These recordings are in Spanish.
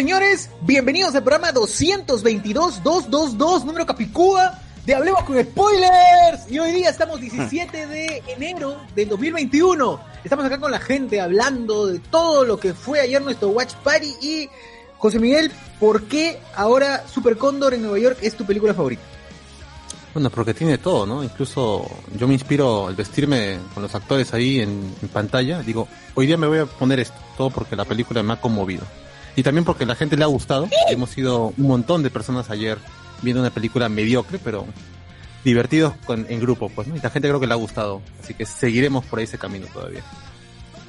Señores, bienvenidos al programa 222-222, número Capicúa, de Hablemos con Spoilers. Y hoy día estamos 17 de enero del 2021. Estamos acá con la gente hablando de todo lo que fue ayer nuestro Watch Party. Y José Miguel, ¿por qué ahora Super Cóndor en Nueva York es tu película favorita? Bueno, porque tiene todo, ¿no? Incluso yo me inspiro al vestirme con los actores ahí en, en pantalla. Digo, hoy día me voy a poner esto, todo porque la película me ha conmovido. Y también porque a la gente le ha gustado. Hemos sido un montón de personas ayer viendo una película mediocre, pero divertidos con, en grupo, pues, ¿no? Y la gente creo que le ha gustado. Así que seguiremos por ese camino todavía.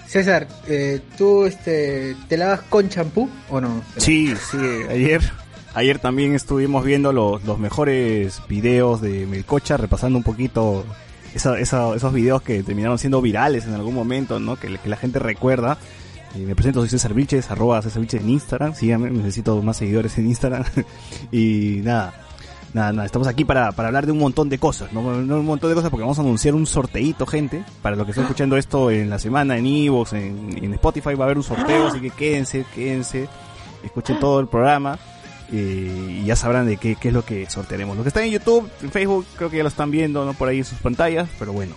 César, eh, ¿tú este, te lavas con champú o no? Sí, sí, ayer, ayer también estuvimos viendo los, los mejores videos de Melcocha, repasando un poquito esa- esa- esos videos que terminaron siendo virales en algún momento, ¿no? Que, que la gente recuerda. Y me presento, soy César Vilches, arroba César Vilches en Instagram, síganme, necesito más seguidores en Instagram. y nada, nada, nada, estamos aquí para, para hablar de un montón de cosas, ¿no? Un montón de cosas porque vamos a anunciar un sorteito, gente, para los que están escuchando esto en la semana, en Evox, en, en Spotify va a haber un sorteo, así que quédense, quédense, escuchen todo el programa eh, y ya sabrán de qué, qué es lo que sortearemos. Los que están en YouTube, en Facebook, creo que ya lo están viendo, ¿no? Por ahí en sus pantallas, pero bueno,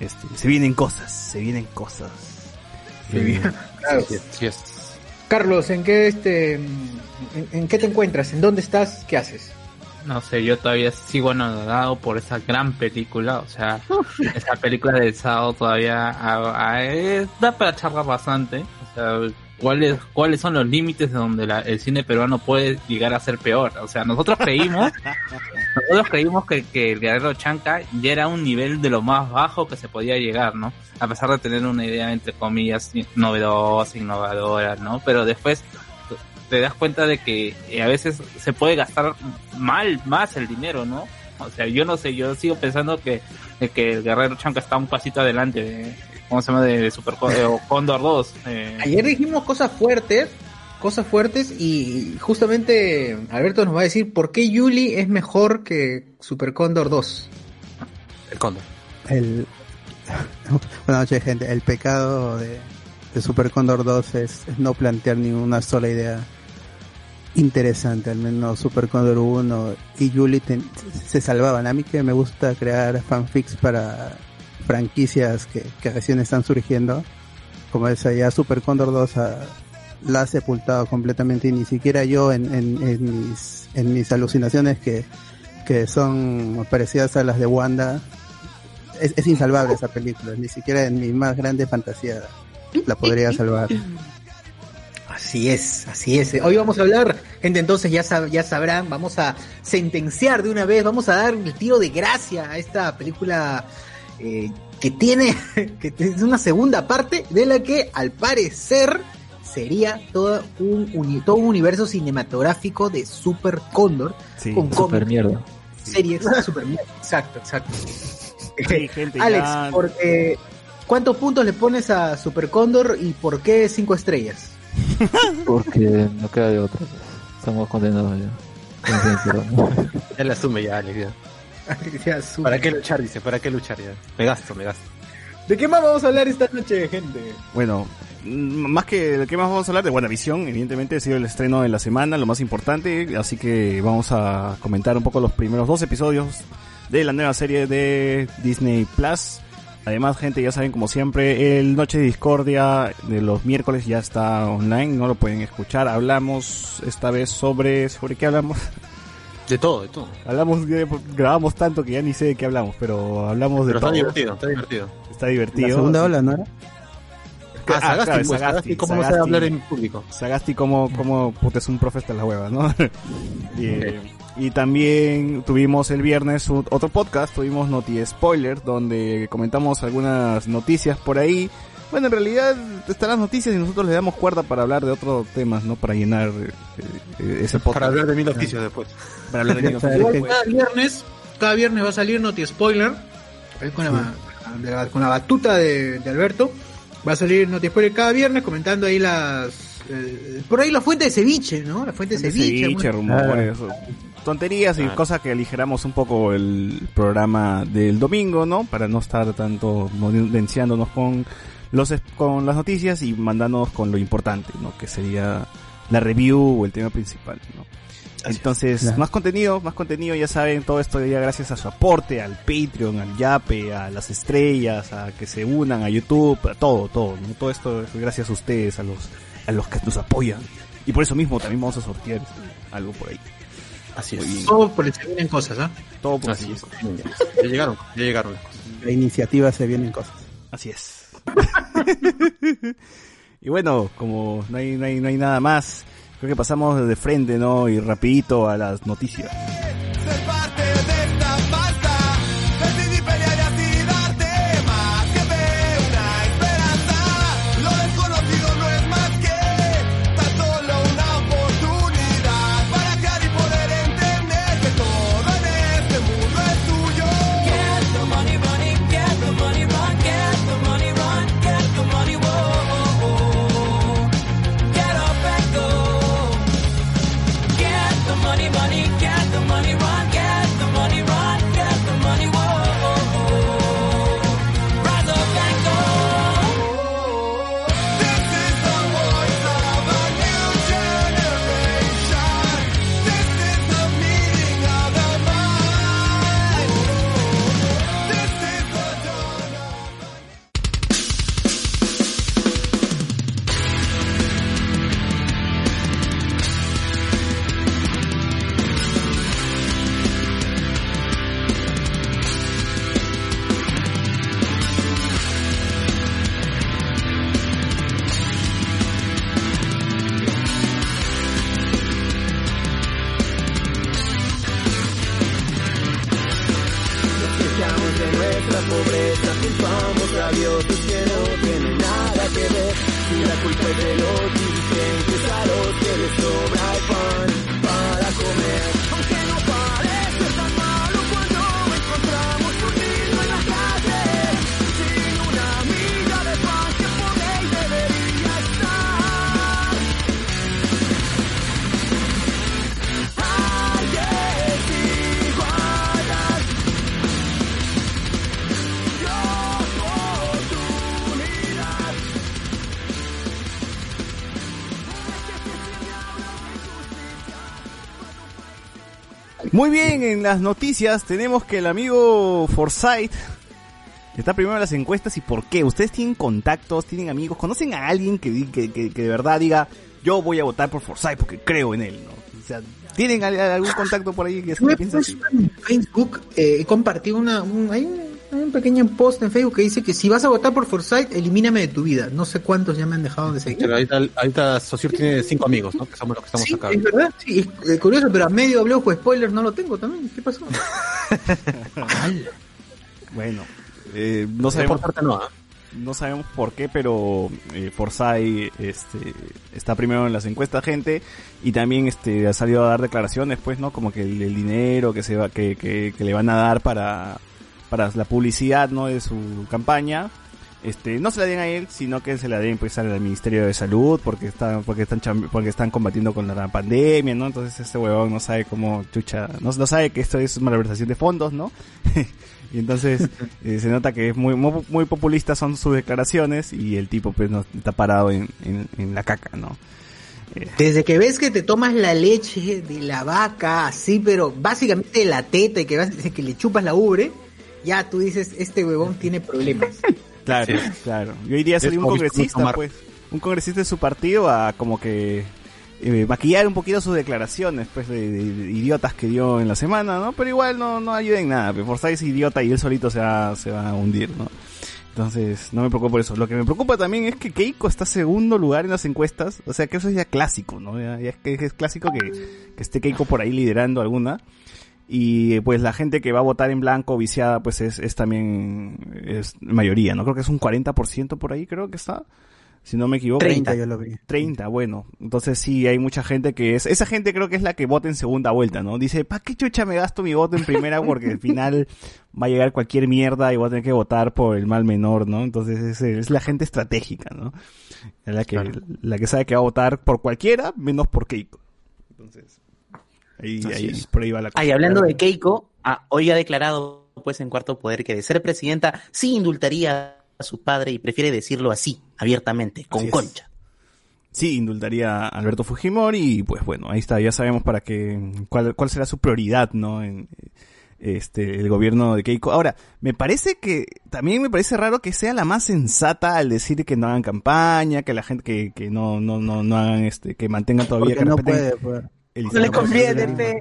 este, se vienen cosas, se vienen cosas. Eh, Claro. Sí, sí es. Carlos, ¿en qué, este, en, en qué te encuentras? ¿En dónde estás? ¿Qué haces? No sé, yo todavía sigo enamorado por esa gran película, o sea, esa película del sábado todavía a- a- es- da para charlar bastante, o sea, cuáles cuáles son los límites de donde la- el cine peruano puede llegar a ser peor, o sea, nosotros creímos, nosotros creímos que, que el Guerrero Chanca ya era un nivel de lo más bajo que se podía llegar, ¿no? A pesar de tener una idea entre comillas novedosa, innovadora, ¿no? Pero después te das cuenta de que eh, a veces se puede gastar mal más el dinero, ¿no? O sea, yo no sé, yo sigo pensando que, que el Guerrero Chanca está un pasito adelante de, ¿cómo se llama? De Super eh, o Condor 2. eh. Ayer dijimos cosas fuertes, cosas fuertes y justamente Alberto nos va a decir por qué Yuli es mejor que Super Condor 2. El cóndor. El... Buenas noches, gente. El pecado de, de Super Condor 2 es, es no plantear ni una sola idea interesante. Al menos Super Condor 1 y Julie ten- se salvaban. A mí que me gusta crear fanfics para franquicias que, que recién están surgiendo. Como esa ya Super Condor 2 ha- la ha sepultado completamente y ni siquiera yo en, en, en mis, en mis alucinaciones que, que son parecidas a las de Wanda es, es insalvable esa película, ni siquiera en mi más grande fantasía la podría salvar. Así es, así es. Hoy vamos a hablar, gente, entonces ya, sab- ya sabrán, vamos a sentenciar de una vez, vamos a dar el tiro de gracia a esta película eh, que tiene, que es una segunda parte de la que al parecer sería todo un, todo un universo cinematográfico de Super Condor Sí, con Super cómics, mierda. series, super mierda. Exacto, exacto. Sí, gente, Alex, ya- porque, ¿cuántos puntos le pones a Super Condor y por qué cinco estrellas? Porque no queda de otra. Estamos condenados ya. Ya le asume ya, Alex. ya. Ya, ¿Para qué luchar? Dice, ¿para qué luchar ya? Me gasto, me gasto. ¿De qué más vamos a hablar esta noche, gente? Bueno, mm, más que de qué más vamos a hablar de WandaVision, evidentemente ha sido el estreno de la semana, lo más importante, así que vamos a comentar un poco los primeros dos episodios de la nueva serie de Disney Plus. Además, gente, ya saben, como siempre, el Noche de Discordia de los miércoles ya está online, no lo pueden escuchar. Hablamos esta vez sobre... ¿Sobre qué hablamos? De todo, de todo. Hablamos, ya- grabamos tanto que ya ni sé de qué hablamos, pero hablamos de Pero todo. está divertido, está divertido. Está La divertido. segunda ola, ¿no era? Ah, Sagasti, claro, pues, Sagasti, Sagasti, ¿cómo no Sagasti. sabe hablar en público? Sagasti como, como puta es un profe hasta la hueva, ¿no? y, eh, y también tuvimos el viernes un- otro podcast, tuvimos Noti Spoiler, donde comentamos algunas noticias por ahí. Bueno, en realidad están las noticias y nosotros le damos cuerda para hablar de otros temas, ¿no? Para llenar eh, eh, ese podcast. Para hablar de mil noticias después. Para hablar de mil noticias. Igual cada viernes, cada viernes va a salir Noti Spoiler. ahí Con la, de la- con la batuta de, de Alberto. Va a salir Noti Spoiler cada viernes comentando ahí las. eh, por ahí la fuente de ceviche, ¿no? La fuente de ceviche. ceviche, rumores, tonterías y cosas que aligeramos un poco el programa del domingo, ¿no? Para no estar tanto denciándonos con los es- con las noticias y mandándonos con lo importante, ¿no? Que sería la review o el tema principal, ¿no? Entonces, Claro. más contenido, más contenido, ya saben, todo esto ya gracias a su aporte, al Patreon, al Yape, a las estrellas, a que se unan a YouTube, a todo, todo, ¿no? Todo esto es gracias a ustedes, a los, a los que nos apoyan. Y por eso mismo también vamos a sortear algo por ahí. Así es. bien. Todo por el se vienen cosas, ¿ah? Todo por Así es. Ya llegaron, ya llegaron las cosas. La iniciativa se vienen cosas. Así es. y bueno, como no hay, no hay, no hay nada más, creo que pasamos de frente, ¿no? Y rapidito a las noticias. Muy bien, en las noticias tenemos que el amigo Forsyth está primero en las encuestas y por qué. ¿Ustedes tienen contactos, tienen amigos, conocen a alguien que, que, que- que de verdad diga yo voy a votar por Forsyth porque creo en él? ¿no? O sea, ¿tienen al- algún contacto por ahí que, así? en Facebook, eh, he compartido una, un, hay, un, hay un pequeño post en Facebook que dice que si vas a votar por Forsyth, elimíname de tu vida. No sé cuántos ya me han dejado de seguir. Pero ahorita, ahorita Sociur tiene cinco amigos, ¿no? Que somos los que estamos Sí, acá. es verdad, sí, es eh, curioso, pero a medio habló con spoilers no lo tengo también. ¿Qué pasó? Bueno, eh, no sabemos por no, ¿ah? no sabemos por qué, pero eh, Forsyth este, está primero en las encuestas, gente, y también este ha salido a dar declaraciones, pues, ¿no? Como que el, el dinero que se va, que, que, que le van a dar para, para la publicidad, ¿no? De su campaña, este, no se la den a él, sino que se la den pues al Ministerio de Salud, porque están, porque están porque están combatiendo con la pandemia, ¿no? Entonces este huevón no sabe cómo chucha, no, no sabe que esto es malversación de fondos, ¿no? y entonces eh, se nota que es muy, muy, muy populista son sus declaraciones y el tipo pues no está parado en, en, en la caca, ¿no? Desde que ves que te tomas la leche de la vaca, así, pero básicamente de la teta y que, vas, que le chupas la ubre, ya tú dices, este huevón tiene problemas. Claro, claro. Y hoy día salió un congresista, pues, un congresista de su partido a como que eh, maquillar un poquito sus declaraciones, pues, de, de- de idiotas que dio en la semana, ¿no? Pero igual no, no ayuda en nada, pues, Forsyth es idiota y él solito se va, se va a hundir, ¿no? Entonces, no me preocupo por eso. Lo que me preocupa también es que Keiko está segundo lugar en las encuestas. O sea, que eso es ya clásico, ¿no? Ya, ya es, que es clásico que, que esté Keiko por ahí liderando alguna. Y pues la gente que va a votar en blanco viciada, pues es, es también, es mayoría, ¿no? Creo que es un 40% por ahí, creo que está. Si no me equivoco. 30 yo lo vi. 30, bueno. Entonces sí, hay mucha gente que es... Esa gente creo que es la que vota en segunda vuelta, ¿no? Dice, ¿pa' qué chucha me gasto mi voto en primera? Porque al final va a llegar cualquier mierda y voy a tener que votar por el mal menor, ¿no? Entonces es, es la gente estratégica, ¿no? Es la que, la que sabe que va a votar por cualquiera, menos por Keiko. Entonces, ahí, ahí, es. por ahí va la cosa. Ah, y hablando de Keiko, ah, hoy ha declarado pues en cuarto poder que de ser presidenta sí indultaría a su padre y prefiere decirlo así, abiertamente, con Así es. concha. Sí, indultaría a Alberto Fujimori y pues bueno, ahí está, ya sabemos para qué, cuál, cuál será su prioridad, ¿no? En este, el gobierno de Keiko. Ahora, me parece que, también me parece raro que sea la más sensata al decir que no hagan campaña, que la gente, que, que no, no, no, no hagan este, que mantengan todavía, Porque que no respeten puede, pues. No le conviene, pe.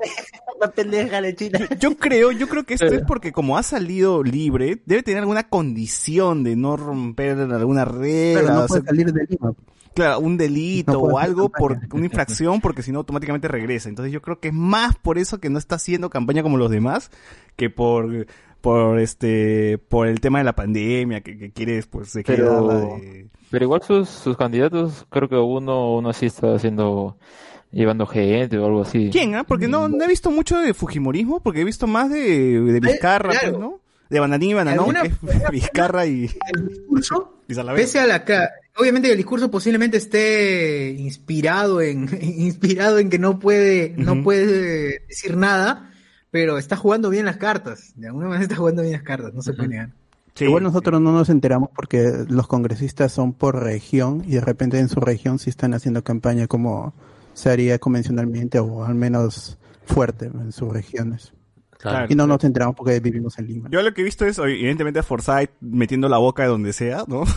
La pendeja lechina. Yo creo, yo creo que esto es porque como ha salido libre, debe tener alguna condición de no romper alguna regla. Pero no o sea, puede salir de Lima. Claro, un delito No o algo por una infracción porque si no automáticamente regresa. Entonces yo creo que es más por eso que no está haciendo campaña como los demás que por por este por el tema de la pandemia que, que quiere pues se quiere Pero- de- Pero igual sus, sus candidatos, creo que uno, uno sí está haciendo, llevando gente o algo así. ¿Quién, ah? Porque no, no he visto mucho de Fujimorismo porque he visto más de, de Vizcarra, claro. pues, ¿no? De Bananín y Bananón, que es Vizcarra y, El discurso, y pese a la obviamente el discurso posiblemente esté inspirado en inspirado en que no puede no puede decir nada, pero está jugando bien las cartas. De alguna manera está jugando bien las cartas, no se puede negar. Sí, Igual sí. nosotros no nos enteramos porque los congresistas son por región y de repente en su región sí están haciendo campaña como se haría convencionalmente o al menos fuerte en sus regiones. Claro. Y no nos enteramos porque vivimos en Lima. Yo lo que he visto es, evidentemente, a Forsyth metiendo la boca de donde sea, ¿no?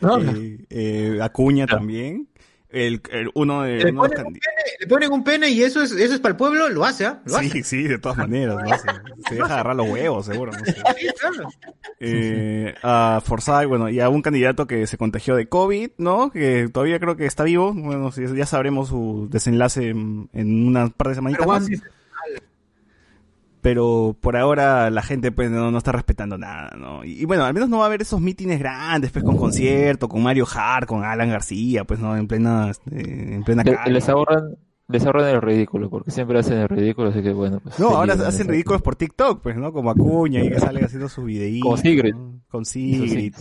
Eh, eh, Acuña también. El, el- uno de Le uno ponen, un pene, le ponen un pene y eso es eso es para el pueblo, lo hace, ¿ah? Lo hace. Sí, sí, de todas maneras, ¿no? Se, se deja agarrar los huevos, seguro, no sé. Sí, claro. Eh, a Forsyth, bueno, y a un candidato que se contagió de COVID, ¿no? Que todavía creo que está vivo. Bueno, sí, ya sabremos su desenlace en, en unas par de semanitas Pero. Pero por ahora la gente pues no, no está respetando nada, ¿no? Y, y bueno, al menos no va a haber esos mítines grandes, pues con concierto, con Mario Hart, con Alan García, pues no, en plena, este, en plena Le- calle. les ahorran, les ahorran el ridículo, porque siempre hacen el ridículo, así que bueno, pues. No, ahora hacen ridículos por TikTok, pues, ¿no? Como Acuña y que salen haciendo sus videitos. Como Sigrid. ¿no? Con Sigrid.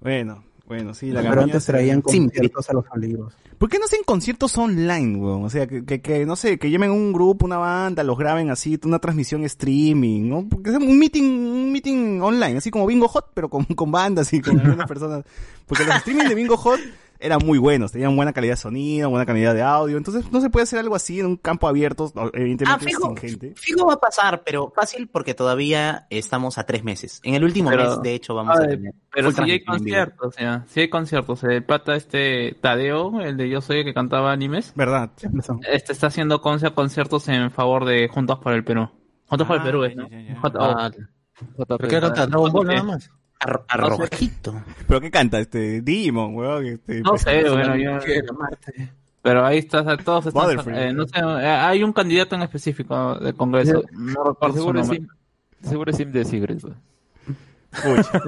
Bueno, bueno, sí, la Pero antes traían Sí, conciertos a los olivos. ¿Por qué no hacen conciertos online, weón? O sea, que, que, que, no sé, que llamen un grupo, una banda, los graben así, una transmisión streaming, ¿no? Porque es un meeting, un meeting online, así como Bingo Hot, pero con, con bandas y con algunas personas. Porque los streaming de Bingo Hot eran muy buenos, tenían buena calidad de sonido, buena calidad de audio, entonces no se puede hacer algo así en un campo abierto, Ah, evidentemente fijo, sin gente. fijo va a pasar, pero fácil porque todavía estamos a tres meses. En el último Pero- mes, de hecho, vamos a tener. Pero si hay conciertos, ya. Si hay conciertos. El pata este Tadeo, el de Yo Soy el que cantaba animes, ¿Verdad? Este está haciendo conciertos en favor de Juntos por el Perú. Juntos por el Ah, Perú, ya, ¿eh? ¿no? ya, ya. J- Ah, oh, ¿Pero qué canta? Dragon Ball nada más. A, a No sé. rojito. ¿Pero qué canta? Este, Digimon, weón. Este, No sé, bueno, yo... Pero ahí está, todos están... Eh, no sé, eh, hay un candidato en específico del Congreso. No recuerdo su Seguro es nombre. Sim, seguro es Sim de Sigrid. Pucha.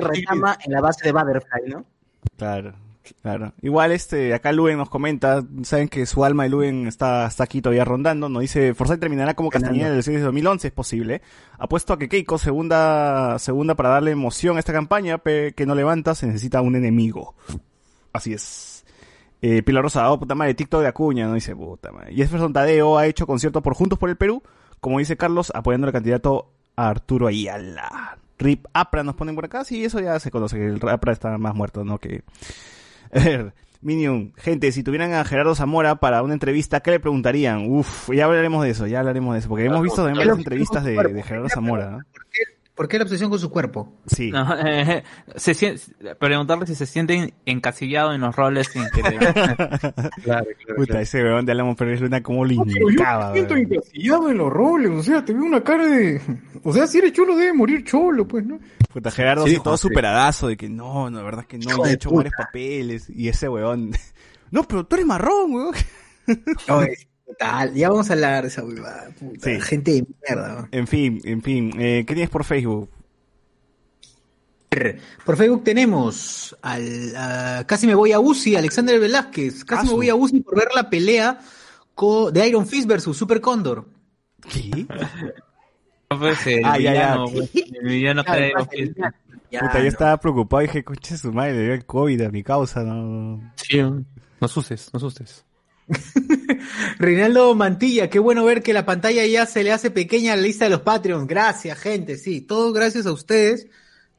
Recama en la base de Butterfly, ¿no? Claro, claro. Igual este, acá Luen nos comenta, saben que su alma de Luen está, está aquí todavía rondando, nos dice, Forsyth terminará como Castañeda en el elecciones de 2011, es posible. Apuesto a que Keiko, segunda, segunda para darle emoción a esta campaña, pe- que no levanta, se necesita un enemigo. Así es. Eh, Pilar Rosa, oh, puta madre, TikTok de Acuña, no dice puta madre. Jefferson Tadeo ha hecho concierto por Juntos por el Perú, como dice Carlos, apoyando al candidato Arturo Ayala. Rip Apra nos ponen por acá, sí, eso ya se conoce, que el Apra está más muerto, ¿no? Que... A ver, Minion, gente, si tuvieran a Gerardo Zamora para una entrevista, ¿qué le preguntarían? Uf, ya hablaremos de eso, ya hablaremos de eso, porque hemos visto también varias entrevistas de, de Gerardo Zamora, ¿no? ¿Por qué la obsesión con su cuerpo? Sí. No, eh, se sien- preguntarle si se sienten encasillados en los roles en que Claro, Puta, ese weón de Alamo Pérez Luna como le indicaba, weón. encasillado en los roles, o sea, te veo una cara de... O sea, si eres chulo debe morir cholo, pues, ¿no? Puta, Gerardo Sí, sí, todo superadazo de que no, no, la verdad es que no, yo he hecho puta. varios papeles. Y ese weón, no, pero tú eres marrón, weón. No, es total, ya vamos a hablar de esa huevada, puta, Sí. gente de mierda. ¿no? En fin, en fin, eh, ¿qué tienes por Facebook? Por Facebook tenemos al, a- casi me voy a UCI, Alexander Velázquez, casi me voy a UCI por ver la pelea de Iron Fist versus Super Condor. ¿Qué? pues, el Ah, ya, ya. pues, el villano. Ya, Puta, yo no. estaba preocupado y dije, coche su madre, le dio el COVID a mi causa, no. Sí, no asustes, no asustes. Reinaldo Mantilla, qué bueno ver que la pantalla ya se le hace pequeña a la lista de los Patreons. Gracias, gente, sí, todo gracias a ustedes.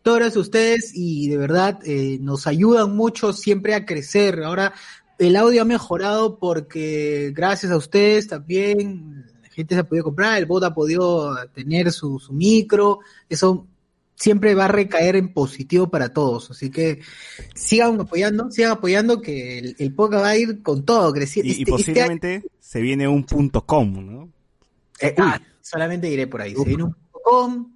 Todo gracias a ustedes y de verdad eh, nos ayudan mucho siempre a crecer. Ahora el audio ha mejorado porque gracias a ustedes también la gente se ha podido comprar, el bot ha podido tener su, su micro. Eso siempre va a recaer en positivo para todos. Así que sigan apoyando, sigan apoyando que el, el podcast va a ir con todo creciendo. Y, y Este- este posiblemente se viene un punto com, ¿no? eh, ah, solamente diré por ahí. Se viene un com.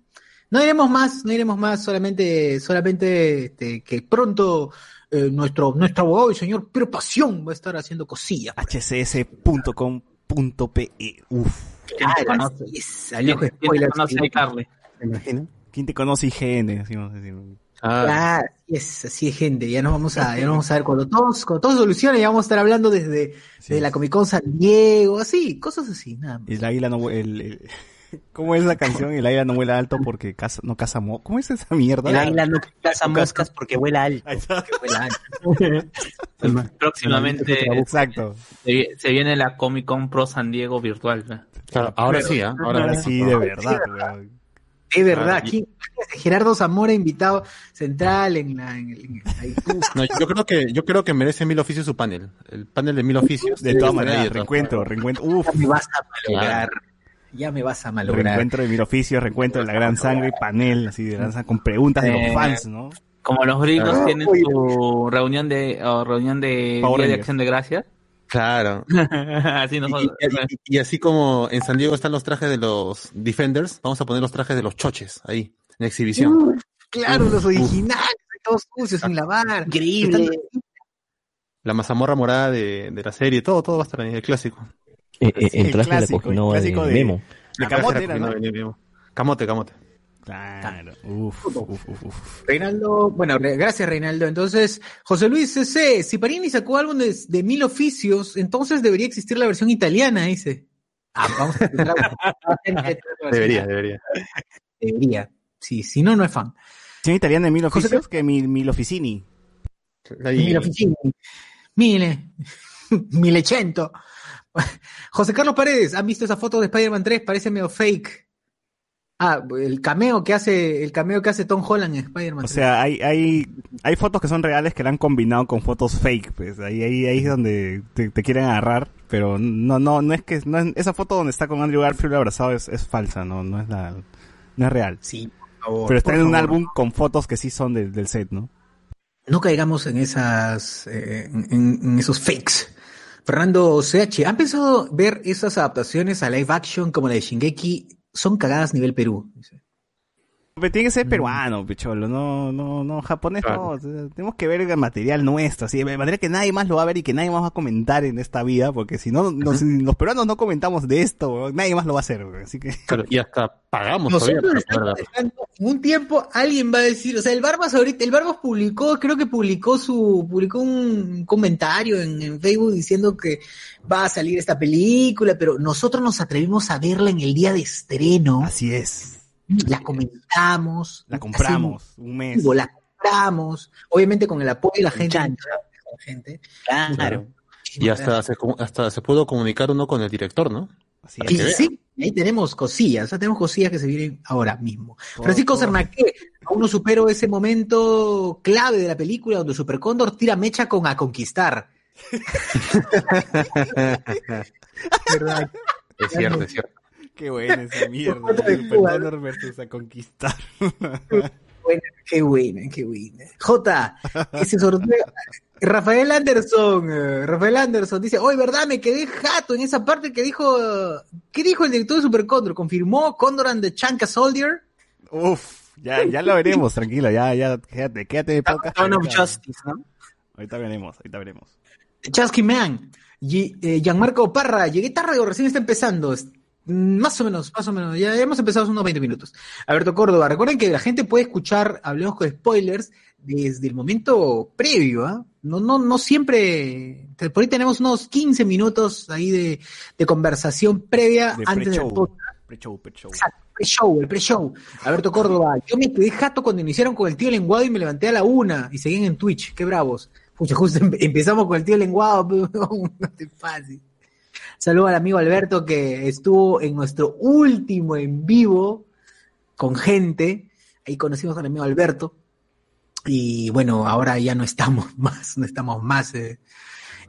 No iremos más, no iremos más, solamente, solamente este, que pronto eh, nuestro, nuestro abogado y señor Pero Pasión va a estar haciendo cosillas. hcs.com.pe. Uf. Claro, ¿Quién te conoce a Carly? ¿Me imagino? ¿Quién te conoce IGN? Así vamos a decir. Ah, así es, así es, gente. Ya nos vamos a, ya nos vamos a ver cuando todos, cuando todo se solucione, ya vamos a estar hablando desde, Sí. de la Comic Con San Diego, así, cosas así, nada más. El águila no. El, el- ¿Cómo es la canción? El águila no vuela alto porque caza, no caza mo. ¿Cómo es esa mierda? El águila no caza moscas porque vuela alto. Próximamente Exacto. se, vi- se viene la Comic Con Pro San Diego virtual. ¿no? claro, ahora sí, ¿ah? ahora Ahora sí. verdad. De verdad, Claro, y- ¿quién- Gerardo Zamora invitado central en la, en el, en el- ahí, uf, No, yo creo que yo creo que merece mil oficios su panel. El panel de mil oficios. De todas maneras, reencuentro, reencuentro. Uf, ya me vas a malograr. Ya me vas a malograr. reencuentro de mil oficios, reencuentro de la gran sangre, panel, así de gran sangre, con preguntas de los Eh, fans, ¿no? Como los gringos Ah, tienen su reunión de o reunión de Power Día de. Acción de Gracias. Claro. Así Y, nosotros. y- y- y así como en San Diego están los trajes de los Defenders, vamos a poner los trajes de los choches ahí, en exhibición. Claro, los originales, todos sucios sin lavar. Increíble. Están- La mazamorra morada de, de la serie, todo, todo va a estar ahí, el clásico. Eh, eh, El el traje de la clásico, clásico de de- Memo. De camote era ¿no? bien, bien. Camote, camote. Claro. Uf, uf, uf, uf. Reinaldo, bueno, re- gracias Reinaldo. Entonces, José Luis CC, si Parini sacó álbum de, de mil oficios, entonces debería existir la versión italiana, dice. Ah, vamos a intentar- Debería, debería. Debería. Sí, si no, no es fan. ¿Tiene italiana de mil José- oficios? que mil, mil oficini. Mil oficini. Mille. Milechento. José Carlos Paredes, ¿han visto esa foto de Spider-Man 3? Parece medio fake. Ah, el cameo que hace, el cameo que hace Tom Holland en Spider-Man O 3. sea, hay, hay, hay fotos que son reales que la han combinado con fotos fake, pues ahí, ahí, ahí es donde te, te quieren agarrar, pero no, no, no es que, no es- esa foto donde está con Andrew Garfield abrazado es, es falsa, no, no es la, no es real. Sí, por favor. Pero está por en un favor. álbum con fotos que sí son del- del set, ¿no? No caigamos en esas, eh, en, en esos fakes. Fernando CH, ¿han pensado ver esas adaptaciones a live action como la de Shingeki? Son cagadas nivel Perú. dice. Pero tiene que ser peruano, picholo, no, no, no, japonés Claro. no. o sea, Tenemos que ver el material nuestro, así, de manera que nadie más lo va a ver y que nadie más va a comentar en esta vida, porque si no, no- si los peruanos no comentamos de esto, nadie más lo va a hacer, así que. Claro, y hasta pagamos todavía Nosotros en un tiempo alguien va a decir, o sea, el Barbas ahorita, el Barbas publicó, creo que publicó su, publicó un comentario en, en Facebook diciendo que va a salir esta película, pero nosotros nos atrevimos a verla en el día de estreno, Así es. La comentamos, La compramos un mes. la compramos, obviamente con el apoyo de la gente, la gente. Claro. Y hasta se, hasta se pudo comunicar uno con el director, ¿no? Así es. sí, ahí tenemos cosillas, o sea, tenemos cosillas que se vienen ahora mismo. Francisco. Cernaque, aún no supero ese momento clave de la película donde Super Cóndor tira mecha con A Conquistar. ¿Verdad? Es cierto, es cierto. Qué buena esa mierda. Foto de Super Cuba. Condor versus a conquistar. Buena, qué buena, qué buena. J, ese sorteo. Rafael Anderson, eh, Rafael Anderson dice, hoy verdad, me quedé jato en esa parte que dijo, eh, ¿qué dijo el director de Super Condor? ¿Confirmó Condor and the Chanka Soldier? Uf, ya, ya lo veremos, tranquilo, ya, ya, quédate, quédate de podcast. Dawn of ahorita, Justice, ¿no? ahorita veremos, ahorita veremos. Chasky Man, y, eh, Gianmarco Parra, llegué tarde o recién está empezando. Más o menos, más o menos. Ya hemos empezado hace unos 20 minutos. Alberto Córdoba, recuerden que la gente puede escuchar, hablemos con spoilers, desde el momento previo, ¿ah? No, no, no siempre. Por ahí tenemos unos 15 minutos ahí de, de conversación previa De antes del pre-show, podcast. pre-show, pre-show. Exacto, pre-show, el pre-show. Alberto Córdoba, yo me quedé jato cuando iniciaron con el tío lenguado y me levanté a la una y seguían en Twitch. Qué bravos. Pucha, justo em- empezamos con el tío lenguado, pero no te pases. Saludo al amigo Alberto que estuvo en nuestro último en vivo con gente. Ahí conocimos al amigo Alberto. Y bueno, ahora ya no estamos más, no estamos más eh,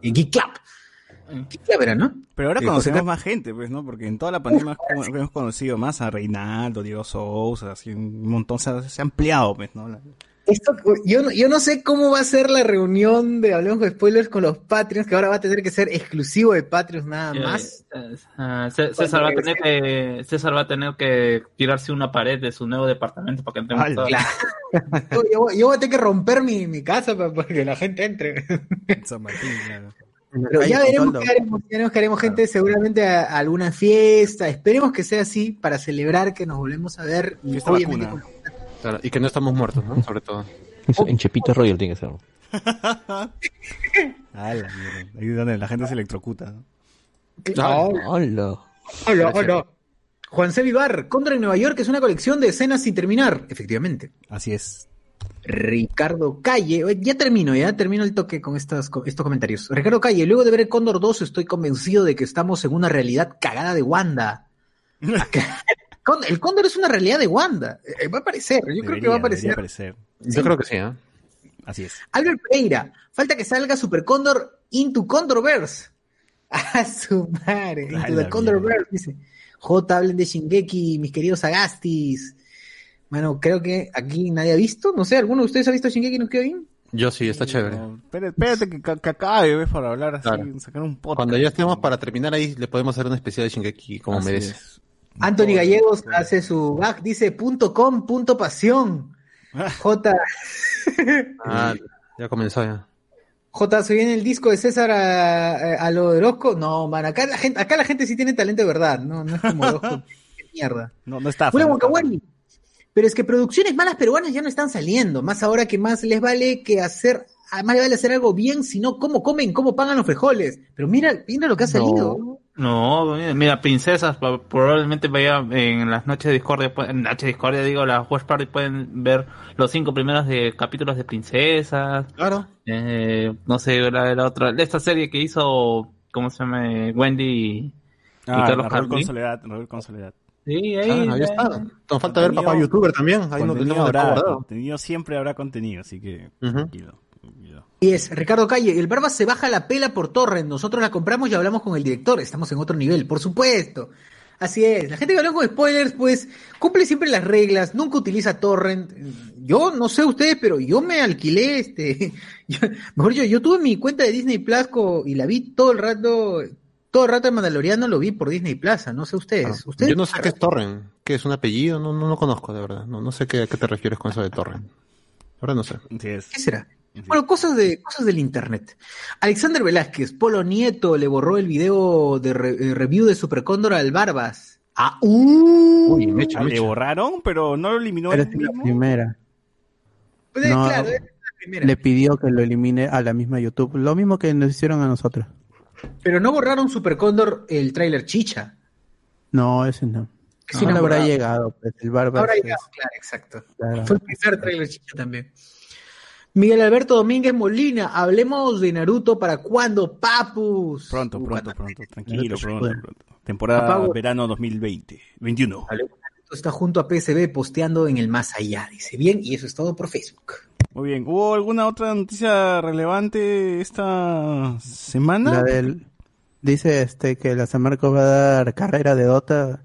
en Geek Club. Geek Club era, ¿no? Pero ahora Sí, conocemos José- más gente, pues, ¿no? Porque en toda la pandemia hemos- hemos conocido más a Reinaldo, Diego Sousa, así un montón, se ha, se ha ampliado, pues, ¿no? La- Esto, yo, no- yo no sé cómo va a ser la reunión de Hablemos con Spoilers con los Patreons, que ahora va a tener que ser exclusivo de Patreons nada Eh, más. eh, ah, Cé- César va a tener que César va a tener que tirarse una pared de su nuevo departamento para que entremos todos. Yo, yo voy- yo voy a tener que romper mi, mi casa para, para que la gente entre. San Martín, claro. Pero ya veremos qué haremos, ya veremos qué haremos, gente, seguramente a, a alguna fiesta. Esperemos que sea así para celebrar que nos volvemos a ver. Y obviamente vacuna. con- Claro, y que no estamos muertos, ¿no? Sobre todo. Eso En Chepito Royal tiene que ser. Ah, la mierda. Ahí es donde la gente se electrocuta, ¿no? Ah, Hola. hola, hola. Juan C. Vivar, Contra en Nueva York es una colección de escenas sin terminar. Efectivamente. Así es. Ricardo Calle, ya termino, ya termino el toque con estas, con estos comentarios. Ricardo Calle, luego de ver el Cóndor 2 estoy convencido de que estamos en una realidad cagada de Wanda. Acá- El Cóndor es una realidad de Wanda. Eh, va a aparecer, yo creo que va a aparecer. aparecer. Yo creo que sí, ¿eh? Así es. Albert Pereira, falta que salga Super Cóndor into Condorverse. A su madre, into the Condorverse, dice. J, hablen de Shingeki, mis queridos Agastis. Bueno, creo que aquí nadie ha visto, no sé, ¿alguno de ustedes ha visto Shingeki no Kyojin? Yo sí, está chévere. No, espérate, espérate que, que- que acabe, ¿ves? Para hablar así, Claro. sacar un podcast. Cuando ya estemos para terminar ahí, le podemos hacer una especial de Shingeki como Así merece. es. Anthony Gallegos hace su back, dice punto com, punto pasión. J, Ah, ya comenzó ya. J, ¿se viene el disco de César a, a lo de Orozco? No, man, acá la gente, acá la gente sí tiene talento de verdad, no, no es como Orozco. Qué mierda. No, no está. Fulano Wakawari. Pero es que producciones malas peruanas ya no están saliendo, más ahora que más les vale que hacer, ah, más les vale hacer algo bien, sino cómo comen, cómo pagan los frijoles. Pero mira, mira lo que ha salido. No, mira, princesas probablemente vaya en las noches de discordia, pu- en noches de discordia digo, las watch party pueden ver los cinco primeros de capítulos de princesas, Claro. eh, no sé, la, la otra, esta serie que hizo, ¿cómo se llama? Wendy y Ah, Carlos Raúl Carlín. con Soledad, Raúl. Sí, ahí, Ah, ahí está. Nos falta ver papá youtuber también. Ahí no Contenido tenemos contenido siempre habrá contenido, así que Ujú. tranquilo. Y es, Ricardo Calle, el Barba se baja la pela por torrent, nosotros la compramos y hablamos con el director, estamos en otro nivel, por supuesto. Así es, la gente que habla con spoilers, pues, cumple siempre las reglas, nunca utiliza torrent. Yo no sé ustedes, pero yo me alquilé, este, yo- mejor yo, yo tuve mi cuenta de Disney Plus y la vi todo el rato, todo el rato el Mandaloriano lo vi por Disney Plus, no sé ustedes. Ah, ¿Ustedes? Yo no sé qué es Torrent. ¿Qué es un apellido? No, no, no conozco, de verdad. No, no sé qué, a qué te refieres con eso de Torrent. Ahora no sé. Es. ¿Qué será? Bueno, cosas de cosas del internet. Alexander Velázquez, Polo Nieto le borró el video de re- eh, review de Super Cóndor al Barbas. Ah, uh. Uy, mecha, Ah, Le borraron, pero no lo eliminó Pero es la primera. Pues, eh, No. claro, es la primera. Le pidió que lo elimine a la misma YouTube. Lo mismo que nos hicieron a nosotros. Pero no borraron Super Cóndor el tráiler chicha. No, ese no. No le habrá llegado, pues, el Barba. Ahora es- llegado, claro, exacto. claro. Fue el primer tráiler chicha también. Miguel Alberto Domínguez Molina, hablemos de Naruto para cuándo, papus. Pronto, pronto, pronto. Tranquilo, pronto, pronto. Temporada Apago. verano 2020. 21. Naruto está junto a PSB posteando en el más allá, dice bien, y eso es todo por Facebook. Muy bien. ¿Hubo alguna otra noticia relevante esta semana? La del, dice este que la San Marcos va a dar carrera de Dota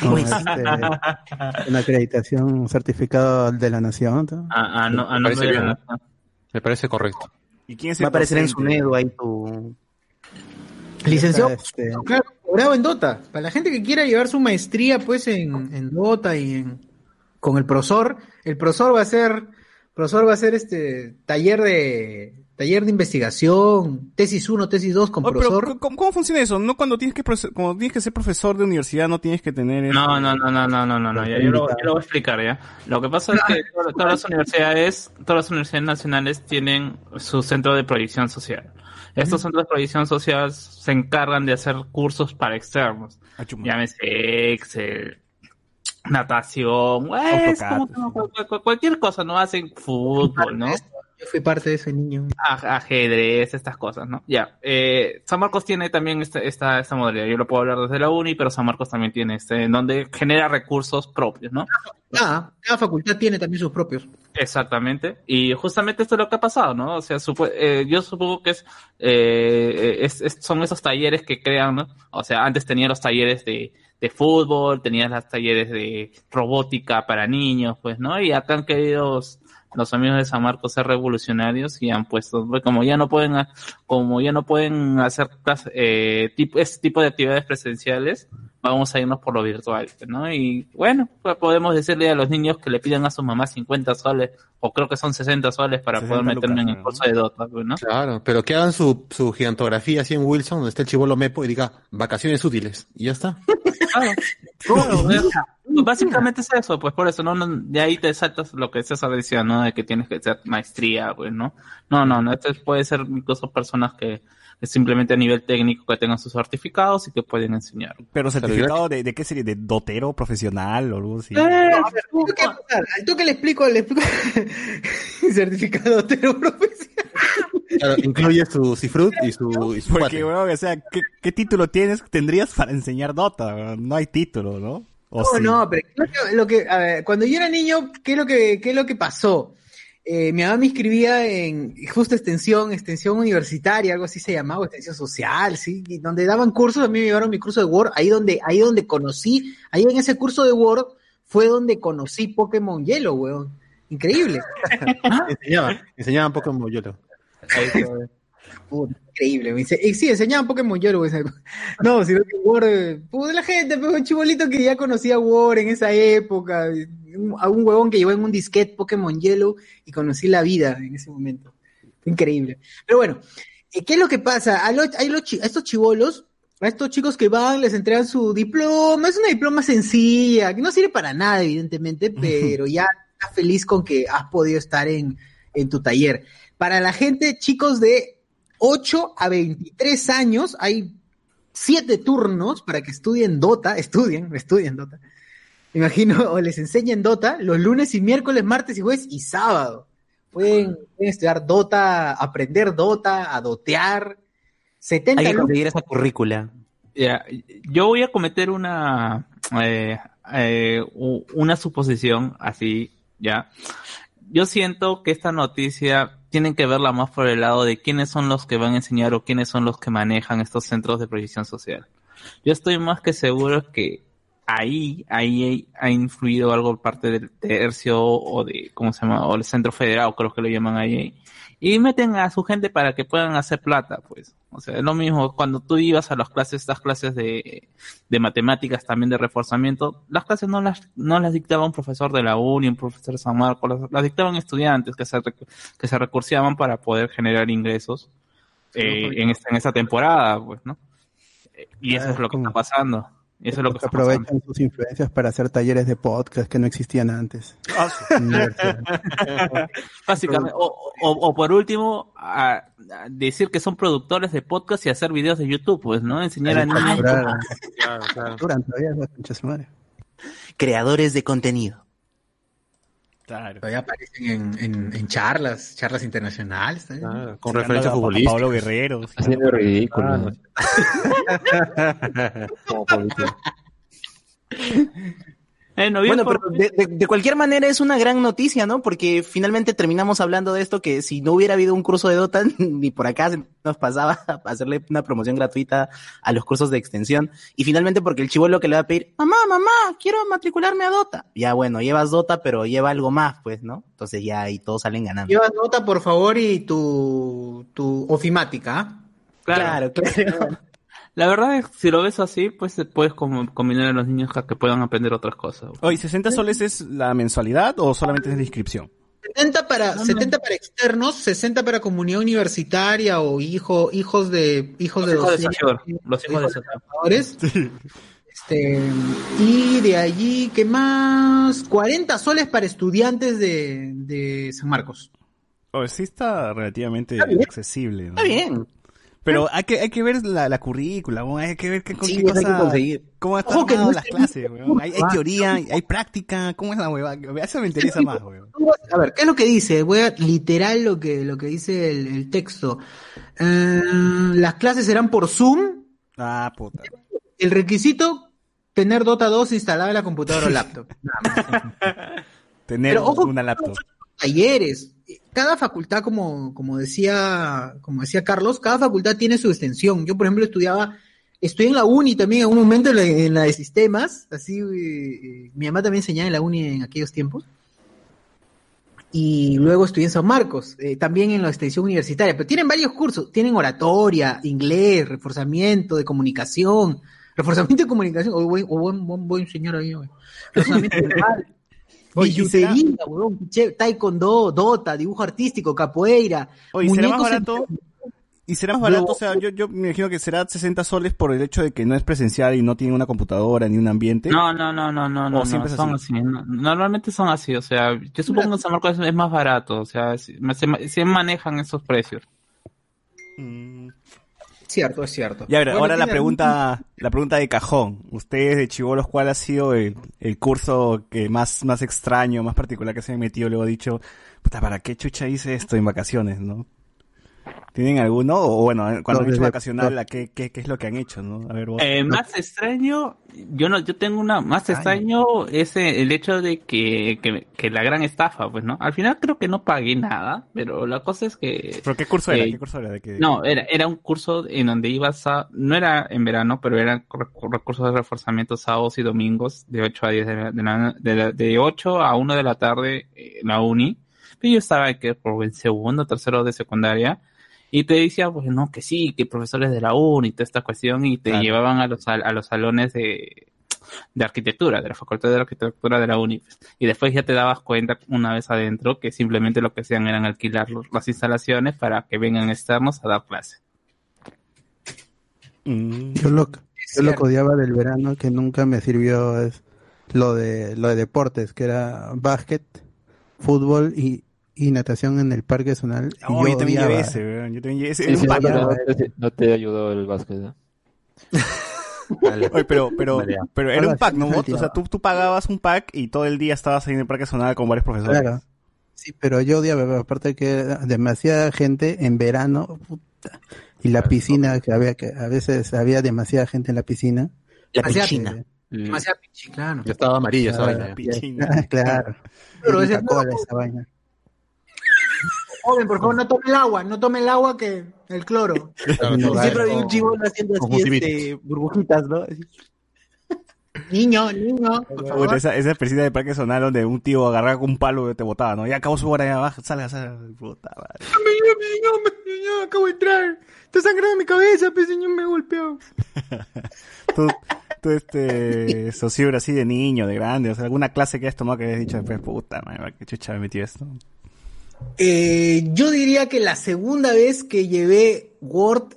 Con este, una acreditación, un certificado de la nación. ¿no? Ah, ah, no, ah, Me parece bien. Me correcto. ¿Y quién es Va a aparecer en su nedo ahí tu... Licenciado, Este, claro, cobrado en Dota. Para la gente que quiera llevar su maestría, pues, en, en Dota y en, con el profesor, el profesor va a ser, profesor va a ser este taller de, taller de investigación, tesis 1, tesis 2 con Oye, pero, profesor. ¿cómo, cómo funciona eso? No cuando tienes que cuando tienes que ser profesor de universidad no tienes que tener este- No, no, no, no, no, no, no, no, ya, yo, lo, yo lo voy a explicar ya. Lo que pasa es que todas, todas las universidades, todas las universidades nacionales tienen su centro de proyección social. Estos centros de proyección social se encargan de hacer cursos para externos. Ah. Llámese Excel, natación, pues, como- cualquier cosa, ¿no? Hacen fútbol, ¿no? Yo fui parte de ese niño. aj- ajedrez, estas cosas, ¿no? Ya. Eh, San Marcos tiene también esta, esta, esta modalidad. Yo lo puedo hablar desde la uni, pero San Marcos también tiene este, en donde genera recursos propios, ¿no? Cada, cada facultad tiene también sus propios. Exactamente. Y justamente esto es lo que ha pasado, ¿no? O sea, supo- eh, yo supongo que es, eh, es- es- son esos talleres que crean, ¿no? O sea, antes tenía los talleres de, de fútbol, tenías los talleres de robótica para niños, pues, ¿no? Y acá han querido los amigos de San Marcos ser revolucionarios y han puesto, pues, como ya no pueden, ha- como ya no pueden hacer eh, tipo, este tipo de actividades presenciales, vamos a irnos por lo virtual, ¿no? Y bueno, pues podemos decirle a los niños que le pidan a su mamá 50 soles, o creo que son 60 soles para 60 poder meterme en el curso de Dota, pues, ¿no? Claro, pero que hagan su, su gigantografía así en Wilson, donde está el chivolo Mepo, y diga vacaciones útiles. Y ya está. Claro. Sea, básicamente es eso, pues por eso, ¿no? no de ahí te saltas lo que César decía, ¿no? De que tienes que hacer maestría, pues, ¿no? No, no, no, esto es- puede ser incluso personas que, que simplemente a nivel técnico que tengan sus certificados y que pueden enseñar. Pero certificado de, de qué serie, de dotero profesional o algo así. Eh, No, a ver, ¿tú qué pasar? Al toque le explico, le explico. Certificado tero profesional. Claro, incluye su cifrut y su, y su Porque, weón, o sea, ¿qué, qué título tienes, tendrías para enseñar Dota? No hay título, ¿no? ¿O No, sí? no, pero lo que, lo que- a ver, cuando yo era niño, ¿qué es lo que, qué es lo que pasó? Eh, mi mamá me inscribía en justo extensión, extensión universitaria, algo así se llamaba, extensión social, sí, y donde daban cursos, a mí me llevaron mi curso de Word, ahí donde, ahí donde conocí, ahí en ese curso de Word fue donde conocí Pokémon Yellow, weón. Increíble. Enseñaban, enseñaban Pokémon Yolo. Puta, increíble. me dice, sí, enseñaban Pokémon Yellow. No, sino que Word, puta, la gente, pero un chibolito que ya conocía Word en esa época, a un huevón que llevó en un disquete Pokémon Yellow y conocí la vida en ese momento. Fue increíble. Pero bueno, eh, ¿qué es lo que pasa? A, lo- a estos chivolos, a estos chicos que van, les entregan su diploma, es una diploma sencilla, que no sirve para nada, evidentemente, pero ya estás feliz con que has podido estar en, en tu taller. Para la gente, chicos de 8 a 23 años, hay siete turnos para que estudien Dota, estudien, estudien Dota. Imagino, o les enseñen Dota los lunes y miércoles, martes y jueves y sábado. Pueden, pueden estudiar Dota, aprender Dota, a dotear. 70 Hay que conseguir esa currícula. Ya, yo voy a cometer una eh, eh, una suposición así, ya. Yo siento que esta noticia tienen que verla más por el lado de quiénes son los que van a enseñar o quiénes son los que manejan estos centros de proyección social. Yo estoy más que seguro que ahí, ahí ha influido algo parte del tercio o de, ¿cómo se llama? O el centro federal, creo que lo llaman ahí. Y meten a su gente para que puedan hacer plata, pues. O sea, es lo mismo cuando tú ibas a las clases, estas clases de, de matemáticas también de reforzamiento, las clases no las, no las dictaba un profesor de la uni, un profesor de San Marcos, las, las dictaban estudiantes que se, que se para poder generar ingresos eh, en, esta, en esta temporada, pues, ¿no? Eh, Y eso Ah, es lo que está pasando. Eso es lo que está pasando. aprovechan sus influencias para hacer talleres de podcast que no existían antes. Ah. Básicamente, o, o, o por último, a, a decir que son productores de podcast y hacer videos de YouTube, pues, ¿no? Enseñar a niños. Claro, claro. Creadores de contenido. Claro. Todavía aparecen en, en, en charlas, charlas internacionales. ¿eh? Claro, con referencia a- futbolística. Pablo Guerrero. Haciendo ridículo. Ah, ¿no? Como político. Bueno, pero de, de- de cualquier manera es una gran noticia, ¿no? Porque finalmente terminamos hablando de esto que si no hubiera habido un curso de Dota, ni por acá se nos pasaba a hacerle una promoción gratuita a los cursos de extensión. Y finalmente porque el chivolo que le va a pedir, mamá, mamá, quiero matricularme a Dota. Ya bueno, llevas Dota, pero lleva algo más, pues, ¿no? Entonces ya ahí todos salen ganando. Lleva nota, por favor, y tu, tu ofimática. ¿ah? Claro, claro. La verdad es que si lo ves así, pues se puedes como combinar a los niños a que puedan aprender otras cosas. Oye, ¿60 soles es la mensualidad o solamente es la inscripción? 70 para, 70 para externos, 60 para comunidad universitaria o hijo, hijos de hijos de Los hijos de docentes, Sacior, los hijos de Sacior. trabajadores. Este, y de allí, ¿qué más? 40 soles para estudiantes de, de San Marcos. Oye, sí está relativamente Está accesible. ¿no? Está bien. Pero hay que, hay que ver la, la currícula, weón, hay que ver qué, Sí, qué hay que cosa, conseguir. cómo están Ojo que no las clases, weón. Hay, hay teoría, hay práctica, ¿cómo es la hueva? Eso me interesa más, weón. A ver, ¿qué es lo que dice? Voy a literal lo que, lo que dice el, el texto. Eh, las clases serán por Zoom. Ah, puta. El requisito, tener Dota 2 instalada en la computadora o laptop. Tener Pero ojo, una laptop. talleres. Cada facultad, como, como decía, como decía Carlos, cada facultad tiene su extensión. Yo, por ejemplo, estudiaba, estudié en la uni también en un momento en la, de sistemas, así, eh, mi mamá también enseñaba en la uni en aquellos tiempos. Y luego estudié en San Marcos, eh, también en la extensión universitaria, pero tienen varios cursos, tienen oratoria, inglés, reforzamiento de comunicación, reforzamiento de comunicación, o voy, o buen, buen, buen güey. reforzamiento verbal, Oye, ¿y será- billutería, huevón, che, taekwondo, dota, dibujo artístico, capoeira, Oye, ¿será más barato? en- ¿Y será más barato? O sea, yo, yo me imagino que será 60 soles por el hecho de que no es presencial y no tiene una computadora ni un ambiente. No, no, no, no, no, ¿O no, siempre no, es son así? así. no- normalmente son así, o sea, yo supongo que en San Marcos es, es más barato, o sea, se, se manejan esos precios. Cierto, es cierto. Ya, pero Bueno, ahora la pregunta, la pregunta de cajón. Ustedes de chivolos, ¿cuál ha sido el, el curso que más, más extraño, más particular que se han metido? Luego dicho, puta, ¿para qué chucha hice esto en vacaciones, no? ¿Tienen alguno? O bueno, cuando No, han hecho vacacional, ¿a qué, qué, qué es lo que han hecho, no? A ver, vos. Eh, más extraño, yo no, yo tengo una, más extraño es eh, el hecho de que, que, que la gran estafa, pues, ¿no? Al final creo que no pagué nada, pero la cosa es que... ¿Pero qué curso era? eh, ¿Qué curso era? ¿De qué? No, era, era un curso en donde ibas a, no era en verano, pero eran recur- recursos de reforzamiento sábados y domingos de 8 a 10 de, la- de, la- de, la- de 8 a 1 de la tarde eh, en la uni. Pero yo estaba que por el segundo, tercero de secundaria y te decía, pues no, que sí, que profesores de la uni y toda esta cuestión y te Claro. llevaban a los, sal- a los salones de, de arquitectura, de la facultad de arquitectura de la uni. Y después ya te dabas cuenta una vez adentro que simplemente lo que hacían eran alquilar los- las instalaciones para que vengan externos a dar clase. Mm. Yo lo, yo lo que odiaba del verano que nunca me sirvió es lo de lo de deportes, que era básquet, fútbol y, y natación en el Parque Nacional. Y Oh, yo también llevé odiaba- ese, weón. Yo también llevé ese. Sí, era sí, un no, no, no te- no ayudó el básquet, ¿no? Oye, pero, pero, Vale. pero era un pack, ¿no? O sea, tú, tú pagabas un pack y todo el día estabas ahí en el Parque Nacional con varios profesores. Claro. Sí, pero yo odiaba, aparte que era demasiada gente en verano, puta. y la piscina, que había que, a veces había demasiada gente en la piscina. La Demasiada- piscina. Demasiado pinche, claro. Ya estaba amarilla esa vaina. ya. Pichina. Claro. Pero esa vaina. Joven, por favor, no tome el agua, no tome el agua que el cloro. Claro. Siempre había un chivo haciendo así, este, burbujitas, ¿no? Así. Niño, niño, por favor. esa, de Parque Nacional donde un tío agarraba con un palo y te botaba, ¿no? Ya acabó su hora, ya baja, salga, salga. Puta madre. Señor, señor, señor, acabo de entrar. Está sangrando mi cabeza, pues señor me golpeó. Tú, tú este, socio así de niño, de grande, o sea, alguna clase que has tomado que hayas dicho después, puta madre, qué chucha me metí esto. Eh, yo diría que la segunda vez que llevé Word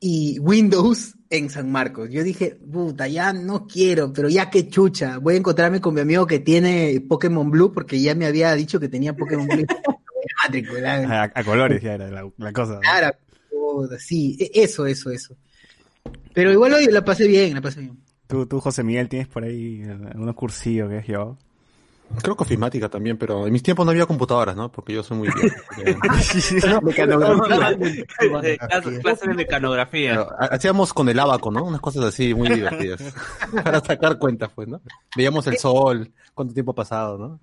y Windows en San Marcos, yo dije, puta, ya no quiero, pero ya que chucha, voy a encontrarme con mi amigo que tiene Pokémon Blue, porque ya me había dicho que tenía Pokémon Blue. A, a colores ya era la, la cosa. ¿no? Claro, puta, sí, e- eso, eso, eso. Pero igual hoy la pasé bien, la pasé bien. Tú, tú, José Miguel, tienes por ahí algunos cursillos que has llevado. Creo que ofimática también, pero en mis tiempos no había computadoras, ¿no? Porque yo soy muy viejo. Eh, clase- Clase de mecanografía. Pero hacíamos con el abaco, ¿no? Unas cosas así muy divertidas. Para sacar cuentas, pues, ¿no? Veíamos el sol, cuánto tiempo ha pasado, ¿no?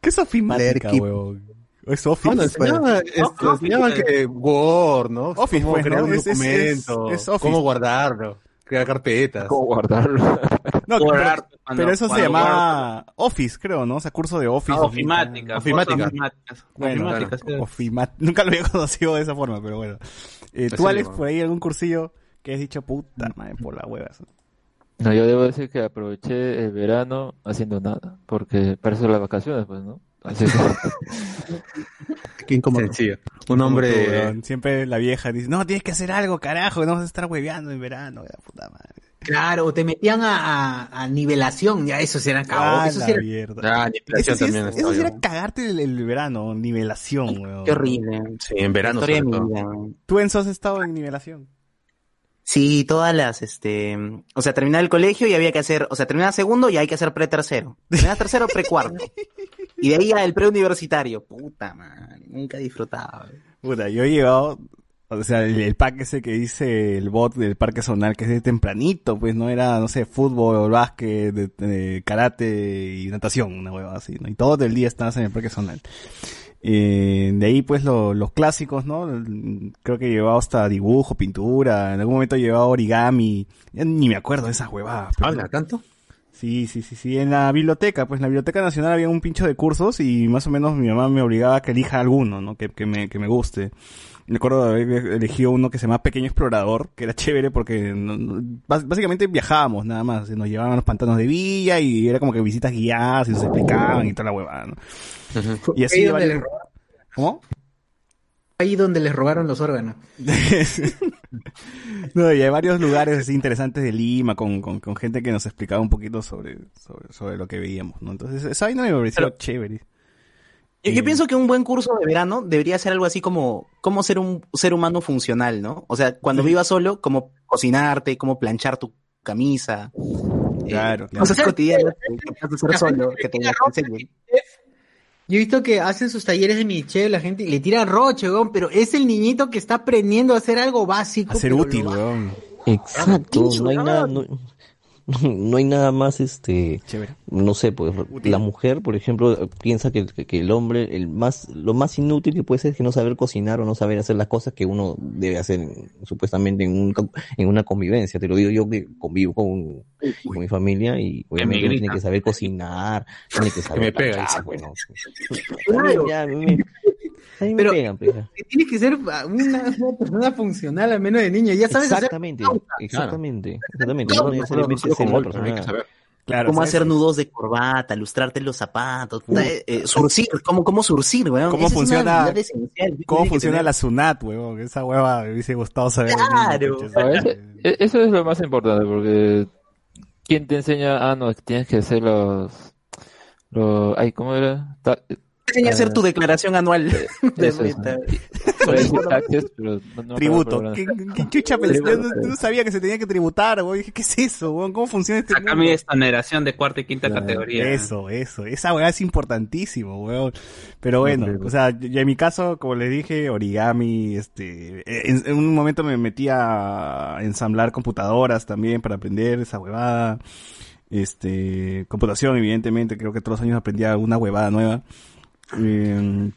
¿Qué es ofimática, huevón? ¿Es Office? Bueno, enseñaba, esto, enseñaban que Word, ¿no? Office, cómo pues, crear ¿no? un Es- es- documento, es- es Office. cómo guardarlo, crear carpetas. ¿Cómo guardarlo? No, pero, cuando- pero eso se llamaba Office, creo, ¿no? O sea, curso de Office. Ah, ofimática. Ofimática. Bueno, Ofimática. Ofimat- Nunca lo había conocido de esa forma, pero bueno. Eh, ¿Tú, Alex, por ahí algún cursillo que has dicho, puta madre, por las huevas? No, yo debo decir que aproveché el verano haciendo nada, porque para eso las vacaciones, pues, ¿no? Así que, Sencillo. Un Como tú, hombre... Siempre la vieja dice, no, tienes que hacer algo, carajo, no vas a estar hueveando en verano, la puta madre. Claro, o te metían a, a, a nivelación, ya eso era cagado. Ah, eso la era mierda. Ah, Eso es- era cagarte el, el verano, nivelación, weón. Qué horrible. Sí, en verano sobre todo. ¿Tú, Enzo, has estado en nivelación? Sí, todas las, este, o sea, terminar el colegio y había que hacer, o sea, terminar segundo y hay que hacer pre-tercero. Terminar tercero, pre-cuarto. Y de ahí al pre-universitario. Puta madre, nunca disfrutaba. Puta, yo he llevado, o sea, el, el pack ese que dice el bot del parque zonal, que es de tempranito, pues no era, no sé, fútbol, básquet, de, de karate y natación, una hueva así, ¿no? Y todo el día estabas en el parque zonal. Eh, de ahí pues lo- los clásicos, ¿no? Creo que he llevado hasta dibujo, pintura, en algún momento he llevado origami, ya ni me acuerdo de esas huevadas. pero- ¿Habla tanto? Sí, sí, sí, sí. En la biblioteca, pues en la Biblioteca Nacional había un pincho de cursos y más o menos mi mamá me obligaba a que elija alguno, ¿no? Que, que me, que me guste. Me acuerdo de haber elegido uno que se llama Pequeño Explorador, que era chévere porque no- no- bás- básicamente viajábamos nada más. Nos llevaban a los pantanos de Villa y era como que visitas guiadas y nos explicaban y toda la huevada, ¿no? Y así de donde varios- les, ¿Cómo? Ahí donde les robaron los órganos. no, y hay varios lugares así interesantes de Lima con, con, con gente que nos explicaba un poquito sobre, sobre, sobre lo que veíamos, ¿no? Entonces, esa vaina me pareció chévere. Yo, yo Eh, pienso que un buen curso de verano debería ser algo así como cómo ser un ser humano funcional, ¿no? O sea, cuando vivas solo, cómo cocinarte, cómo planchar tu camisa. eh, Claro, claro. Cosas cotidianas que que puedas hacer solo, que te enseñen. Yo he visto que hacen sus talleres de Michelle, la gente le tira roche, weón, pero es el niñito que está aprendiendo a hacer algo básico. A ser útil, weón. Exacto, no hay nada, no, no hay nada más, este, Chévere. no sé, pues la mujer, por ejemplo, piensa que, que- el hombre, el más, lo más inútil que puede ser es que no saber cocinar o no saber hacer las cosas que uno debe hacer en- supuestamente en, un, en una convivencia. Te lo digo yo que convivo con, con mi familia y obviamente tiene que saber cocinar, tiene que saber me pega, bueno. Claro. Ya, me Pero- pegan, Tienes que ser una, una persona funcional al menos de niño. Ya sabes hacer Exactamente, exactamente, exactamente. Claro, No ser golpes, hay que persona saber. Claro, cómo ¿sabes? hacer nudos de corbata, lustrarte los zapatos, eh, eh, surcir, cómo, cómo surcir, weón. ¿Cómo Esa funciona- ¿Cómo funciona la SUNAT, huevón? Esa hueva me hubiese gustado saber. Claro. No, ese- e- eso es lo más importante, porque ¿quién te enseña? Ah, no, tienes que hacer los... los ay, ¿cómo era? Ta- Enseña a hacer tu declaración anual de no me Tributo. ¿Qué, chucha pensé? Yo no, sabía que se tenía que tributar. Dije, ¿qué es eso, weón? ¿Cómo funciona este mundo? mi exoneración de cuarta y quinta Claro. categoría. Eso, eso. Esa weá es importantísimo, weón. Pero bueno, o sea, yo en mi caso, como les dije, origami, este, en, en un momento me metí a ensamblar computadoras también para aprender esa huevada. Este, computación, evidentemente, creo que todos los años aprendía alguna huevada nueva. Eh,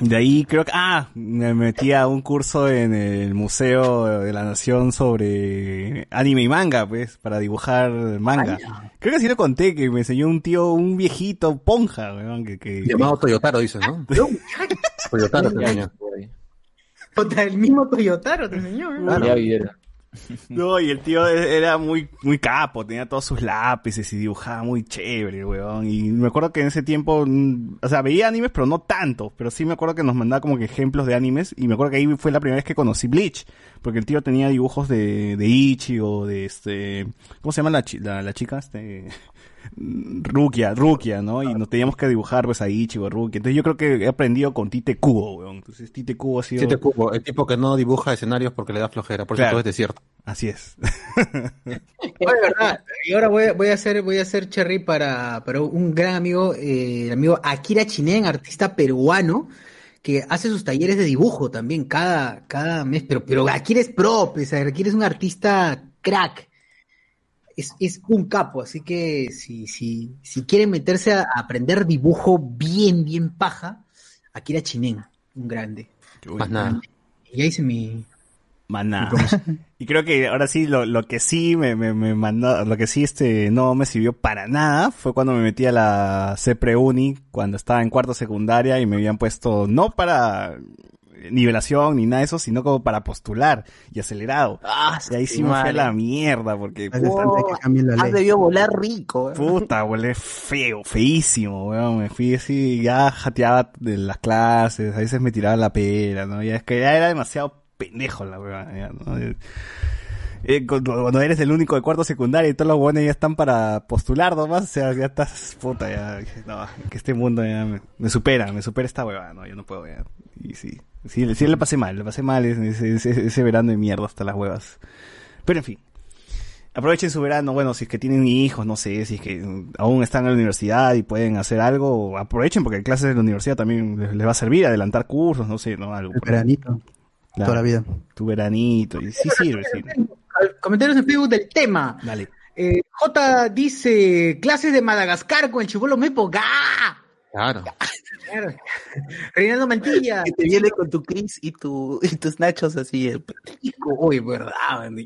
de ahí creo que, ah, me metí a un curso en el Museo de la Nación sobre anime y manga, pues, para dibujar manga. Creo que sí lo conté, que me enseñó un tío, un viejito ponja, weón, que, que... Llamado Toyotaro, dices, ¿no? Toyotaro te enseñó. El mismo Toyotaro te enseñó, ¿eh? Ya viera. No, y el tío era muy, muy capo, tenía todos sus lápices y dibujaba muy chévere, weón. Y me acuerdo que en ese tiempo, mm, o sea, veía animes, pero no tanto. Pero sí me acuerdo que nos mandaba como que ejemplos de animes. Y me acuerdo que ahí fue la primera vez que conocí Bleach. Porque el tío tenía dibujos de, de Ichi o de este, ¿cómo se llama la, la, la chica? Este, Rukia, Rukia, ¿no? Y nos teníamos que dibujar pues ahí, chivo, Rukia. Entonces yo creo que he aprendido con Tite Kubo, weón. Entonces Tite Kubo ha sido... Tite Kubo, el tipo que no dibuja escenarios porque le da flojera, por eso Claro. todo es desierto. Así es. Verdad. Y ahora voy, a- voy a hacer, voy a hacer cherry para, para un gran amigo, eh, el amigo Akira Chinen, artista peruano, que hace sus talleres de dibujo también cada, cada mes, pero, pero Akira es pro, pues, Akira es un artista crack. Es, es un capo, así que si, si, si quieren meterse a, aprender dibujo bien, bien paja, Akira Chinen, un grande. Más nada. Y ya hice mi, Maná. Y creo que ahora sí, lo, lo que sí me, me, me mandó, lo que sí este no me sirvió para nada fue cuando me metí a la CEPRE-UNI, cuando estaba en cuarto secundaria y me habían puesto, no para nivelación ni nada de eso, sino como para postular y acelerado. Ah, y ahí sí me fui a la mierda, porque Es bastante que Has debido volar rico. eh. Puta, huele feo, feísimo, weón. Me fui así, ya jateaba de las clases, a veces me tiraba la pera, ¿no? Ya es que ya era demasiado pendejo la weón, ya, ¿no? Eh, eh, cuando, cuando eres el único de cuarto secundario y todos los buenos ya están para postular nomás, o sea, ya estás, puta, ya, no, que este mundo ya me, me supera, me supera esta huevada, no, yo no puedo ya. Y sí, sí, sí le pasé mal, le pasé mal ese, ese, ese verano de mierda hasta las huevas. Pero en fin. Aprovechen su verano, bueno, si es que tienen hijos, no sé, si es que aún están en la universidad y pueden hacer algo, aprovechen porque clases de la universidad también les, les va a servir, adelantar cursos, no sé, ¿no? Algo. El veranito. Claro. Toda la vida. Tu veranito, y sí sirve, sí. Comentarios en Facebook del tema. Dale. Eh, J dice, clases de Madagascar con el chivolo Mepo. ¡Gah! Claro. Claro. Reinaldo Mantilla. Que te viene con tu Chris y, tu, y tus nachos así. eh. Uy, verdad.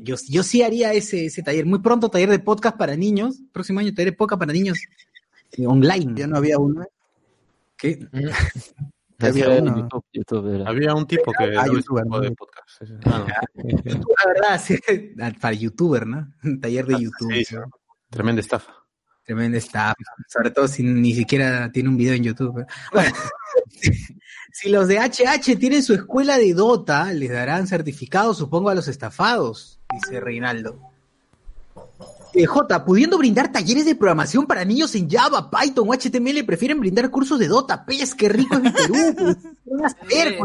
Yo, yo sí haría ese, ese taller. Muy pronto taller de podcast para niños. Próximo año taller de podcast para niños eh, online. Ya no había uno. ¿eh? ¿Qué? Había Había uno. YouTube, YouTube era. Había un tipo que Ah, youtuber, tipo ¿no? de podcast. Sí, sí. Ah, no. La verdad, sí. Para youtuber, ¿no? Taller de YouTube. Sí, sí. Tremenda estafa. Tremenda estafa. Sobre todo si ni siquiera tiene un video en YouTube. Bueno, si los de HH tienen su escuela de Dota, les darán certificado, supongo, a los estafados, dice Reinaldo. Eh, J, pudiendo brindar talleres de programación para niños en Java, Python o HTML, prefieren brindar cursos de Dota. Pez, qué rico es mi Perú. pues. Eh,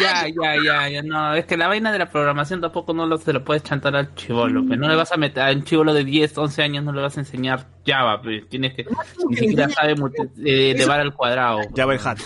ya, ya, ya, ya, no, es que la vaina de la programación tampoco no lo, se lo puedes chantar al chivolo, pues no le vas a meter a un chivolo de 10, 11 años, no le vas a enseñar Java, pues tienes que, ni siquiera sabe multi- eh, elevar al cuadrado. pues. Ya va el hat.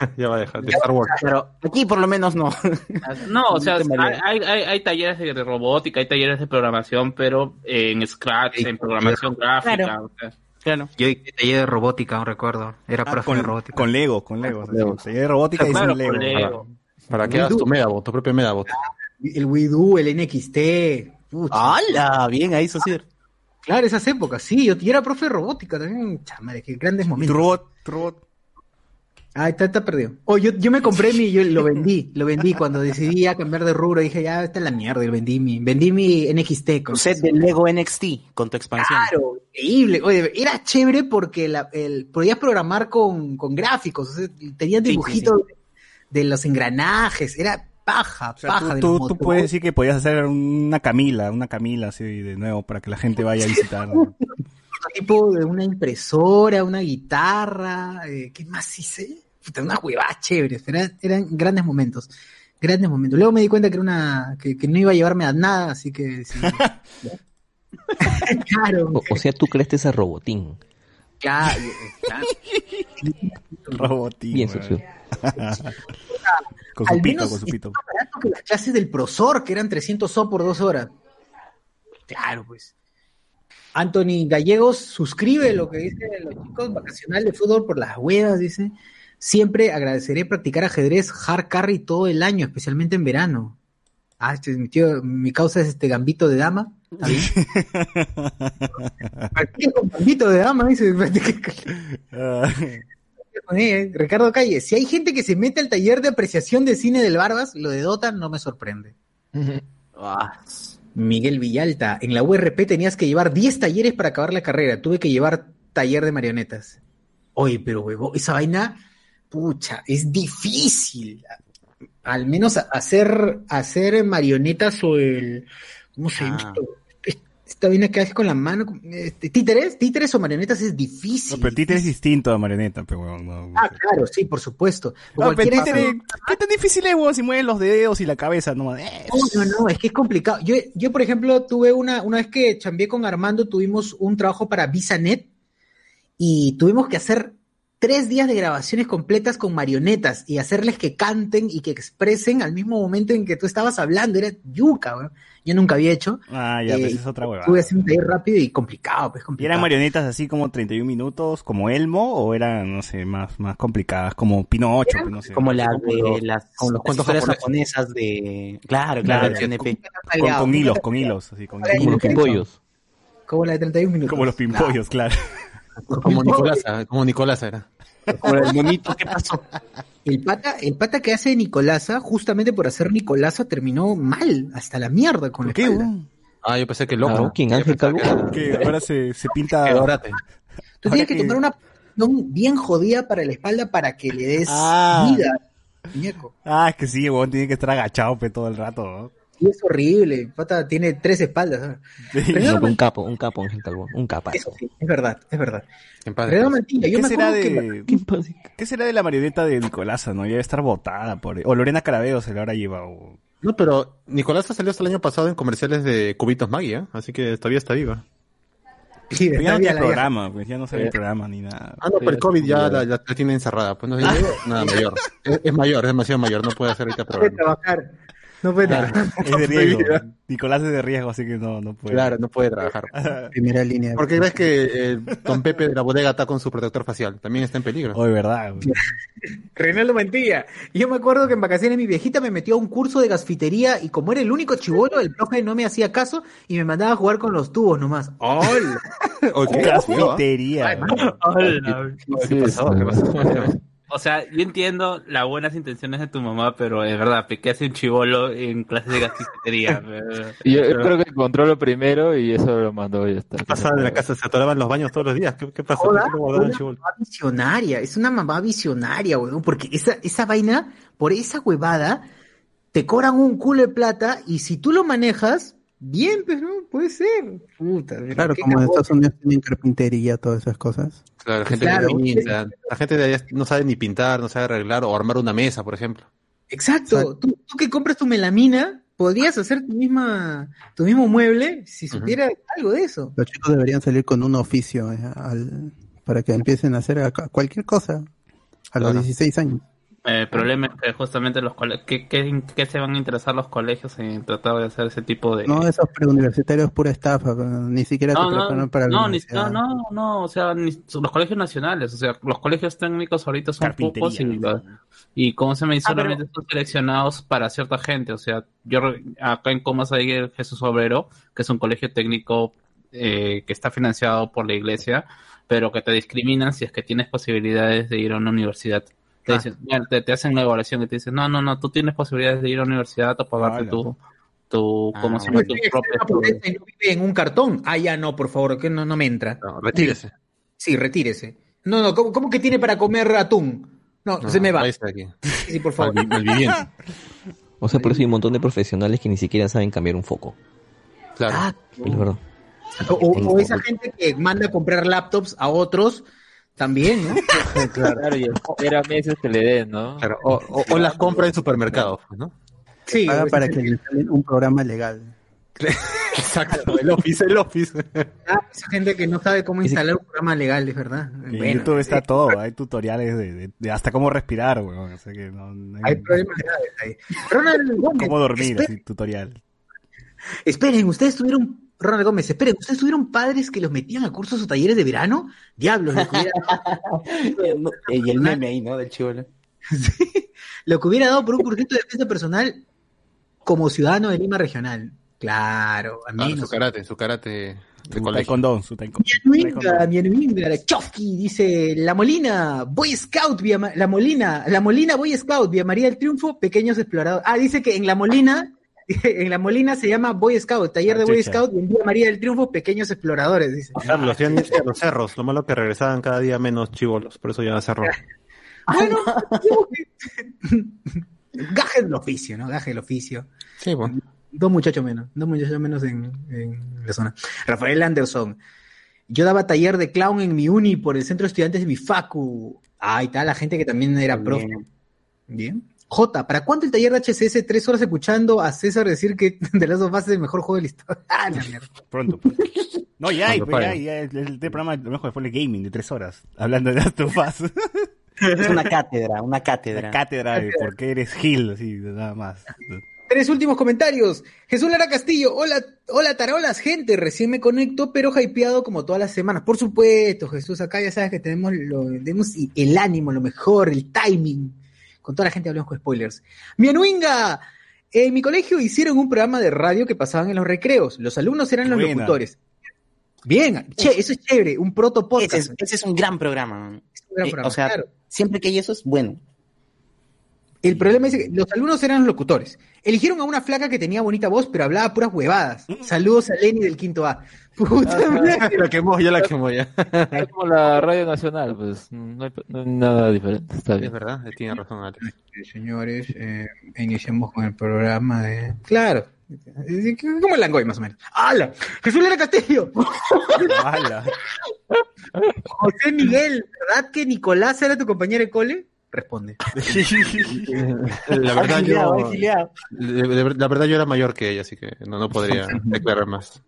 Ya va a dejar de Star Wars. Pero aquí por lo menos no. No, o sea, No hay, hay, talleres de robótica, hay talleres de programación, pero en Scratch, en programación gráfica, Claro. o sea, Claro. Yo hice taller de robótica, aún recuerdo. Era Ah, profe de con, robótica. con Lego, con Lego. Lego. Sí, de robótica y claro, sin Lego. Lego. Para que hagas tu Medabot, tu propio Medabot. El Widoo, el NXT. Pucha. ¡Hala! Bien, ahí eso sí. Claro, esas épocas, sí. Yo, yo era profe de robótica también. Chamare, qué grandes Tu momentos. robot, tu robot. Ah, está, está perdido. Oh, yo, yo me compré mi, yo lo vendí, lo vendí cuando decidí ya cambiar de rubro. Dije, ya, esta es la mierda. Y vendí mi, vendí mi NXT. Con Un set de Lego NXT con tu expansión. Claro, increíble. Oye, era chévere porque la, el, podías programar con, con gráficos. O sea, Sí, sí, dibujitos De, los engranajes. Era paja, O sea, paja. tú, de tú- tú puedes decir que podías hacer una Camila, una Camila así de nuevo para que la gente vaya a visitar. tipo de una impresora, una guitarra, eh, ¿qué más hice? Puta, unas huevadas chéveres, pero eran, eran grandes momentos, grandes momentos. Luego me di cuenta que era una, que, que no iba a llevarme a nada, así que decidí- claro, O, o sea, tú creaste ese robotín. claro, claro. Robotín. Bien, socio. con su Al pito, menos con su pito. más barato que las clases del profesor, que eran 300 so por dos horas. Claro, pues. Anthony Gallegos suscribe lo que dicen los chicos vacacional de fútbol por las huevas, dice. Siempre agradeceré practicar ajedrez hard carry todo el año, especialmente en verano. Ah, este es mi tío, mi causa es este gambito de dama. Practique con gambito de dama, dice. Ah, Eh, Ricardo Calle, si hay gente que se mete al taller de apreciación de cine del Barbas, lo de Dota no me sorprende. Ah, Miguel Villalta, en la URP tenías que llevar 10 talleres para acabar la carrera. Tuve que llevar taller de marionetas. Oye, pero huevo, esa vaina, pucha, es difícil. Al menos hacer, hacer marionetas o el. ¿Cómo se llama? Ah. Esta vaina que haces con la mano. este, ¿Títeres? ¿Títeres o marionetas es difícil? No, pero títere es distinto a marioneta, pero weón, no. Ah, claro, sí, por supuesto. No, pero Cualquiera- títere, ¿qué tan difícil es, weón? Si mueven los dedos y la cabeza, no. Eh, No, no, no, es que es complicado. Yo, yo por ejemplo, tuve una, una vez que chambeé con Armando, tuvimos un trabajo para VisaNet y tuvimos que hacer tres días de grabaciones completas con marionetas y hacerles que canten y que expresen al mismo momento en que tú estabas hablando. Era yuca, weón. Yo nunca había hecho. Ah, ya, Eh, pues es otra huevada. Estuve haciendo ahí rápido y complicado, pues ¿Y complicado. eran marionetas así como 31 minutos, como Elmo, o eran, no sé, más, más complicadas, como Pinocho, pues, no sé. Como las Como de los- las, como los las cuentos japoneses. japonesas de... Claro, Claro. Con, con hilos, con hilos, así, con Como los pimpollos. Como la de 31 minutos. Como los pimpollos, claro. Como Nicolasa, como Nicolasa era. Como el monito, ¿qué pasó? El pata, el pata que hace Nicolasa, justamente por hacer Nicolasa, terminó mal, hasta la mierda con la ¿Qué? Ah, yo pensé que loco. Ah, ¿Quién? Ángel Calvo. Que ahora se, se pinta... Que dorate. Tú tienes que tomar una posición bien jodida para la espalda para que le des Ah. vida, muñeco. Ah, es que sí, weón, tiene que estar agachado pues, todo el rato, ¿no? Y es horrible. Pata tiene tres espaldas. No, un capo, un capo, Ángel Calvo. Un capazo. Eso sí, es verdad, es verdad. Yo ¿Qué me será, que de, ¿Qué será de la marioneta de Nicolasa, no? Ya debe estar botada por... O Lorena Carabeo se la habrá llevado. No, pero Nicolasa salió hasta el año pasado en comerciales de Cubitos Maggie, ¿eh? así que todavía está viva. Sí, Pero ya no tiene programa, pues ya no sale el programa ni nada. Ah, no, pero el COVID ya la, la- la tiene encerrada. Pues no Ah. nada mayor. Es, es mayor, es demasiado mayor, no puede hacer ahorita programa. trabajar. No puede Claro. trabajar. Es de riesgo. Nicolás es de riesgo, así que no, no puede. Claro, no puede trabajar. Primera línea. Porque ves que eh, Don Pepe de la bodega está con su protector facial. También está en peligro. Oh, de verdad. Reinaldo mentía. Yo me acuerdo que en vacaciones mi viejita me metió a un curso de gasfitería y como era el único chivolo, el profe no me hacía caso y me mandaba a jugar con los tubos nomás. ¡Hola! Gasfitería. ¿Qué pasó? ¿Qué pasó? O sea, yo entiendo las buenas intenciones de tu mamá, pero es verdad, ¿qué hace un chivolo en clases de gasfitería? Yo creo que encontró lo primero y eso lo mandó y ya está. ¿Qué pasaba en la casa? ¿Se atoraban los baños todos los días? ¿Qué, qué pasó? Hola, ¿Por qué no guardaban una mamá visionaria, es una mamá visionaria, weón, porque esa, esa vaina, por esa huevada, te cobran un culo de plata y si tú lo manejas, bien, pues no, puede ser. Puta, pero Claro, como en. Estados Unidos tienen carpintería, todas esas cosas. Claro, la gente Claro. que pinta. La gente de allá no sabe ni pintar, no sabe arreglar o armar una mesa, por ejemplo. Exacto, tú, tú que compras tu melamina, podrías hacer tu misma, tu mismo mueble si supieras algo de eso. Los chicos deberían salir con un oficio eh, al- para que empiecen a hacer acá cualquier cosa a los Claro. 16 años. El problema es que justamente los colegios, ¿qué, qué, qué se van a interesar los colegios en tratar de hacer ese tipo de... No, esos preuniversitarios pura estafa, ni siquiera No, preparan para la no, ni- no, no, no, o sea, ni- los colegios nacionales, o sea, los colegios técnicos ahorita son Carpintería, pocos y, y como se me dice, Ah, pero- solamente son seleccionados para cierta gente, o sea, yo re- acá en Comas hay el Jesús Obrero, que es un colegio técnico eh, que está financiado por la iglesia, pero que te discriminan si es que tienes posibilidades de ir a una universidad. Te, Ah. dicen, mira, te, te hacen la evaluación y te dicen, no, no, no, tú tienes posibilidades de ir a una universidad o pagarte tu, tu, Ah, como si No no, tu estoy en propio extrema pobreza y no vive en un cartón. Ah, ya no, por favor, que no, no me entra. No, retírese. Sí, retírese. No, no, ¿cómo, cómo que tiene para comer atún? No, No, se me va. aquí. Sí, sí, por favor. O sea, por eso hay un montón de profesionales que ni siquiera saben cambiar un foco. Claro. Ah, Es verdad. o, o- o esa gente que manda a comprar laptops a otros también, ¿no? Claro, y espera meses que le den, ¿no? Claro, O, o- o las compra en supermercados, pues, ¿no? Sí, Paga para que le instalen un programa legal. Exacto, el office, el office. Ah, esa gente que no sabe cómo instalar un programa legal, es verdad. En Bueno, YouTube está eh, todo, hay tutoriales de, de- de hasta cómo respirar, weón. O sea que no, no Hay problemas graves ahí. Ronald Gómez. cómo dormir, esperen, así, tutorial. esperen, ustedes tuvieron, Ronald Gómez, esperen, ustedes tuvieron padres que los metían a cursos o talleres de verano. Diablos, lo que hubiera, y el meme ahí, ¿no? Del chivolo. lo que hubiera dado por un cursito de defensa personal como ciudadano de Lima Regional. Claro, Claro, menos. su karate, su karate de Su taekwondo, su Chofki, dice La Molina, Boy Scout, vía Ma- La Molina, La Molina, Boy Scout, vía María del Triunfo, Pequeños Exploradores. Ah, dice que en La Molina, en La Molina se llama Boy Scout, taller de Boy. Scout, y en Vía María del Triunfo, Pequeños Exploradores, dice. Claro, lo hacían irse a los cerros, lo malo que regresaban cada día menos chivolos, por eso ya cerró. Bueno, gaje del oficio, ¿no? Gaje del oficio. Sí, bueno. Dos muchachos menos, dos muchachos menos en, en la zona. Rafael Anderson. Yo daba taller de clown en mi uni por el centro de estudiantes de mi facu. Ahí está la gente que también era profe. Bien. J, ¿para cuánto el taller de HCS? Tres horas escuchando a César decir que de las dos fases es el mejor juego de la historia. Ah, la mierda. Pronto. pues. No, ya hay, pues, ya, ya, el, el programa lo mejor fue el gaming de tres horas, hablando de Last of Us. Es una cátedra, una cátedra. Cátedra de por qué eres Gil, así, nada más. Tres últimos comentarios. Jesús Lara Castillo, hola, hola tarolas, gente, recién me conecto, pero hypeado como todas las semanas. Por supuesto, Jesús, acá ya sabes que tenemos, lo, tenemos el ánimo, lo mejor, el timing. Con toda la gente hablamos con spoilers. Mianuinga, en mi colegio hicieron un programa de radio que pasaban en los recreos. Los alumnos eran los Buena. locutores. Bien, che, eso es chévere, un proto podcast. Ese es, ese es un gran programa. un gran Eh, programa, o sea, claro. siempre que hay eso es bueno. El problema es que los alumnos eran los locutores. Eligieron a una flaca que tenía bonita voz, pero hablaba puras huevadas. Saludos a Lenny del quinto A. Puta madre. la quemó, ya la quemó ya. Es como la radio nacional, pues no hay, no hay nada diferente. Está bien. Es verdad, tiene razón Alex. Señores, eh, iniciamos con el programa de... Claro. Como el Langoy, más o menos. ¡Hala! ¡Jesús Lara Castillo! ¡Hala! José Miguel, ¿verdad que Nicolás era tu compañero de cole? Responde. La verdad Agiliado, yo, agiliado. la verdad yo era mayor que ella, así que no, no podría declarar más.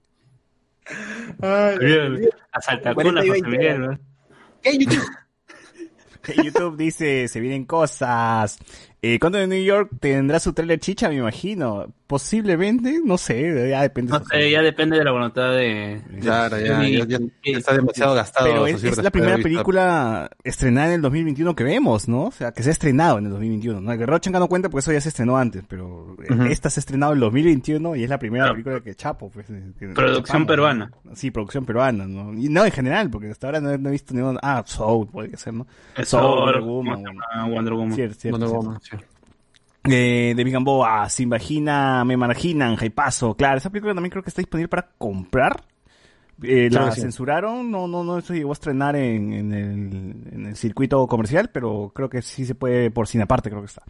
Asalta Cuarenta cuna, y José. Miguel, ¿no? En YouTube dice, se vienen cosas. Eh, ¿Cuándo en New York tendrá su trailer chicha, me imagino? Posiblemente, no sé, ya depende. No sé, ya depende de la voluntad de... Claro, ya, Sí, ya- ya sí. está demasiado gastado. Pero es, es la de primera película estrenada en el 2021 que vemos, ¿no? O sea, que se ha estrenado en el 2021. ¿no? El Guerrero no cuenta porque eso ya se estrenó antes, pero eh, Ujú. esta se ha estrenado en el 2021 y es la primera película que chapo. Pues, que- Producción chapamos, peruana. ¿no? Sí, producción peruana, ¿no? Y no, en general, porque hasta ahora no, no he visto ningún... Ah, Soul, puede ser, ¿no? Soul, Soul, Wonder Woman, Wonder. Wonder Woman. Cierto, cierto, Wonder cierto. Woman. Eh, de Big Sin Vagina, Me Marginan, Jaipazo. Claro, esa película también creo que está disponible para comprar. Eh, Creo la sí. censuraron, no, no, no se llegó a estrenar en, en el, en el circuito comercial, pero creo que sí se puede por cine aparte, creo que está.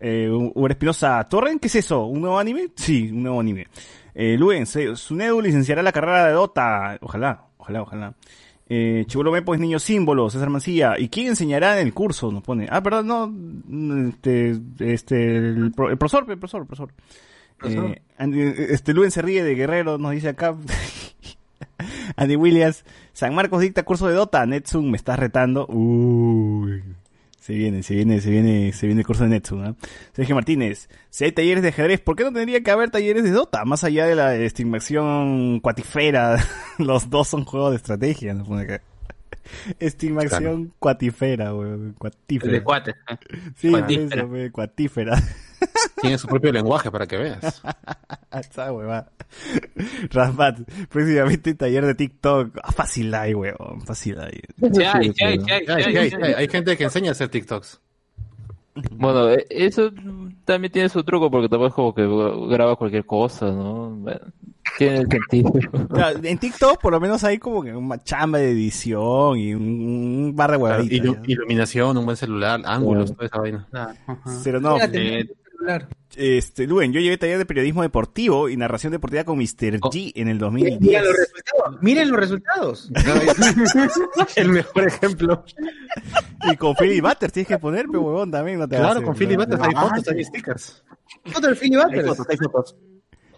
Eh, Uber Espinosa, ¿Torren? ¿Qué es eso? ¿Un nuevo anime? Sí, un nuevo anime. Eh, Luen, Sunedu licenciará la carrera de Dota. Ojalá, ojalá, ojalá. Eh, Chibolo Mepo es niño símbolo, César Mancilla. ¿Y quién enseñará en el curso? Nos pone. Ah, perdón, no. Este, este, el, pro- el profesor, el profesor, el profesor. Eh, Andy- este Luen se ríe de Guerrero, nos dice acá. Andy Williams, San Marcos dicta curso de Dota, Netsum me estás retando. Uy. Se viene, se viene, se viene, se viene el curso de Netsum, ¿no? Sergio Martínez, si hay talleres de ajedrez, ¿por qué no tendría que haber talleres de Dota? Más allá de la estigmación cuatifera, los dos son juegos de estrategia, acá. Estigmación cuatifera, weón, cuatífera. De cuates. ¿eh? Sí, Cuatífera. eso, weón, cuatífera. Tiene su propio lenguaje para que veas. Esa huevada. Raspat, próximamente taller de TikTok. Ah, fácil hay, weón, fácil hay. Hay, Ya, ya, ya, gente que enseña a hacer TikToks. Bueno, eh, eso también tiene su truco porque tampoco es como que graba cualquier cosa, ¿no? Bueno, tiene sentido. Claro, en TikTok por lo menos hay como que una chamba de edición y un, un bar de Claro, huevaditas. ilu- iluminación, un buen celular, ángulos, toda esa vaina. Pero no, Espérate, este, Luen, yo llevé taller de periodismo deportivo y narración deportiva con Mr. G en el Miren 2010. los resultados. Miren los resultados. El mejor ejemplo. Y con Philly Butters tienes que poner, pero huevón, también no te Claro, hace, con Philly. Butters hay fotos, hay stickers. Foto del Philly Hay Butters. fotos, hay fotos.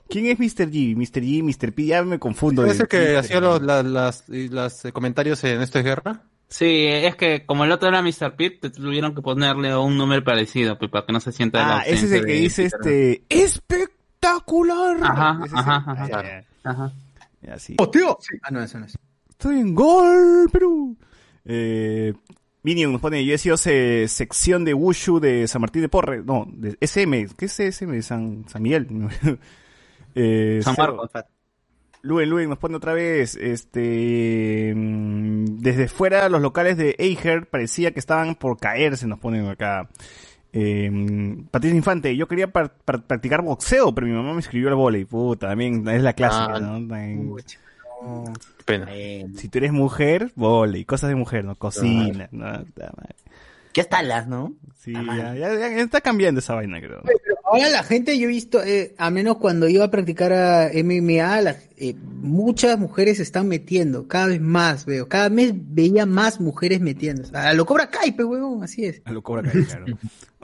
¿Quién es Mr. G? Mr. G, Mr. P, ya me confundo. ¿Es el que hacía los, las, las, eh, comentarios en Esto es Guerra? Sí, es que como el otro era Mr. Pete, te tuvieron que ponerle un número parecido, pues, para que no se sienta la Ah, ese es el que dice Peter. este espectacular. Ajá, es ajá, ajá. Ah, ya, ya. Ajá. Ya, sí. Oh, tío. Sí. Ah, no, eso no es. Estoy en gol, Perú. Eh, Minion nos pone, yo he sido se- sección de Wushu de San Martín de Porre, no, de SM, ¿qué es SM? San, San Miguel. eh, San Cero. Luen, Luen nos pone otra vez, este, mm, desde fuera los locales de Eiger parecía que estaban por caerse, nos ponen acá. Eh, Patricia Infante, yo quería par- par- practicar boxeo, pero mi mamá me escribió al volei, puta, también es la clásica, Ah, ¿no? También- pena. si tú eres mujer, volei, cosas de mujer, no cocina, no, madre. ¿Qué talas, no? Sí, ya, ya- ya está cambiando esa vaina, creo. Pero ahora la gente, yo he visto, eh, a menos cuando iba a practicar a MMA, eh, muchas mujeres se están metiendo, cada vez más veo, cada mes veía más mujeres metiendo. A lo cobra Caipe, huevón, así es. A lo cobra Kai, claro.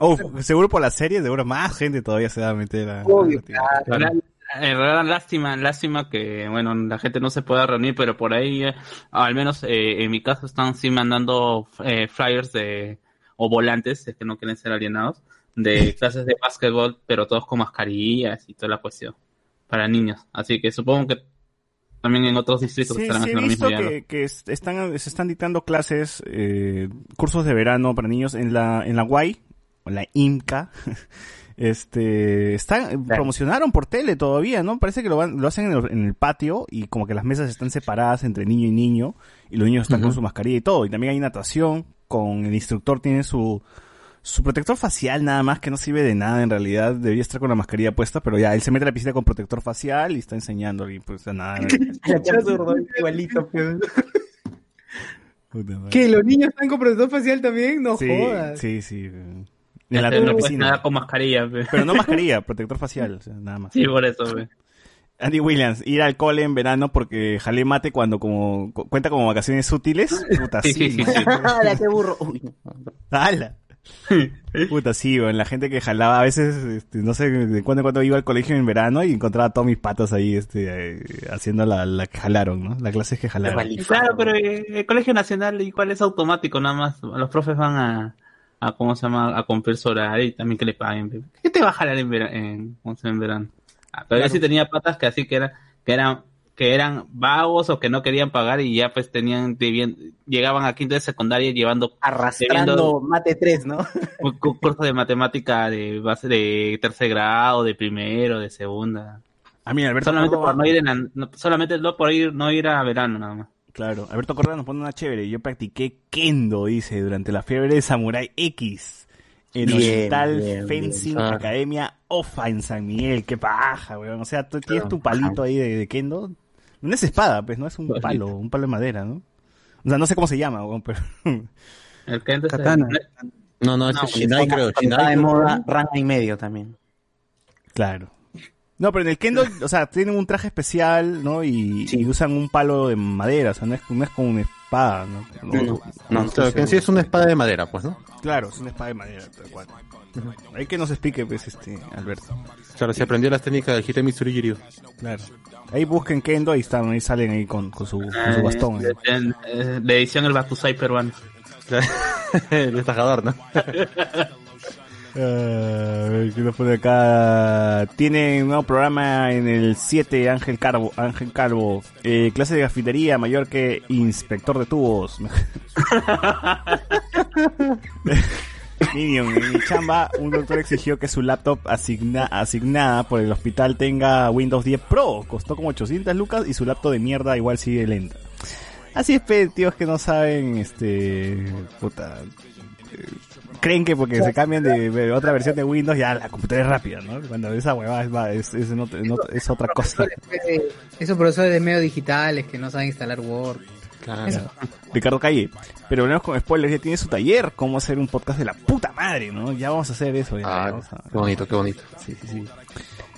Oh, seguro por la serie, seguro más gente todavía se va a meter a... Obvio, En realidad, lástima, lástima que, bueno, la gente no se pueda reunir, pero por ahí, eh, al menos eh, en mi caso, están sí mandando eh, flyers de, o volantes, es que no quieren ser alienados, de clases de básquetbol, pero todos con mascarillas y toda la cuestión, para niños. Así que supongo que también en otros distritos Sí, estarán sí, haciendo lo mismo visto ya. ¿no? que, que es- están, se están dictando clases, eh, cursos de verano para niños en la, en la UAI, o la IMCA. Este, están, promocionaron por tele todavía, ¿no? Parece que lo, van- lo hacen en el, en el patio y como que las mesas están separadas entre niño y niño y los niños están con su mascarilla y todo. Y también hay natación, con el instructor tiene su, su protector facial nada más que no sirve de nada en realidad, debería estar con la mascarilla puesta, pero ya, él se mete a la piscina con protector facial y está enseñando y pues nada. igualito, pues. ¿Que los niños están con protector facial también? No sí, jodas. Sí, sí. En la, en piscina. nadar con mascarilla. pe. Pero no mascarilla, protector facial, o sea, nada más. Sí, por eso. pe. Andy Williams, ir al cole en verano porque jalé mate cuando como cu- cuenta como vacaciones útiles. Puta, Sí, sí. sí, sí, sí. ¡Hala, qué burro! ¡Hala! Puta, sí, weón, la gente que jalaba a veces, este, no sé, de cuando en cuando iba al colegio en verano y encontraba a todos mis patas ahí, este, eh, haciendo la, la que jalaron, ¿no? La clase que jalaron. Claro, pero eh, el Colegio Nacional igual es automático, nada más. Los profes van a, a ¿cómo se llama? A cumplir su horario y también que le paguen. ¿Qué te va a jalar en, vera- en, en verano? Ah, pero yo sí tenía patas que así que eran, que eran, que eran vagos o que no querían pagar y ya pues tenían, debían- llegaban a quinto de secundaria llevando Arrastrando debiendo mate 3, ¿no? un cu- curso de matemática de base de tercer grado, de primero, de segunda. Ah, mira, Alberto solamente Córdoba- por no ir en la- no- solamente no por ir no ir a verano nada más. Claro, Alberto Correa nos pone una chévere. Yo practiqué kendo, dice, durante la fiebre de Samurai X. En Bien, Oriental bien, Fencing bien. Academia OFA en San Miguel. Qué paja, weón. O sea, tú tienes tu palito ahí de, de kendo. No es espada, pues, no es un palo, un palo de madera, ¿no? O sea, no sé cómo se llama, pero... El que antes Katana. No, no, ese No, es Shinai, creo. está Shinai. de moda, ranga y medio también. Claro. No, pero en el kendo, o sea, tienen un traje especial, ¿no? Y, y usan un palo de madera, o sea, no es, no es como una espada, ¿no? No, no, no, Claro, que en sí es una espada de madera, pues, ¿no? Claro, es una espada de madera, tal cual. Hay que nos explique, pues, este, Alberto. Claro, se aprendió las técnicas del Hitemi Tsurigiryu. Claro. Ahí busquen kendo, ahí están, ahí salen ahí con, con su, con Ah, su bastón. ahí. De, de- eh, de edición el Batusai peruano. el destajador, ¿no? Ah, a ver, ¿qué nos pone acá? Tiene un nuevo programa en el 7, Ángel Carbo, Ángel Calvo. Eh, clase de gafitería mayor que inspector de tubos. En mi chamba, un doctor exigió que su laptop asigna- asignada por el hospital tenga Windows 10 Pro. Costó como 800 lucas y su laptop de mierda igual sigue lenta. Así es, pe, tíos que no saben, este, puta, eh, creen que porque se cambian de, otra versión de Windows ya la computadora es rápida, ¿no? Cuando esa huevada es, es, es otra cosa. Esos profesores de medios digitales que no saben instalar Word. Eso. Ricardo Calle. Pero hablamos con spoilers, ya tiene su taller, cómo hacer un podcast de la puta madre, ¿no? Ya vamos a hacer eso. Ya, Ah, vamos a- qué bonito, qué bonito. Sí, sí, sí.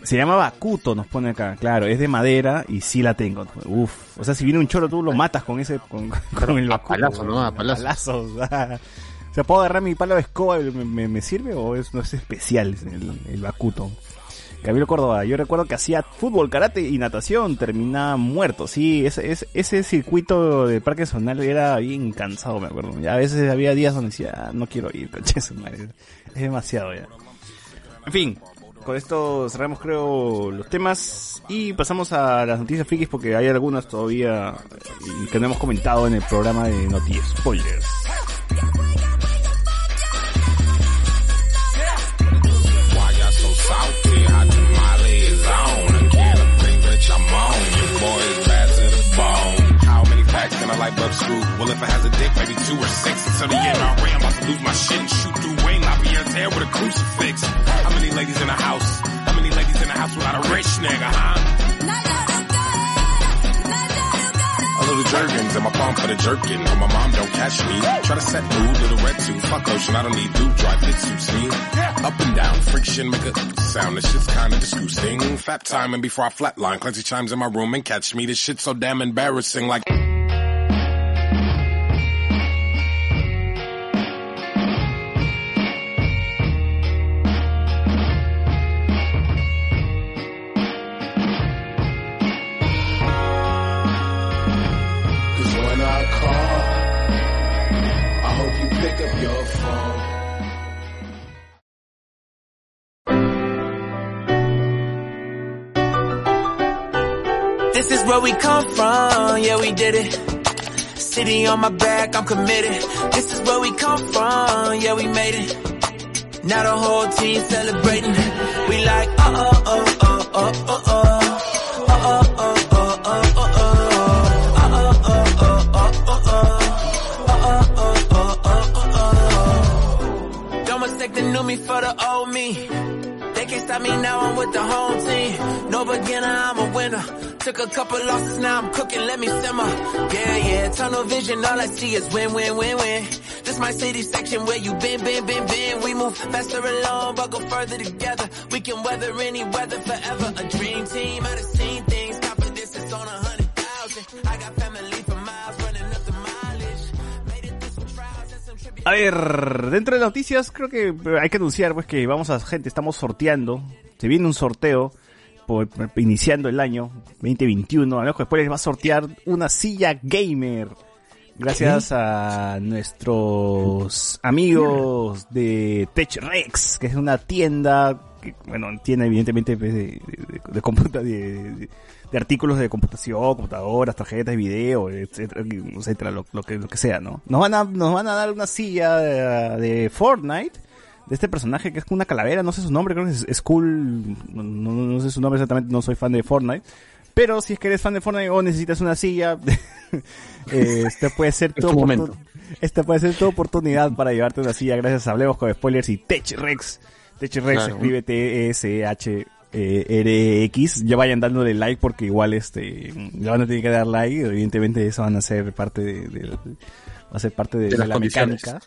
Se llama Bakuto, nos pone acá. Claro, es de madera y sí la tengo. Uf. O sea, si viene un choro, tú lo matas con ese, con, con el Bakuto. palazo, ¿no? A palazo. palazos. O sea, ¿puedo agarrar mi palo de escoba y me, me- me sirve o es, no es especial el, el Bakuto? Gabriel Córdoba, yo recuerdo que hacía fútbol, karate y natación, terminaba muerto. Sí, ese, ese, ese circuito de parque zonal era bien cansado, me acuerdo. Ya a veces había días donde decía, "Ah, no quiero ir, coche. Es demasiado ya. En fin, con esto cerramos creo los temas y pasamos a las noticias frikis porque hay algunas todavía eh, que no hemos comentado en el programa de Noticias Spoilers. Can a light bulb screw? Well, if it has a dick, maybe two or six. Until the NRA, I'm about to lose my shit and shoot through Wayne Lapierre's hair with a crucifix. How many ladies in the house? How many ladies in the house without a rich nigga, huh? A little jerkins in my palm for the jerkin. Hope my mom don't catch me. Try to set mood, little red too. Fuck ocean, I don't need dude drive, it suits me. Up and down, friction make a sound. This shit's kinda disgusting. Fat time and before I flatline, Clancy chimes in my room and catch me. This shit's so damn embarrassing. Like. Where we come from, yeah, we did it. City on my back, I'm committed. This is where we come from, yeah, we made it. Now the whole team celebrating. We like, uh oh, oh, oh, oh, oh, oh. Uh oh, oh, oh, oh, oh, oh. Uh oh, oh, oh, oh, oh, oh. Uh oh, oh, oh, oh, oh, oh. Don't mistake the new me for the old me. They can't stop me now, I'm with the home team. No beginner, I'm a winner. Took a couple losses, now I'm cooking, let me simmer. Yeah, yeah, tunnel vision, all I see is win, win, win, win. This my city section where you been, been, been, been. We move faster alone, but go further together. We can weather any weather forever. A dream team, I've seen things. Confidence is on a hundred thousand. I got family for miles, running up the mileage. Made it through some trials and some tribulations. A ver, dentro de noticias creo que hay que anunciar pues que vamos a gente, estamos sorteando, se viene un sorteo por, iniciando el año 2021, a lo mejor después les va a sortear una silla gamer. Gracias a nuestros amigos de TechRex, que es una tienda que, bueno, tiene evidentemente pues, de, de, de, de computa- de- de- de artículos de computación, computadoras, tarjetas de video, etcétera, etcétera lo, lo que, lo que sea, ¿no? Nos van a, nos van a dar una silla de Fortnite, de este personaje que es una calavera, no sé su nombre, creo que es Skull, no, no, sé su nombre exactamente, no soy fan de Fortnite. Pero si es que eres fan de Fortnite o necesitas una silla, eh, este puede ser tu momento. Esta puede ser tu oportunidad para llevarte una silla gracias a Hablemos con Spoilers y TechRex. TechRex Claro. escribe T-E-S-H eh, RX, ya vayan dándole like porque igual este le van a tener que dar like, evidentemente eso van a ser parte de, de- va a ser parte de, De de las la mecánica.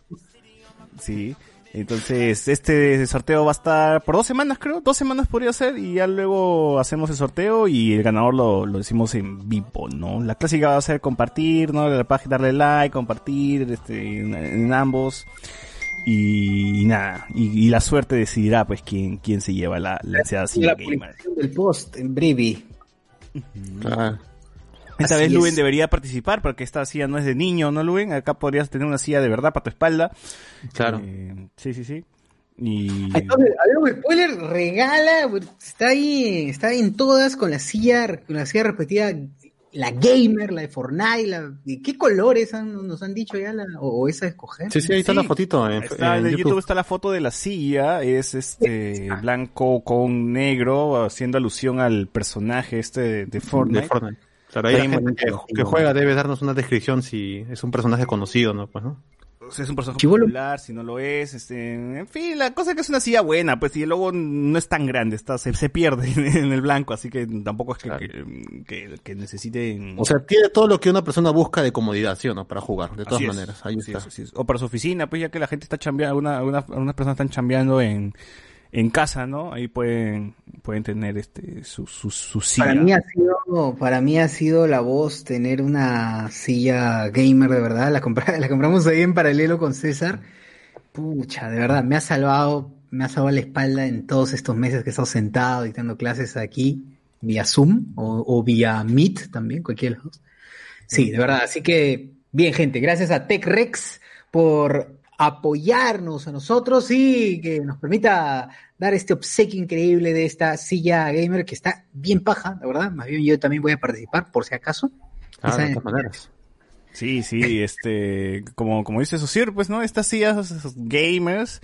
Sí. Entonces, este sorteo va a estar por dos semanas, creo. Dos semanas podría ser. Y ya luego hacemos el sorteo y el ganador lo, lo decimos en vivo, ¿no? La clásica va a ser compartir, ¿no? La página, darle like, compartir, este, en, en ambos. Y, nada. Y, y la suerte decidirá, pues, quién, quién se lleva la, la ansiada silla la gamer. publicación del post en Brevi. Esta Así vez Luven es. debería participar porque esta silla no es de niño, ¿no, Luven? Acá podrías tener una silla de verdad para tu espalda. Claro. Eh, sí, sí, sí. Y... Entonces, de spoiler, regala, está ahí, está ahí en todas con la silla, con la silla repetida, la gamer, la de Fortnite, la, ¿de ¿qué colores han- nos han dicho ya la, o, o esa a escoger? Sí, sí, ahí está la fotito en, Está, en en YouTube. YouTube. está la foto de la silla, es este blanco con negro, haciendo alusión al personaje este de, de Fortnite. De Fortnite. Claro, ahí la gente que, que juega debe darnos una descripción si es un personaje conocido, ¿no? Pues, ¿no? O sea, es un personaje popular, si no lo es, este, en fin, la cosa es que es una silla buena, pues, y el logo no es tan grande, está, se, se pierde en el blanco, así que tampoco es que, que, que- que necesiten... O sea, tiene todo lo que una persona busca de comodidad, ¿sí o no? Para jugar, de todas Así es, maneras. Ahí así está. es, así es. O para su oficina, pues ya que la gente está chambeando, alguna- algunas, algunas personas están chambeando en, en casa, ¿no? Ahí pueden, pueden tener este, su, su, silla. Para mí ha sido, para mí ha sido la voz tener una silla gamer de verdad. La compramos ahí en paralelo con César. Pucha, de verdad, me ha salvado, me ha salvado la espalda en todos estos meses que he estado sentado dictando clases aquí, vía Zoom o, o vía Meet también, cualquiera de los dos. Sí, de verdad. Así que, bien, gente, gracias a TechRex por apoyarnos a nosotros y que nos permita dar este obsequio increíble de esta silla gamer que está bien paja, la verdad. Más bien yo también voy a participar por si acaso. Ah, de todas maneras. Sí, sí, este, como, como dice Susir, pues, ¿no? Estas sillas esos gamers,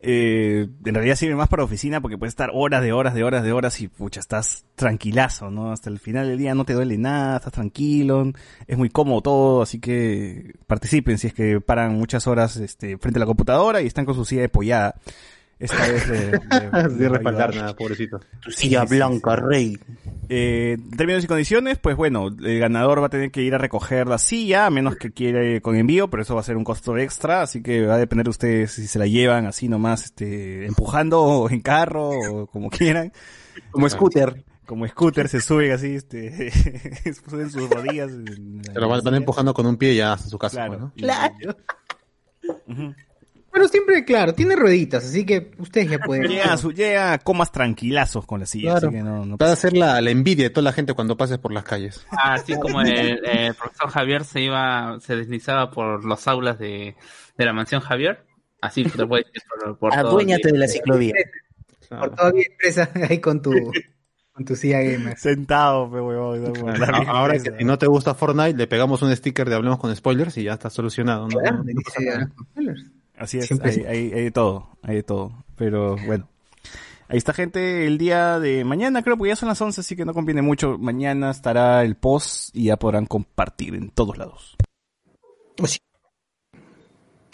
eh, en realidad sirven más para oficina porque puedes estar horas de horas de horas de horas y, pucha, estás tranquilazo, ¿no? Hasta el final del día no te duele nada, estás tranquilo, es muy cómodo todo, así que participen si es que paran muchas horas, este, frente a la computadora y están con su silla apoyada. Esta vez de, de- respaldar nada, pobrecito. Tu silla blanca, rey. Eh, términos y condiciones, pues bueno, el ganador va a tener que ir a recoger la silla, a menos que quiera ir con envío, pero eso va a ser un costo extra, así que va a depender de ustedes si se la llevan así nomás, este, empujando o en carro o como quieran. Como scooter. Como scooter se suben así, este, suben sus rodillas. en la- Se lo van, van empujando con un pie ya hasta su casa. Claro. pues, ¿no? Claro. Bueno, siempre, claro, tiene rueditas, así que ustedes ya pueden. Llega, a su, llega comas tranquilazos con la silla, Claro. así que no, no Va a ser la, la envidia de toda la gente cuando pases por las calles. Así como el, el profesor Javier se iba, se deslizaba por los aulas de, de la mansión Javier, así te puedes decir por, por Aduéñate de la ciclovía. Por todavía empresa ahí con tu, con tu silla gamer. Sentado, pe, huevón, no, por la A- misma Ahora que si no te gusta Fortnite, le pegamos un sticker de Hablemos con Spoilers y ya está solucionado. ¿no? Claro, No. ¿no? Así es, hay, hay- hay de todo, hay de todo. Pero bueno. Ahí está gente el día de mañana, creo, porque ya son las 11, así que no conviene mucho. Mañana estará el post y ya podrán compartir en todos lados.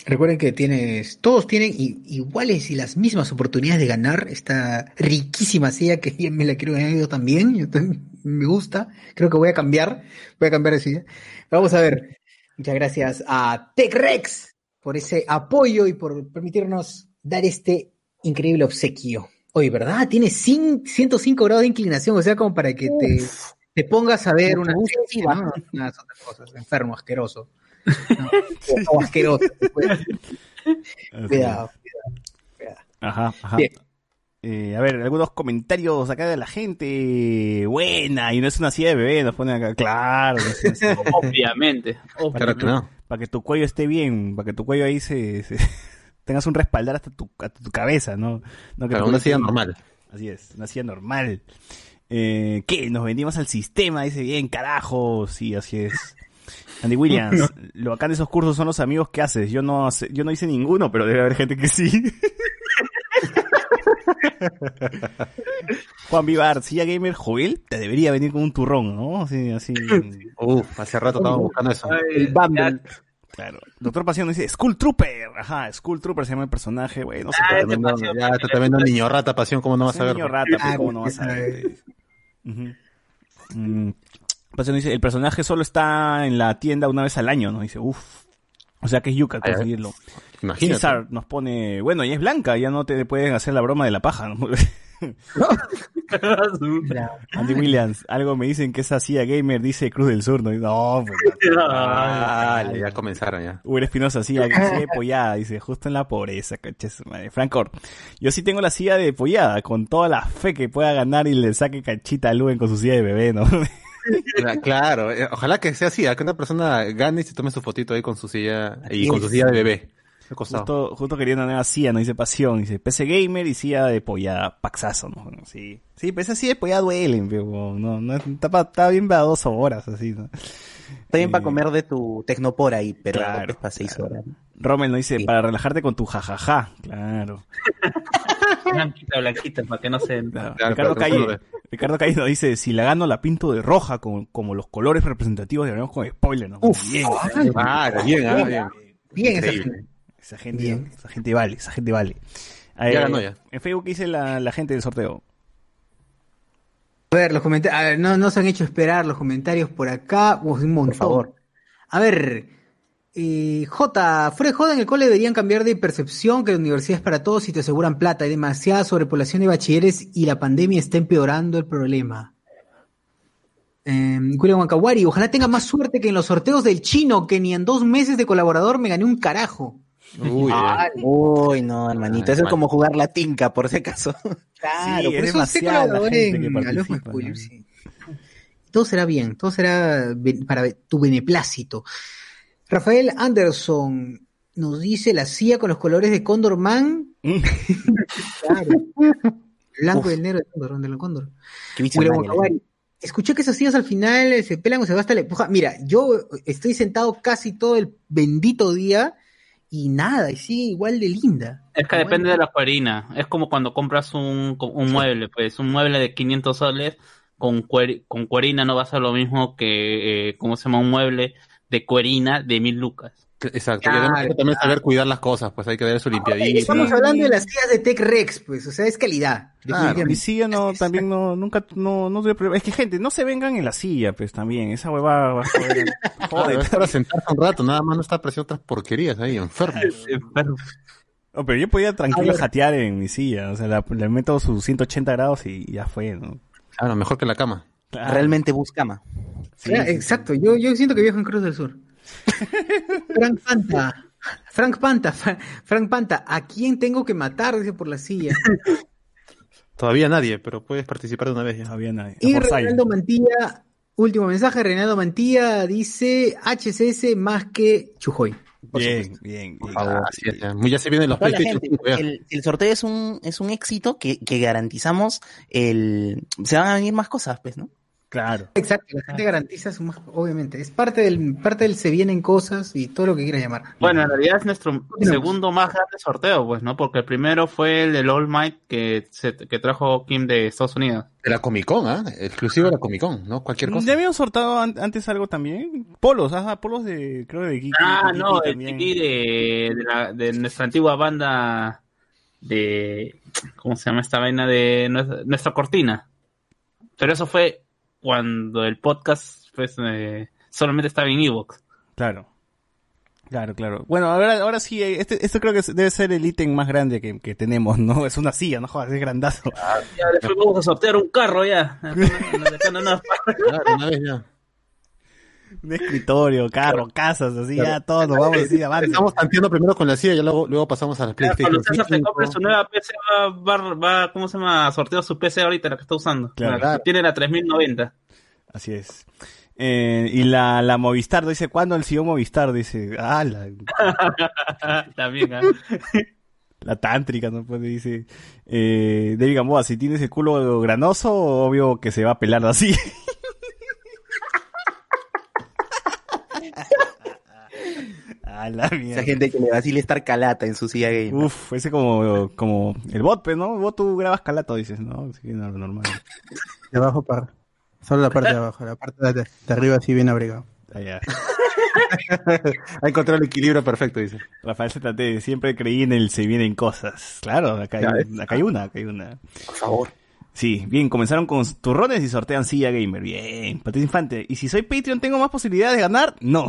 Recuerden que tienes, todos tienen iguales y las mismas oportunidades de ganar esta riquísima silla que me la quiero ganar yo también. Yo también- me gusta. Creo que voy a cambiar. Voy a cambiar de silla. Vamos a ver. Muchas gracias a TechRex por ese apoyo y por permitirnos dar este increíble obsequio. Oye, ¿verdad? Tiene cin- 105 grados de inclinación, o sea, como para que te, te pongas a ver una serie, ¿no? Unas otras cosas. Enfermo, asqueroso. ¿no? O asqueroso. pues. Cuidado, cuidado. Ajá, ajá. Bien. Eh, a ver, algunos comentarios acá de la gente. Buena, y no es una silla de bebé, nos ponen acá. Claro, no es una silla de bebé. Obviamente. Claro que no. Para que tu cuello esté bien, para que tu cuello ahí se, se- tengas un respaldar hasta tu, hasta tu cabeza, ¿no? no que Claro, tu una silla normal. Así es, una silla normal. Eh, ¿Qué? Nos vendimos al sistema, dice bien, carajo. Sí, así es. Andy Williams, lo bacán de esos cursos son los amigos que haces. Yo no, yo no hice ninguno, pero debe haber gente que sí. Juan Vivar, silla gamer Joel, te debería venir con un turrón, ¿no? Así, así. Uf, hace rato estábamos buscando eso. El Bumble. Claro. Doctor Pasión dice, Skull Trooper. Ajá, Skull Trooper se llama el personaje, güey. No sé Ah, ya está tremendo niño rata, pasión, ¿cómo no vas a un ver? niño rata, pero ¿cómo no vas a ver? Ujú. Mm, Pasión dice, el personaje solo está en la tienda una vez al año, ¿no? Dice, uff. O sea que es yuca conseguirlo. Imagínate. César nos pone, bueno, ya es blanca, ya no te pueden hacer la broma de la paja, ¿no? Andy Williams, algo me dicen que esa silla gamer dice Cruz del Sur, ¿no? No, pues, Dale, ya comenzaron ya. Uber Espinosa, silla, silla de pollada, dice, justo en la pobreza, coche su madre. Francor, yo sí tengo la silla de pollada, con toda la fe que pueda ganar y le saque cachita a Luen con su silla de bebé, ¿no? Cla- Claro, eh, ojalá que sea así, a que una persona gane y se tome su fotito ahí con su silla y con su silla de bebé. Justo, justo quería una nueva silla, no dice pasión, dice PC Gamer y silla de pollada, paxazo, ¿no? Bueno, sí, sí, pues esas sillas de pollada duelen, pero no, no, está, pa- está bien para dos horas, así, ¿no? Está bien para comer de tu tecnopor ahí, pero Claro, es para seis horas. Rommel nos dice, para relajarte con tu jajaja, claro. Blanquita, blanquita, para que no se... Claro. Claro, Ricardo no Calle, se Ricardo Calle nos dice, si la gano la pinto de roja como, como los colores representativos de Hablemos con spoiler, ¿no? bien, Ah, bien, ah, bien. Bien, esa gente. esa gente, Bien. esa gente vale, esa gente vale. Ya Eh, ganó ya. En Facebook dice la, la gente del sorteo. A ver, los comentarios, no nos han hecho esperar los comentarios por acá, Uf, un montón. Por favor. A ver, eh, J, fuera de joda en el cole deberían cambiar de percepción que la universidad es para todos y te aseguran plata. Hay demasiada sobrepoblación de bachilleres y la pandemia está empeorando el problema. Eh, William Wankawari, ojalá tenga más suerte que en los sorteos del chino, que ni en dos meses de colaborador me gané un carajo. Uy, Ah, Uy, no, hermanito. Eso es como jugar la tinca, por si acaso. Claro, Sí, por es eso sé demasiada la colaborador gente en. Todo será bien, todo será para tu beneplácito. Rafael Anderson nos dice la CIA con los colores de Condor Man. claro. Blanco y el negro de Condor, nadie, Wakawari, Escuché que esas sillas al final se pelan o se gasta la empuja. Mira, yo estoy sentado casi todo el bendito día y nada, y sigue igual de linda. Es que depende de la cuerina. Es como cuando compras un, un mueble, pues un mueble de 500 soles con, cuer- con cuerina no va a ser lo mismo que, eh, ¿cómo se llama? Un mueble de cuerina de mil lucas. Exacto, y además hay que también saber cuidar las cosas, pues hay que ver su limpiadita. Estamos hablando de las sillas de Tech Rex, pues, o sea, es calidad. Ah, definitivamente. mi silla no, también no, nunca, no, no tuve problema. Es que gente, no se vengan en la silla, pues también. Esa hueva va a joder. Joder, es para sentarse un rato, nada más no está apareciendo otras porquerías ahí, enfermos. No, pero yo podía tranquilo jatear en mi silla. O sea, la- le meto sus 180 grados y ya fue, ¿no? Claro, mejor que la cama. Realmente exacto, yo, yo siento que viajo en Cruz del Sur. Frank Panta. Frank Panta, Fra- Frank Panta, ¿a quién tengo que matar? Dice por la silla. Todavía nadie, pero puedes participar de una vez ya. Todavía nadie. Y Reinaldo Mantilla, último mensaje, Reinaldo Mantilla dice HCS más que Chujoy. Por Bien, bien, bien. Así es, ya. Se vienen los PlayStation gente, 5 ya. el, el sorteo es un, es un éxito que, que garantizamos el... Se van a venir más cosas, pues, ¿no? Claro. Exacto, la gente garantiza su más, obviamente. Es parte del, parte del se vienen cosas y todo lo que quiera llamar. Bueno, en realidad es nuestro segundo más grande sorteo, pues, ¿no? Porque el primero fue el del All Might que, se, que trajo Kim de Estados Unidos. De la Comic Con, ¿ah? Exclusivo de la Comic Con, ¿no? Cualquier cosa. ¿Ya habían sortado an- antes algo también? Polos, ajá, polos de, creo de Geeky. Ah, no, también. Tiki de, de, la- de nuestra antigua banda de... ¿Cómo se llama esta vaina? De nuestra, nuestra cortina. Pero eso fue cuando el podcast pues, eh, solamente estaba en Evox. Claro. Claro, claro. Bueno, ahora, ahora sí, eh, este, este creo que debe ser el ítem más grande que, que tenemos, ¿no? Es una silla, no jodas, es grandazo. Ya después vamos a sortear un carro ya. Claro, una vez ya. Un escritorio, carro, casas, así ya todos nos vamos así. Estamos tanteando primero con la silla y luego, luego pasamos a las Ya, PlayStation Cuando César se 5. compre su nueva PC, va, va, va, ¿cómo se llama? Sorteo su PC ahorita, la que está usando. Claro. La que Tiene la 3090. Así es. Eh, y la, la Movistar dice, ¿cuándo el sillón Movistar? Dice, ah, la, También, ¿ah? la tántrica, ¿no? Pues dice, eh, David Gamboa, si tienes el culo granoso, obvio que se va a pelar así. a la mierda. Esa gente que le vacila estar calata en su silla gamer. Uf, ese como, como el bot, pues, ¿no? Vos tú grabas calato, dices, ¿no? Sí, no, lo normal. De abajo para. Solo la parte de abajo, la parte de, de arriba sí bien abrigado. Allá. Ha encontrado el equilibrio perfecto, dice. Rafael ZT, siempre creí en el se vienen cosas. Claro, acá hay, ves. acá hay una, acá hay una. Por favor. Sí, bien, comenzaron con turrones y sortean silla gamer. Bien, Patricia Infante. ¿Y si soy Patreon tengo más posibilidades de ganar? No.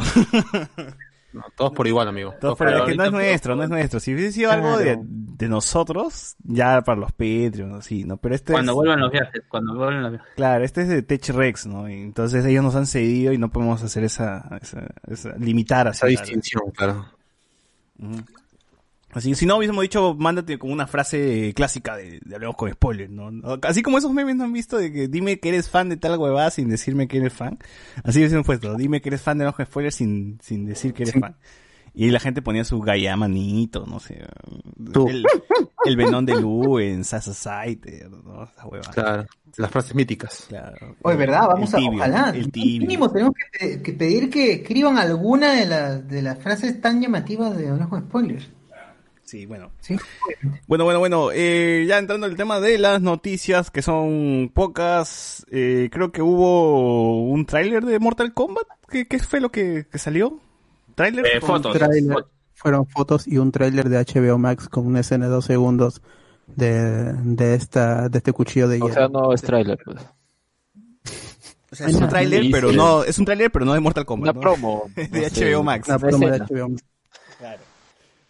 No, todos por igual, amigo. Pero es que no es nuestro, no es nuestro. Si hubiese sido algo de, de nosotros, ya para los Patreons, sí, ¿no? Pero este Cuando es, vuelvan los viajes, cuando vuelvan los viajes. claro, este es de Tech Rex, ¿no? Y entonces ellos nos han cedido y no podemos hacer esa, esa, esa- limitar así. Esa distinción, claro. Así que si no hubiésemos dicho, mándate con una frase clásica de, de hablemos con spoilers, ¿no? Así como esos memes no han visto de que dime que eres fan de tal huevada sin decirme que eres fan. Así hubiésemos puesto, dime que eres fan de hablemos con spoilers sin, sin decir que eres fan. Y la gente ponía su Gaia manito, no sé. El, el Venom de Lu en Society, ¿no? Esa hueva. Claro. Las frases míticas. Claro. Oye, ¿verdad? Vamos El a, tibio, ojalá. El tibio. Mínimo tenemos que, que pedir que escriban alguna de las, de las frases tan llamativas de Hablamos con Spoilers. Sí, bueno. Sí. Bueno, bueno, bueno, eh, ya entrando en el tema de las noticias, que son pocas, eh, creo que hubo un tráiler de Mortal Kombat, ¿qué, qué fue lo que, que salió? ¿Tráiler? Eh, fotos. Tráiler, fueron fotos y un tráiler de HBO Max con una escena de dos segundos de, de esta de este cuchillo de O hierro. sea, no es tráiler, pues. O sea, es un tráiler, pero no, es un tráiler, pero no de Mortal Kombat. Una ¿no? promo. de no sé, HBO Max. Una promo de. HBO Max. Claro.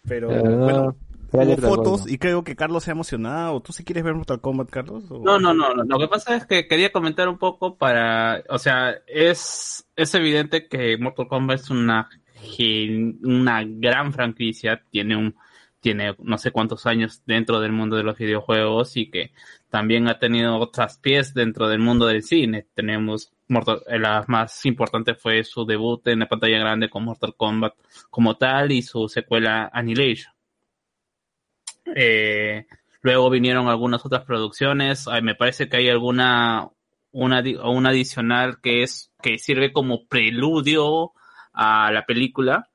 Pero, no, bueno, hubo fotos y creo que Carlos se ha emocionado. ¿Tú si quieres ver Mortal Kombat, Carlos? o- No, no, no, no. Lo que pasa es que quería comentar un poco para, o sea, es, es evidente que Mortal Kombat es una, gen- una gran franquicia, tiene un, tiene no sé cuántos años dentro del mundo de los videojuegos y que también ha tenido otras pies dentro del mundo del cine. Tenemos eh, la más importante fue su debut en la pantalla grande con Mortal Kombat como tal y su secuela Annihilation. Eh, luego vinieron algunas otras producciones. Me parece que hay alguna una adicional que es que sirve como preludio a la película,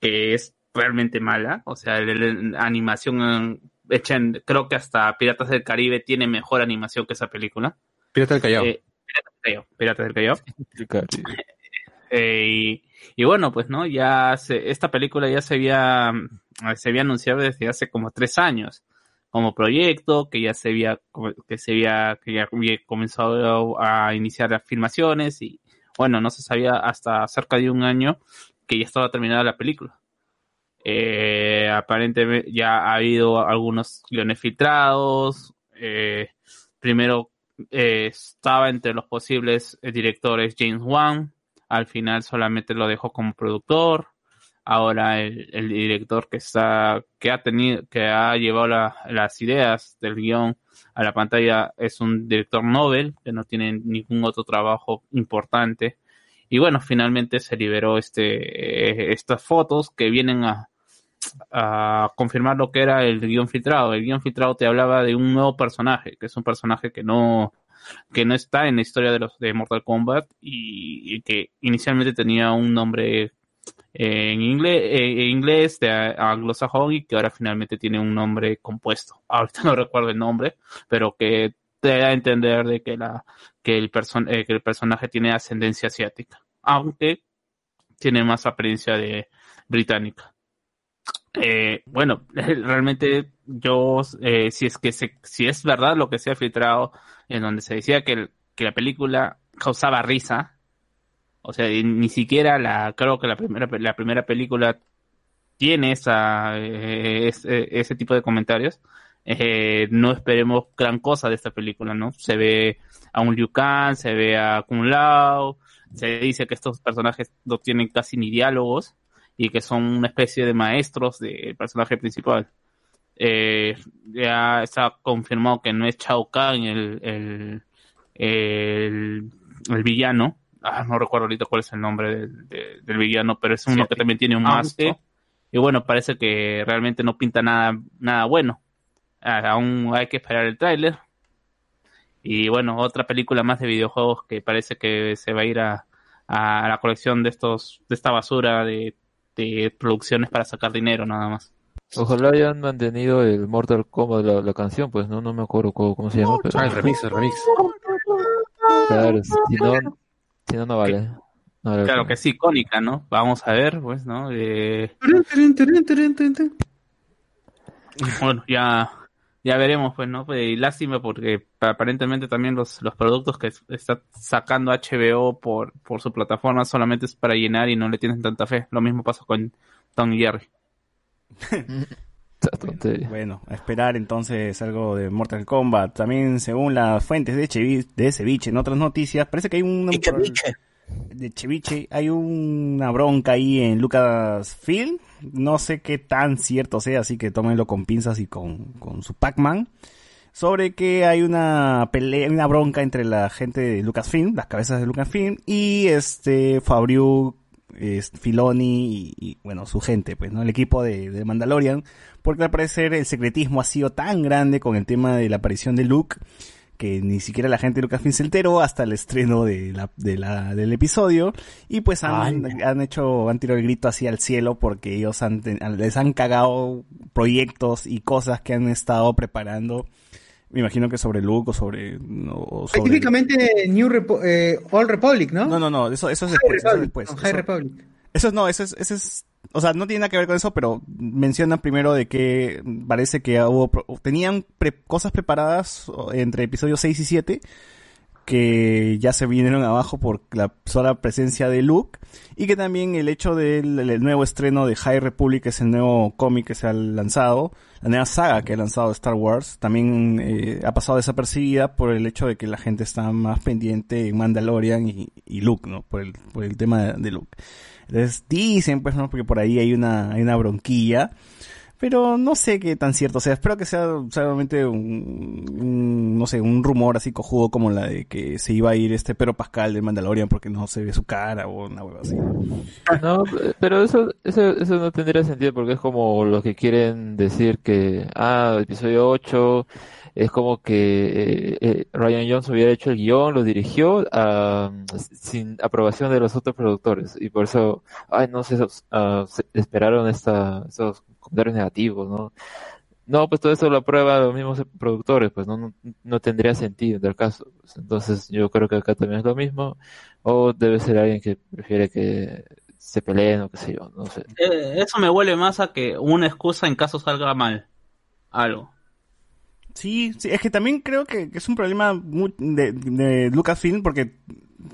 que es realmente mala. O sea, la, animación eh, hecha en, creo que hasta Piratas del Caribe tiene mejor animación que esa película. Pirata del Callao. Eh, Piratas del Callao. Piratas del Callao. Eh, y, y bueno, pues no, ya se, esta película ya se había, se había anunciado desde hace como tres años como proyecto, que ya se había, que se había, que ya había comenzado a iniciar las filmaciones y bueno, no se sabía hasta cerca de un año que ya estaba terminada la película. Eh, aparentemente ya ha habido algunos guiones filtrados. Eh, primero eh, estaba entre los posibles eh, directores James Wan. Al final solamente lo dejó como productor. Ahora el, director que está, que ha tenido, que ha llevado la- las ideas del guion a la pantalla es un director Nobel, que no tiene ningún otro trabajo importante. Y bueno, finalmente se liberó este, eh, estas fotos que vienen a, a confirmar lo que era el guion filtrado. El guion filtrado te hablaba de un nuevo personaje, que es un personaje que no, que no está en la historia de los de Mortal Kombat y, que inicialmente tenía un nombre eh, en inglés, en inglés de anglosajón y que ahora finalmente tiene un nombre compuesto. Ahorita no recuerdo el nombre, pero que te da a entender de que la que el person eh, que el personaje tiene ascendencia asiática, aunque tiene más apariencia de británica. Eh, bueno, realmente yo, eh, si es que se, si es verdad lo que se ha filtrado, en donde se decía que, que la película causaba risa, o sea, ni siquiera la, creo que la primera, la primera película tiene esa, eh, ese, ese tipo de comentarios. Eh, no esperemos gran cosa de esta película, ¿no? Se ve a un Liu Kang, se ve a Kung Lao, se dice que estos personajes no tienen casi ni diálogos y que son una especie de maestros del personaje principal. Eh, ya está confirmado que no es Chao Kahn el, el, el, el villano. Ah, no recuerdo ahorita cuál es el nombre del, de- del villano, pero es uno que también tiene un mástil. Y bueno, parece que realmente no pinta nada, nada bueno. Ah, aún hay que esperar el tráiler. Y bueno, otra película más de videojuegos que parece que se va a ir a, a la colección de estos, de esta basura de, de producciones para sacar dinero nada más. Ojalá hayan mantenido el Mortal Kombat, la, la canción, pues no, no me acuerdo cómo, cómo se llama, pero Ah, el remix, el remix. claro, si no, si no, no vale. No vale la Claro que sí, icónica, ¿no? Vamos a ver, pues, ¿no? Eh, bueno, ya, ya veremos, pues, ¿no? Pues, y lástima porque aparentemente también los, los productos que está sacando HBO por, por su plataforma solamente es para llenar y no le tienen tanta fe. Lo mismo pasa con Tom y Jerry. Bueno, a esperar entonces algo de Mortal Kombat. También, según las fuentes de, Chevi- de Ceviche, en otras noticias, parece que hay un... De Ceviche, hay una bronca ahí en Lucasfilm. No sé qué tan cierto sea, así que tómenlo con pinzas y con, con su Pac-Man. Sobre que hay una pelea, una bronca entre la gente de Lucasfilm, las cabezas de Lucasfilm, y este Fabriu, Filoni y, y, bueno, su gente, pues, ¿no? El equipo de, de Mandalorian. Porque al parecer el secretismo ha sido tan grande con el tema de la aparición de Luke que ni siquiera la gente de Lucasfilm se enteró hasta el estreno de la, de la, del episodio y pues han, han hecho, han tirado el grito así al cielo porque ellos han, les han cagado proyectos y cosas que han estado preparando. Me imagino que sobre Luke o sobre, no, sobre- Específicamente New Repo- eh, All Republic, ¿no? No, no, no, eso, eso es High después. Eso es Republic, después. no, High Eso- Republic. eso no, eso es, eso es, o sea, no tiene nada que ver con eso, pero mencionan primero de que parece que hubo, tenían pre- cosas preparadas entre episodios 6 y 7 que ya se vinieron abajo por la sola presencia de Luke y que también el hecho del el nuevo estreno de High Republic, que es el nuevo cómic que se ha lanzado, la nueva saga que ha lanzado Star Wars, también eh, ha pasado desapercibida por el hecho de que la gente está más pendiente en Mandalorian y, y Luke, ¿no? Por el, por el tema de Luke. Entonces dicen, pues, ¿no? Porque por ahí hay una, hay una bronquilla. Pero no sé qué tan cierto sea. Espero que sea solamente un, no sé, un rumor así cojudo como la de que se iba a ir este Pero Pascal de Mandalorian porque no se ve su cara o una hueva así. No, pero eso, eso, eso no tendría sentido porque es como los que quieren decir que, ah, episodio 8 es como que eh, eh, Ryan Johnson hubiera hecho el guion, lo dirigió ah, sin aprobación de los otros productores y por eso, ay, no sé, ah, se- esperaron esta, esos comentarios negativos, ¿no? No, pues todo eso lo aprueban los mismos productores, pues no, no, tendría sentido en tal caso. Pues, Entonces yo creo que acá también es lo mismo. O debe ser alguien que prefiere que se peleen o qué sé yo, no sé. Eh, eso me huele más a que una excusa en caso salga mal. Algo. Sí, sí, es que también creo que, es un problema de, de Lucasfilm porque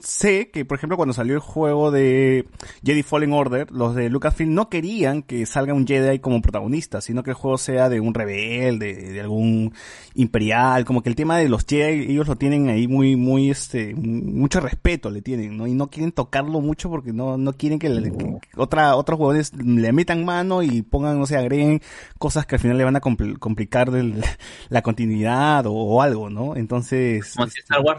sé que, por ejemplo, cuando salió el juego de Jedi Fallen Order, los de Lucasfilm no querían que salga un Jedi como protagonista, sino que el juego sea de un rebelde, de algún imperial, como que el tema de los Jedi ellos lo tienen ahí muy, muy, este, mucho respeto le tienen, ¿no? Y no quieren tocarlo mucho porque no, no quieren que, le- que otra, otros jugadores le metan mano y pongan, no sé, agreguen cosas que al final le van a compl- complicar del- la continuidad o, o algo, ¿no? Entonces, Como si Star Wars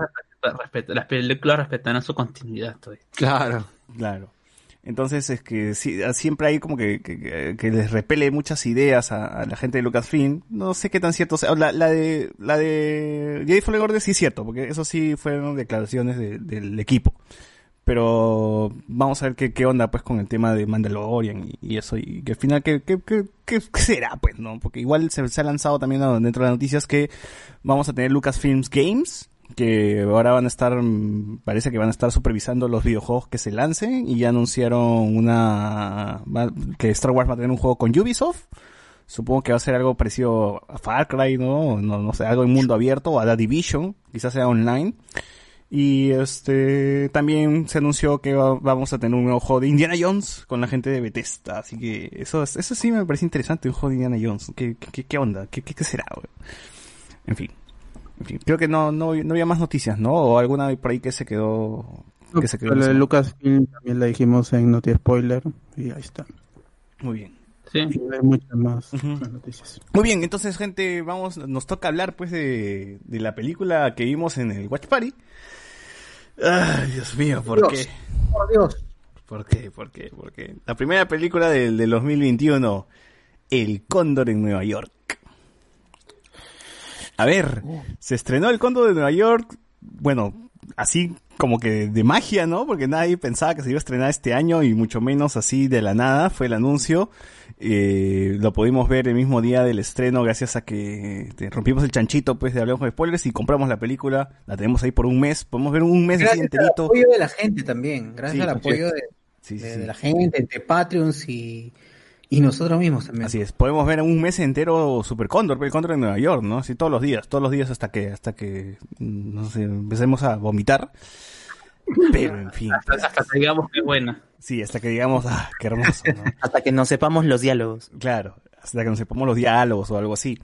las películas respetarán su continuidad. todavía. Claro. Claro. Entonces es que sí, siempre hay como que, que, que les repele muchas ideas a, a la gente de Lucasfilm. No sé qué tan cierto sea. La, la de la de Jedi Fallen Order sí es cierto, porque eso sí fueron declaraciones de- del equipo. Pero vamos a ver qué, qué onda pues con el tema de Mandalorian y, y eso. Y que al final, ¿qué, qué, qué, qué- qué será pues? no Porque igual se, se ha lanzado también dentro de las noticias que vamos a tener Lucasfilms Games que ahora van a estar, mm, parece que van a estar supervisando los videojuegos que se lancen y ya anunciaron una, que Star Wars va a tener un juego con Ubisoft. Supongo que va a ser algo parecido a Far Cry, ¿no? No, no sé, algo en mundo abierto, o a The Division, quizás sea online. Y este, también se anunció que va- vamos a tener un juego de Indiana Jones con la gente de Bethesda. Así que eso, es- eso sí me parece interesante, un juego de Indiana Jones. ¿Qué, qué, qué onda? ¿Qué, qué, será? En fin. En fin, creo que no, no, no había más noticias, ¿no? O alguna por ahí que se quedó. Que se quedó Lo de Lucasfilm también la dijimos en Noti Spoiler y ahí está. Muy bien. Sí. Hay muchas más, más noticias. Muy bien, entonces, gente, vamos, nos toca hablar, pues, de, de la película que vimos en el Watch Party. Ay, Dios mío, ¿por Dios, qué? Por Dios. ¿Por qué? ¿Por qué? ¿Por qué? La primera película del, del 2021, El Cóndor en Nueva York. A ver, se estrenó El Cóndor de Nueva York, bueno, así como que de magia, ¿no? Porque nadie pensaba que se iba a estrenar este año y mucho menos así de la nada fue el anuncio. Eh, lo pudimos ver el mismo día del estreno gracias a que te rompimos el chanchito pues de Hablemos con Spoilers y compramos la película. La tenemos ahí por un mes. Podemos ver un mes así Gracias al enterito. apoyo de la gente también. Gracias Sí, al apoyo de, Sí, sí, de- sí. de la gente, entre Patreons y, y nosotros mismos también. Así es, podemos ver un mes entero Super Cóndor, el Cóndor en Nueva York, ¿no? Así todos los días, todos los días hasta que, hasta que, mm, no sé, empecemos a vomitar. Pero en fin. Hasta, hasta que digamos que buena. Sí, hasta que digamos, ah, qué hermoso, ¿no? Hasta que no sepamos los diálogos. Claro, hasta que nos sepamos los diálogos o algo así.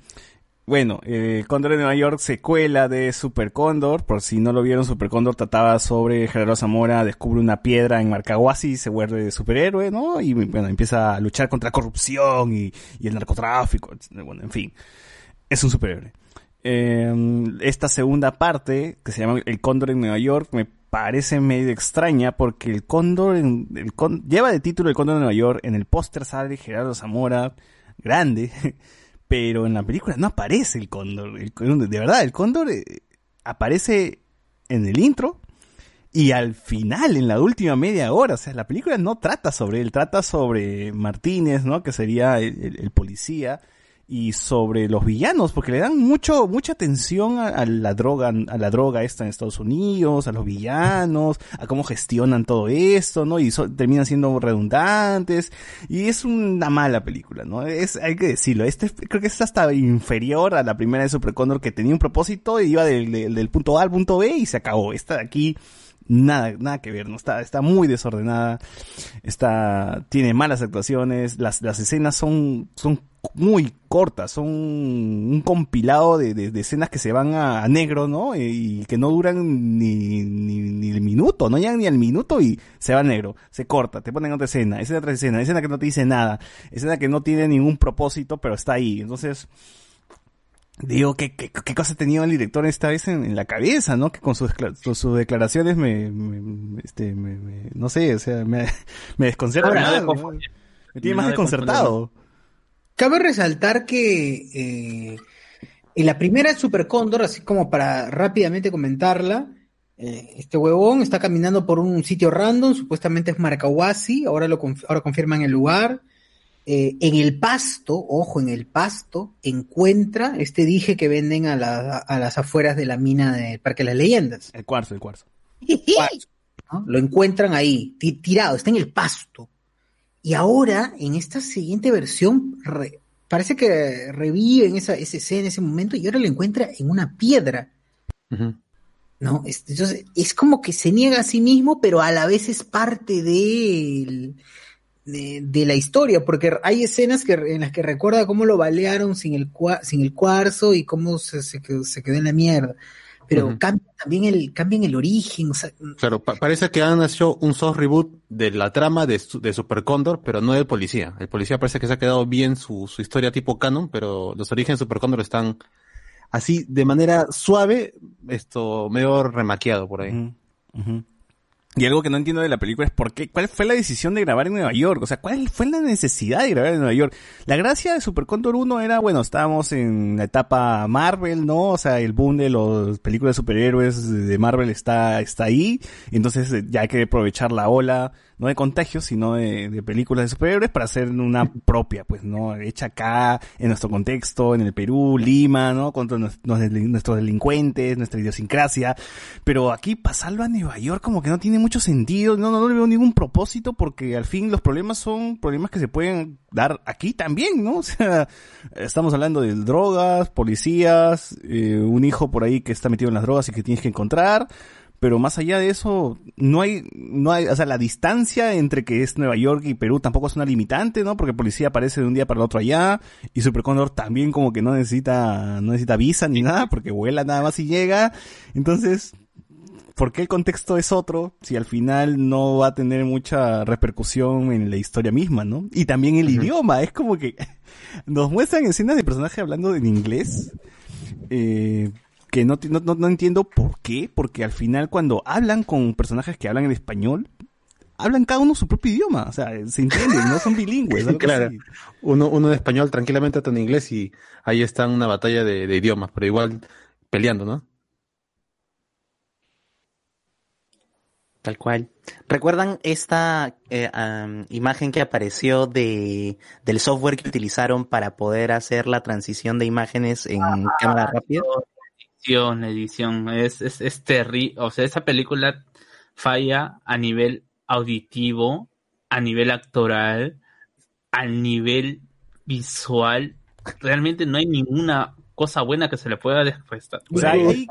Bueno, eh, Cóndor de Nueva York, secuela de Super Cóndor. Por si no lo vieron, Super Cóndor trataba sobre Gerardo Zamora, descubre una piedra en Marcahuasi se vuelve superhéroe, ¿no? Y bueno, empieza a luchar contra la corrupción y, el narcotráfico. Bueno, en fin, es un superhéroe. Eh, esta segunda parte, que se llama El Cóndor en Nueva York, me parece medio extraña porque el Cóndor, en- el Cón- lleva de título El Cóndor en Nueva York, en el póster sale Gerardo Zamora, grande, pero en la película no aparece el Cóndor. El de verdad, el Cóndor eh, aparece en el intro y al final, en la última media hora, o sea, la película no trata sobre él, trata sobre Martínez, ¿no? Que sería el policía y sobre los villanos, porque le dan mucho, mucha atención a, la droga, a la droga esta en Estados Unidos, a los villanos, a cómo gestionan todo esto, ¿no? Y terminan siendo redundantes, y es una mala película, ¿no? Es, hay que decirlo, este creo que es hasta inferior a la primera de Super Condor que tenía un propósito y iba del punto A al punto B y se acabó. Esta de aquí, nada, nada que ver, ¿no? Está, está muy desordenada, está, tiene malas actuaciones, las, las escenas son, son muy cortas, son un compilado de, de- escenas que se van a, a negro, ¿no? Y que no duran ni, ni, ni el minuto, no llegan ni al minuto y se va a negro, se corta, te ponen otra escena, escena otra escena, escena que no te dice nada, escena que no tiene ningún propósito, pero está ahí. Entonces, digo, ¿qué, qué, qué cosa tenía el director esta vez en, en la cabeza, ¿no? Que con sus, con sus declaraciones me, me- este, me- me- no sé, o sea, me, me desconcerta Ahora, más, no ¿no? confundir. Me tiene más de desconcertado. Cabe resaltar que eh, en la primera Super Cóndor, así como para rápidamente comentarla, eh, este huevón está caminando por un sitio random, supuestamente es Marcahuasi, ahora lo ahora confirman el lugar. Eh, en el pasto, ojo, en el pasto, encuentra este dije que venden a, la- a las afueras de la mina del Parque de las Leyendas. El cuarzo, el cuarzo. ¿no? Lo encuentran ahí, ti- tirado, está en el pasto. Y ahora, en esta siguiente versión, re- parece que reviven esa, esa escena, en ese momento, y ahora lo encuentra en una piedra. ¿no? Es- Entonces, es como que se niega a sí mismo, pero a la vez es parte de, de, de la historia, porque hay escenas que, en las que recuerda cómo lo balearon sin el, sin el cuarzo y cómo se, se quedó, se quedó en la mierda. Pero Ujú. cambia también el, cambian el origen, o sea, Claro, pa- parece que han hecho un soft reboot de la trama de, su- de Super Cóndor, pero no del policía. El policía parece que se ha quedado bien su, su historia tipo canon, pero los orígenes de Super Cóndor están así de manera suave, esto medio remaqueado por ahí. Y algo que no entiendo de la película es por qué, cuál fue la decisión de grabar en Nueva York, o sea, cuál fue la necesidad de grabar en Nueva York. La gracia de Super Condor 1 era, bueno, estábamos en la etapa Marvel, ¿no? O sea, el boom de las películas de superhéroes de Marvel está, está ahí, entonces eh, ya hay que aprovechar la ola, no de contagios, sino de, películas de superhéroes para hacer una propia, pues, ¿no? Hecha acá, en nuestro contexto, en el Perú, Lima, ¿no? Contra nues- nuestros delincuentes, nuestra idiosincrasia. Pero aquí pasarlo a Nueva York como que no tiene mucho sentido, no, no, no le veo ningún propósito porque al fin los problemas son problemas que se pueden dar aquí también, ¿no? O sea, estamos hablando de drogas, policías, eh, un hijo por ahí que está metido en las drogas y que tienes que encontrar. Pero más allá de eso, no hay, no hay, o sea, la distancia entre que es Nueva York y Perú tampoco es una limitante, ¿no? Porque policía aparece de un día para el otro allá, y Super Condor también como que no necesita, no necesita visa ni nada, porque vuela nada más y llega. Entonces, ¿por qué el contexto es otro si al final no va a tener mucha repercusión en la historia misma, ¿no? Y también el idioma, es como que nos muestran escenas de personajes hablando en inglés, eh, que no, no, no, no entiendo por qué, porque al final cuando hablan con personajes que hablan en español, hablan cada uno su propio idioma, o sea, se entienden, no son bilingües. claro. así. Uno, uno en español tranquilamente, otro en inglés y ahí está una batalla de, de idiomas, pero igual peleando, ¿no? Tal cual. ¿Recuerdan esta eh, imagen que apareció de del software que utilizaron para poder hacer la transición de imágenes en cámara rápida? Edición, edición, es, es, es terrible, o sea, esa película falla a nivel auditivo, a nivel actoral, a nivel visual, realmente no hay ninguna cosa buena que se le pueda despuestar. O sea, hay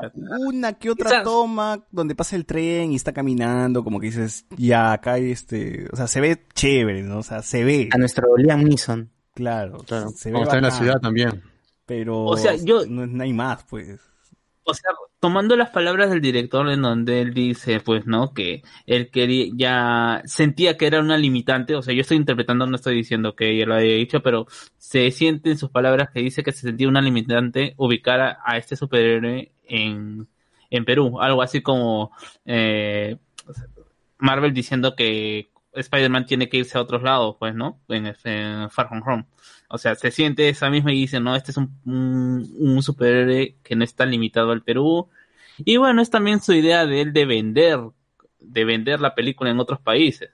una que otra toma donde pasa el tren y está caminando, como que dices, ya acá hay este, o sea, se ve chévere, ¿no? O sea, se ve. A nuestro Liam Neeson. Claro, Claro. se ve Como está en la ciudad también. Pero O sea, yo- no, no hay más, pues. O sea, tomando las palabras del director en donde él dice, pues, ¿no? Que él quería, ya sentía que era una limitante, o sea, yo estoy interpretando, no estoy diciendo que ella lo haya dicho, pero se siente en sus palabras que dice que se sentía una limitante ubicar a, este superhéroe en, en Perú, algo así como eh, Marvel diciendo que Spider-Man tiene que irse a otros lados, pues, ¿no? En, en Far From Home. O sea, se siente esa misma y dice, no, este es un, un, superhéroe que no está limitado al Perú. Y bueno, es también su idea de él de vender, de vender la película en otros países.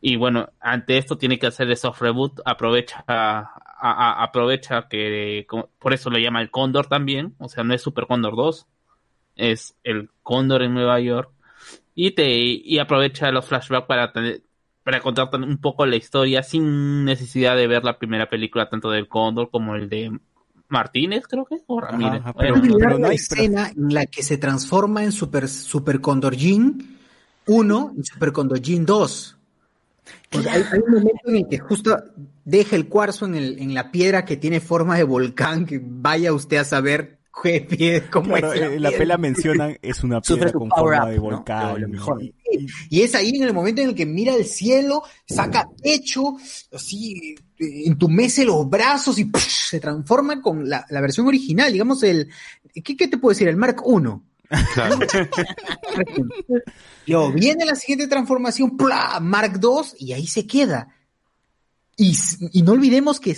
Y bueno, ante esto tiene que hacer el soft reboot, aprovecha, a- aprovecha que, por eso lo llama el Cóndor también, o sea, no es Super Cóndor 2, es el Cóndor en Nueva York. Y te, y aprovecha los flashbacks para tener, para contarte un poco la historia sin necesidad de ver la primera película tanto del Cóndor como el de Martínez, creo que, o Ramírez. ajá, Bueno, Pero, no hay- escena en la que se transforma en Super, Super Condorjin 1 y Super Condorjin 2. Pues hay, hay un momento en el que justo deja el cuarzo en, el, en la piedra que tiene forma de volcán, que vaya usted a saber qué pie, cómo Claro, es eh, la pela mencionan es una piedra con forma up, de ¿no? volcán. Lo mejor. y- Y es ahí en el momento en el que mira el cielo, saca pecho, así, eh, entumece los brazos y ¡push! se transforma con la, la versión original, digamos el, ¿qué, qué te puedo decir? El Mark 1. Luego viene la siguiente transformación, ¡plá! Mark 2, y ahí se queda. Y, y no olvidemos que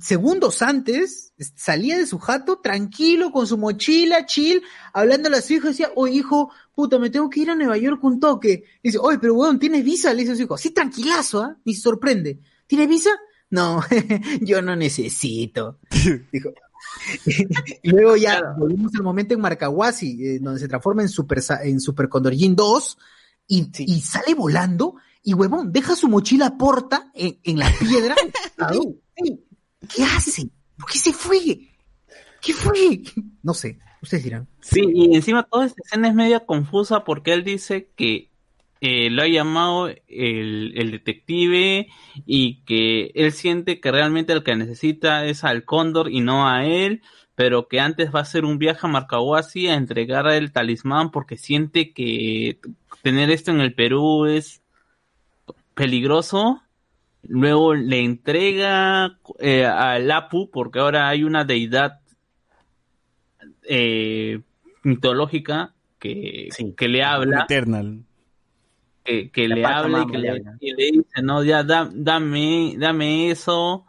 segundos antes salía de su jato tranquilo con su mochila, chill, hablándole a su hijo, decía, oye hijo, puta, me tengo que ir a Nueva York un toque. dice, oye, pero weón, ¿tienes visa? Le dice a su hijo, sí, tranquilazo, ¿ah? Y se sorprende. ¿Tienes visa? no, yo no necesito. Dijo. y luego ya volvimos al momento en Marcahuasi, eh, donde se transforma en Super, en Super Condor Jin 2 y, y sale volando y huevón, deja su mochila porta en, en la piedra. ¿Qué hace? ¿Por qué se fue? ¿Qué fue? No sé, ustedes dirán. Sí, y encima toda esta escena es media confusa porque él dice que eh, lo ha llamado el, el detective y que él siente que realmente el que necesita es al cóndor y no a él, pero que antes va a hacer un viaje a Marcahuasi a entregar el talismán porque siente que tener esto en el Perú es peligroso. Luego le entrega eh, al Apu porque ahora hay una deidad eh, mitológica que, que le habla Eternal. que, le habla y que le le, habla. y le dice, no, ya da- dame, dame eso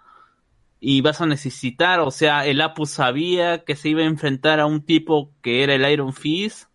y vas a necesitar, o sea, el Apu sabía que se iba a enfrentar a un tipo que era el Iron Fist.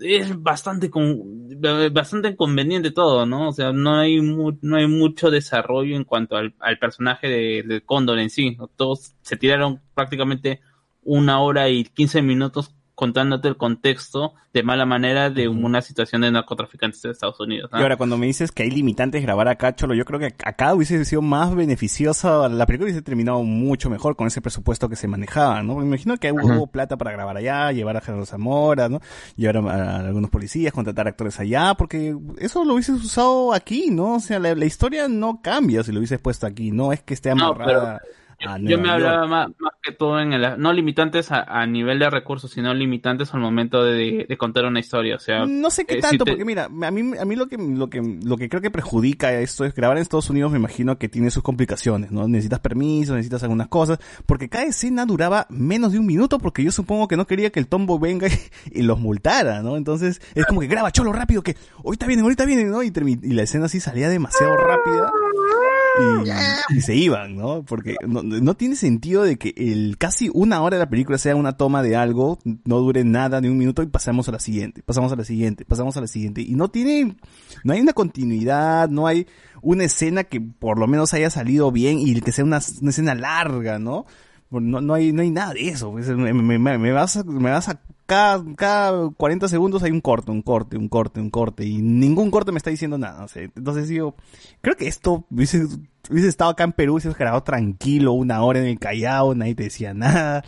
Es bastante con, bastante inconveniente todo, ¿no? O sea, no hay mu- no hay mucho desarrollo en cuanto al, al personaje de, de Cóndor en sí. Todos se tiraron prácticamente una hora y 15 minutos contándote el contexto de mala manera de una situación de narcotraficantes de Estados Unidos. ¿no? Y ahora, cuando me dices que hay limitantes grabar acá, Cholo, yo creo que acá hubiese sido más beneficiosa, la película hubiese terminado mucho mejor con ese presupuesto que se manejaba, ¿no? Me imagino que hubo plata para grabar allá, llevar a Gerardo Zamora, ¿no? Llevar a, a algunos policías, contratar actores allá, porque eso lo hubieses usado aquí, ¿no? O sea, la, la historia no cambia si lo hubieses puesto aquí, no es que esté No, amarrada a Yo me York. hablaba más, más que todo en el, no limitantes a, a nivel de recursos, sino limitantes al momento de, de contar una historia. O sea, No sé qué eh, si tanto, te- porque mira, a mí, a mí lo que, lo que, lo que creo que perjudica esto es grabar en Estados Unidos, me imagino que tiene sus complicaciones, ¿no? Necesitas permiso, necesitas algunas cosas, porque cada escena duraba menos de un minuto, porque yo supongo que no quería que el tombo venga y, y los multara, ¿no? Entonces, es como que graba cholo rápido, que ahorita vienen, ahorita vienen, ¿no? Y, y la escena así salía demasiado rápida. Y, se iban, ¿no? Porque no, no tiene sentido de que el casi una hora de la película sea una toma de algo, no dure nada ni un minuto y pasamos a la siguiente, pasamos a la siguiente, pasamos a la siguiente. Y no tiene, no hay una continuidad, no hay una escena que por lo menos haya salido bien y que sea una, una escena larga, ¿no? No, no hay, no hay nada de eso. pues, Me, me- me- vas a, me vas a cada, cada 40 segundos hay un corte, un corte, un corte, un corte, y ningún corte me está diciendo nada. o sea, entonces digo, creo que esto hubiese, hubiese estado acá en Perú, hubiese grabado tranquilo, una hora en el Callao, nadie te decía nada,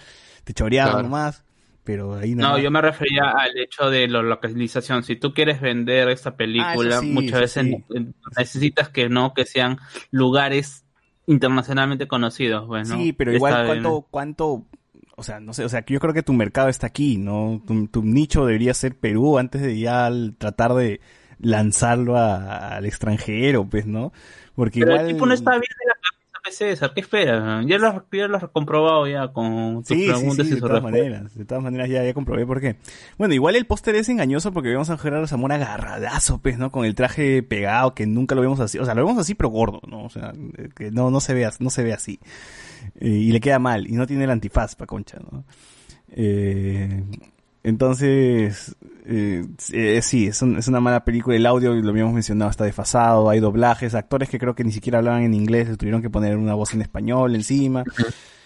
te choreaban Claro. nomás, pero ahí No, nada. yo me refería al hecho de la localización. Si tú quieres vender esta película, Ah, sí, muchas veces sí. necesitas que no, que sean lugares internacionalmente conocidos, pues, ¿no? Sí, pero igual bien. cuánto, cuánto, o sea, no sé, o sea, que yo creo que tu mercado está aquí, ¿no? Tu, tu nicho debería ser Perú antes de ya al- tratar de lanzarlo a- al extranjero, pues, ¿no? Porque Pero igual... el tipo no está bien de la César. ¿Qué esperas? Ya lo, ya lo has comprobado ya con tus Sí, sí, preguntas sí, y de todas maneras, de todas maneras ya, ya comprobé por qué. Bueno, igual el póster es engañoso porque vemos a Gerardo Zamora agarradazo, pues, ¿no? Con el traje pegado, que nunca lo vemos así, o sea, lo vemos así pero gordo, ¿no? O sea, eh, que no, no se ve, no se ve así. Eh, y le queda mal, y no tiene el antifaz pa' concha, ¿no? Eh, entonces, eh, eh, sí, es, un- es una mala película. El audio, lo habíamos mencionado, está desfasado. Hay doblajes, actores que creo que ni siquiera hablaban en inglés, tuvieron que poner una voz en español encima.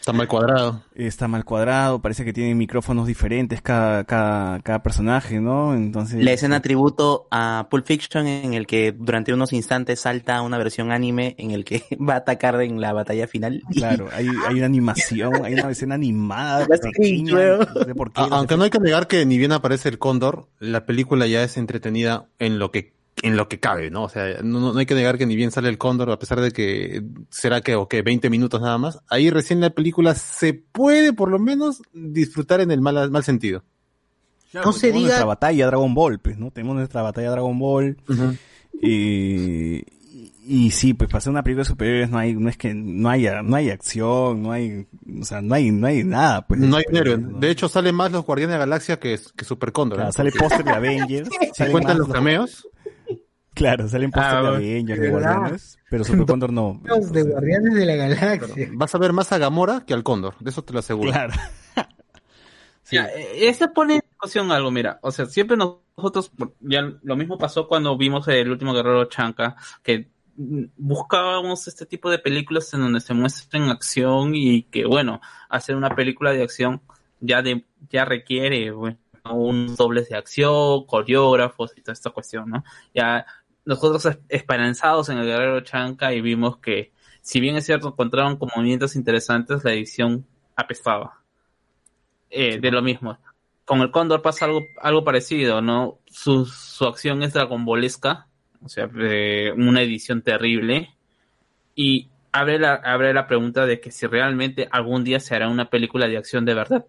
Está mal cuadrado. Está mal cuadrado, parece que tienen micrófonos diferentes cada, cada, cada personaje, ¿no? Entonces. La escena tributo a Pulp Fiction en el que durante unos instantes salta una versión anime en el que va a atacar en la batalla final. Claro, hay, hay una animación, hay una escena animada. No sé por qué, aunque no hay que negar que ni bien aparece el cóndor, la película ya es entretenida en lo que en lo que cabe, ¿no? O sea, no, no- no hay que negar que ni bien sale el cóndor, a pesar de que será que, o que 20 minutos nada más, ahí recién la película se puede por lo menos disfrutar en el mal, mal sentido. Claro, porque tenemos nuestra batalla Dragon Ball, pues, ¿no? Tenemos nuestra batalla Dragon Ball. y, y sí, pues para hacer una película de superhéroes no hay, no es que no hay, no hay acción, no hay, o sea, no hay, no hay nada, pues. No hay héroe. De hecho, salen más los Guardianes de la Galaxia que, que Super Cóndor. Claro, ¿eh? sale póster de Avengers. ¿Se cuentan los cameos? Claro, salen póster Ah, de. Avengers, de. Guardianes, pero Super Cóndor no. Los de Guardianes de la Galaxia. Vas a ver más a Gamora que al cóndor, de eso te lo aseguro. Claro. Ya, eh, ese pone en discusión algo, mira, o sea, siempre nosotros, ya lo mismo pasó cuando vimos el último guerrero Chanca, que buscábamos este tipo de películas en donde se muestren acción y que bueno, hacer una película de acción ya de ya requiere bueno, unos dobles de acción, coreógrafos y toda esta cuestión, ¿no? Ya nosotros es- esperanzados en el Guerrero Chanca y vimos que si bien es cierto encontraron como movimientos interesantes, la edición apestaba. Eh, de lo mismo. Con el Cóndor pasa algo, algo parecido, ¿no? Su, su acción es dragonbolesca, o sea, eh, una edición terrible. Y abre la, abre la pregunta de que si realmente algún día se hará una película de acción de verdad,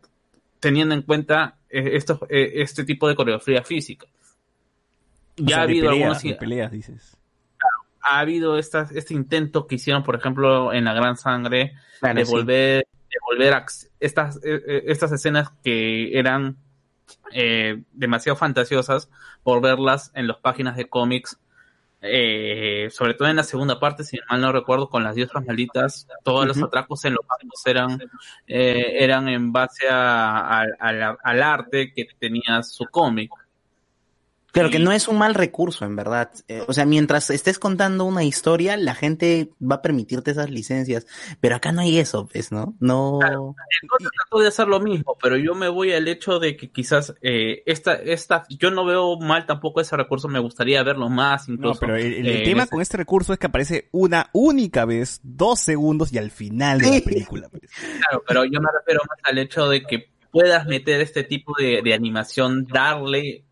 teniendo en cuenta eh, esto, eh, este tipo de coreografía física. Ya sea, ha habido pelea, algunos de peleas, dices. ha habido estas, este intento que hicieron, por ejemplo, en La Gran Sangre, Claro, de sí. volver, de volver a estas, eh, eh, estas escenas que eran eh, demasiado fantasiosas, volverlas en las páginas de cómics, eh, sobre todo en la segunda parte, si mal no recuerdo, con las diosas malditas, todos los atracos en los bancos eran, eh, eran en base a- a- a la- al arte que tenía su cómic. Claro que no es un mal recurso, en verdad. Eh, o sea, mientras estés contando una historia, la gente va a permitirte esas licencias. Pero acá no hay eso, pues, ¿no? No. El Contra trató de hacer lo mismo, pero yo me voy al hecho de que quizás eh, esta, esta, yo no veo mal tampoco ese recurso, me gustaría verlo más No, incluso. pero el, el eh, tema con este recurso es que aparece una única vez, dos segundos y al final de la película. pues. Claro, pero yo me refiero más al hecho de que puedas meter este tipo de, de animación, darle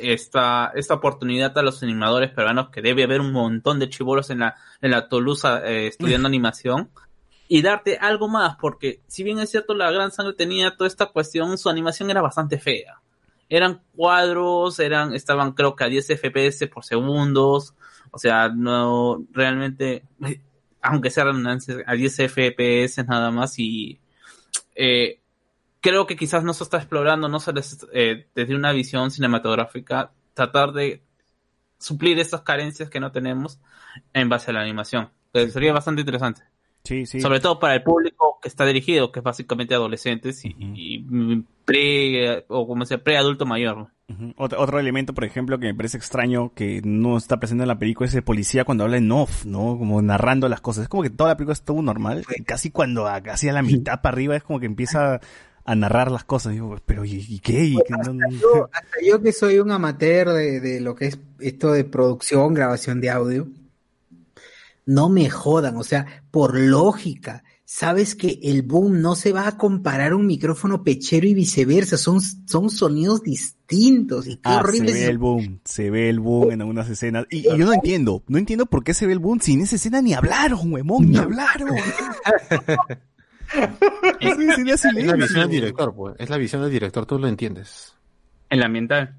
esta, esta oportunidad a los animadores peruanos, que debe haber un montón de chibolos en la, en la Tolusa eh, estudiando animación, y darte algo más, porque si bien es cierto, la Gran Sangre tenía toda esta cuestión, su animación era bastante fea. Eran cuadros, eran, estaban creo que a 10 FPS por segundos, o sea, no, realmente, aunque sea redundancia, a 10 FPS nada más y eh, creo que quizás no se está explorando, no se les, eh, desde una visión cinematográfica, tratar de suplir estas carencias que no tenemos en base a la animación. Sería bastante interesante. Sí, sí. Sobre todo para el público que está dirigido, que es básicamente adolescentes y, y, pre, o como se preadulto mayor. Otro, otro elemento, por ejemplo, que me parece extraño que no está presente en la película es el policía cuando habla en off, ¿no? Como narrando las cosas. Es como que toda la película es todo normal. Casi cuando a, casi a la mitad para arriba es como que empieza a narrar las cosas. Digo, pero ¿y, y qué? ¿Y qué? No- no- Yo, hasta yo que soy un amateur de, de lo que es esto de producción, grabación de audio, no me jodan, o sea, por lógica, sabes que el boom no se va a comparar a un micrófono pechero y viceversa, son, son sonidos distintos y qué Ah, se horrible ve es el boom, se ve el boom en algunas escenas. Y, y yo no entiendo, no entiendo por qué se ve el boom si en esa escena ni hablaron, huevón, ni hablaron. Es la visión del director, pues. Es la visión del director, tú lo entiendes. El ambiental.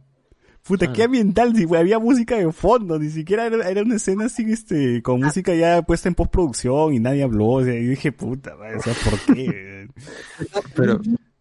Puta, qué ambiental, si había música de fondo, ni siquiera era, era una escena así, este, con música ya puesta en postproducción y nadie habló, o sea, yo dije, puta, o sea, ¿por qué? Pero,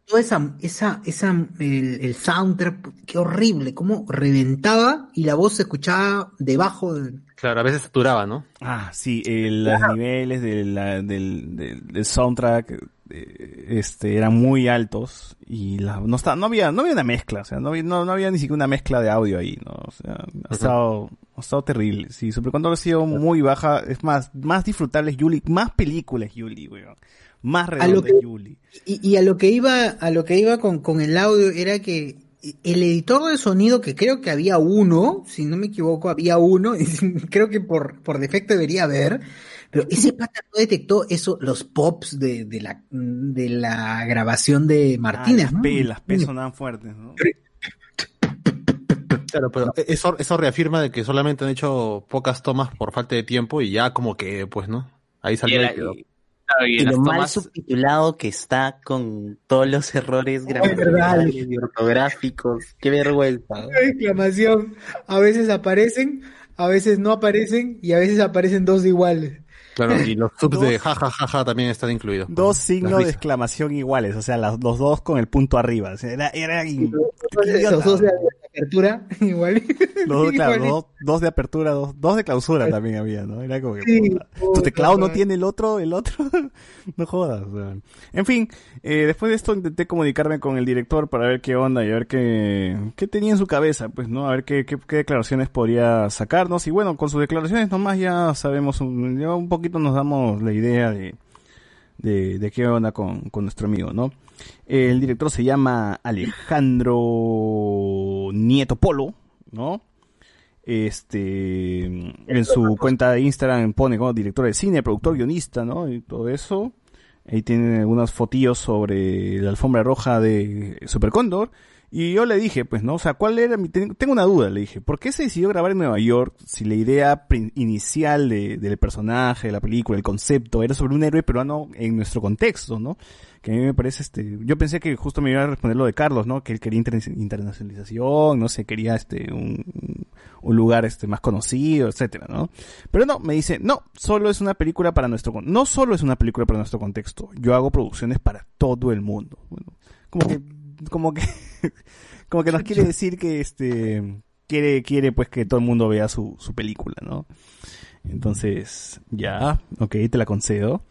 toda esa, esa, esa, el, el soundtrack, qué horrible, cómo reventaba y la voz se escuchaba debajo del... claro, a veces saturaba, ¿no? Ah, sí, eh, los niveles de la- del, del, del soundtrack eh, este, eran muy altos y la, no, está, no, había, no había una mezcla, o sea, no había, no, no había ni siquiera una mezcla de audio ahí, ¿no? O sea, ha estado, ha estado terrible. Sí, Super Condor ha sido muy baja, es más, más disfrutable es Yuli, más películas Yuli, weón. Más redonda Yuli. Y, y a lo que iba, a lo que iba con, con el audio era que el editor de sonido, que creo que había uno, si no me equivoco, había uno, y creo que por, por defecto debería haber, pero ese pata no detectó eso, los pops de, de la, de la grabación de Martínez, Ah, las ¿no? P, las P sonaban fuertes, ¿no? Claro, pero eso, eso reafirma de que solamente han hecho pocas tomas por falta de tiempo y ya como que, pues, ¿no? Ahí salió Y era- y- y lo mal subtitulado que está con todos los errores gramaticales y ortográficos. Qué vergüenza. exclamación, a veces aparecen, a veces no aparecen, y a veces aparecen dos iguales. Claro, y los subs de ja, ja, ja, ja también están incluidos. Dos signos de exclamación iguales, o sea, las- los dos con el punto arriba. O sea, era, era Eso, o sea, apertura, igual. Dos, claro, dos, dos de apertura, dos, dos de clausura también había, ¿no? Era como que, Sí, tu teclado no tiene el otro, el otro, no jodas. En fin, eh, después de esto intenté comunicarme con el director para ver qué onda y a ver qué, qué tenía en su cabeza, pues, ¿no? A ver qué, qué, qué declaraciones podría sacarnos. Y bueno, con sus declaraciones nomás ya sabemos, un, ya un poquito nos damos la idea de, de, de qué onda con, con nuestro amigo, ¿no? El director se llama Alejandro Nieto Polo, ¿no? Este, en su cuenta de Instagram pone como director de cine, productor, guionista, ¿no? Y todo eso. Ahí tiene algunas fotillos sobre la alfombra roja de Super Cóndor. Y yo le dije, pues, ¿no? O sea, ¿cuál era mi... ten- Tengo una duda, le dije. ¿Por qué se decidió grabar en Nueva York si la idea inicial de- del personaje, de la película, el concepto, era sobre un héroe peruano en nuestro contexto, ¿no? Que a mí me parece, este... Yo pensé que justo me iba a responder lo de Carlos, ¿no? Que él quería inter- internacionalización, no sé, quería, este, un, un lugar, este, más conocido, etcétera, ¿no? Pero no, me dice, no, solo es una película para nuestro... No solo es una película para nuestro contexto. Yo hago producciones para todo el mundo. Bueno, como que... Como que... como que nos quiere decir que este quiere quiere pues que todo el mundo vea su, su película no entonces ya ok te la concedo.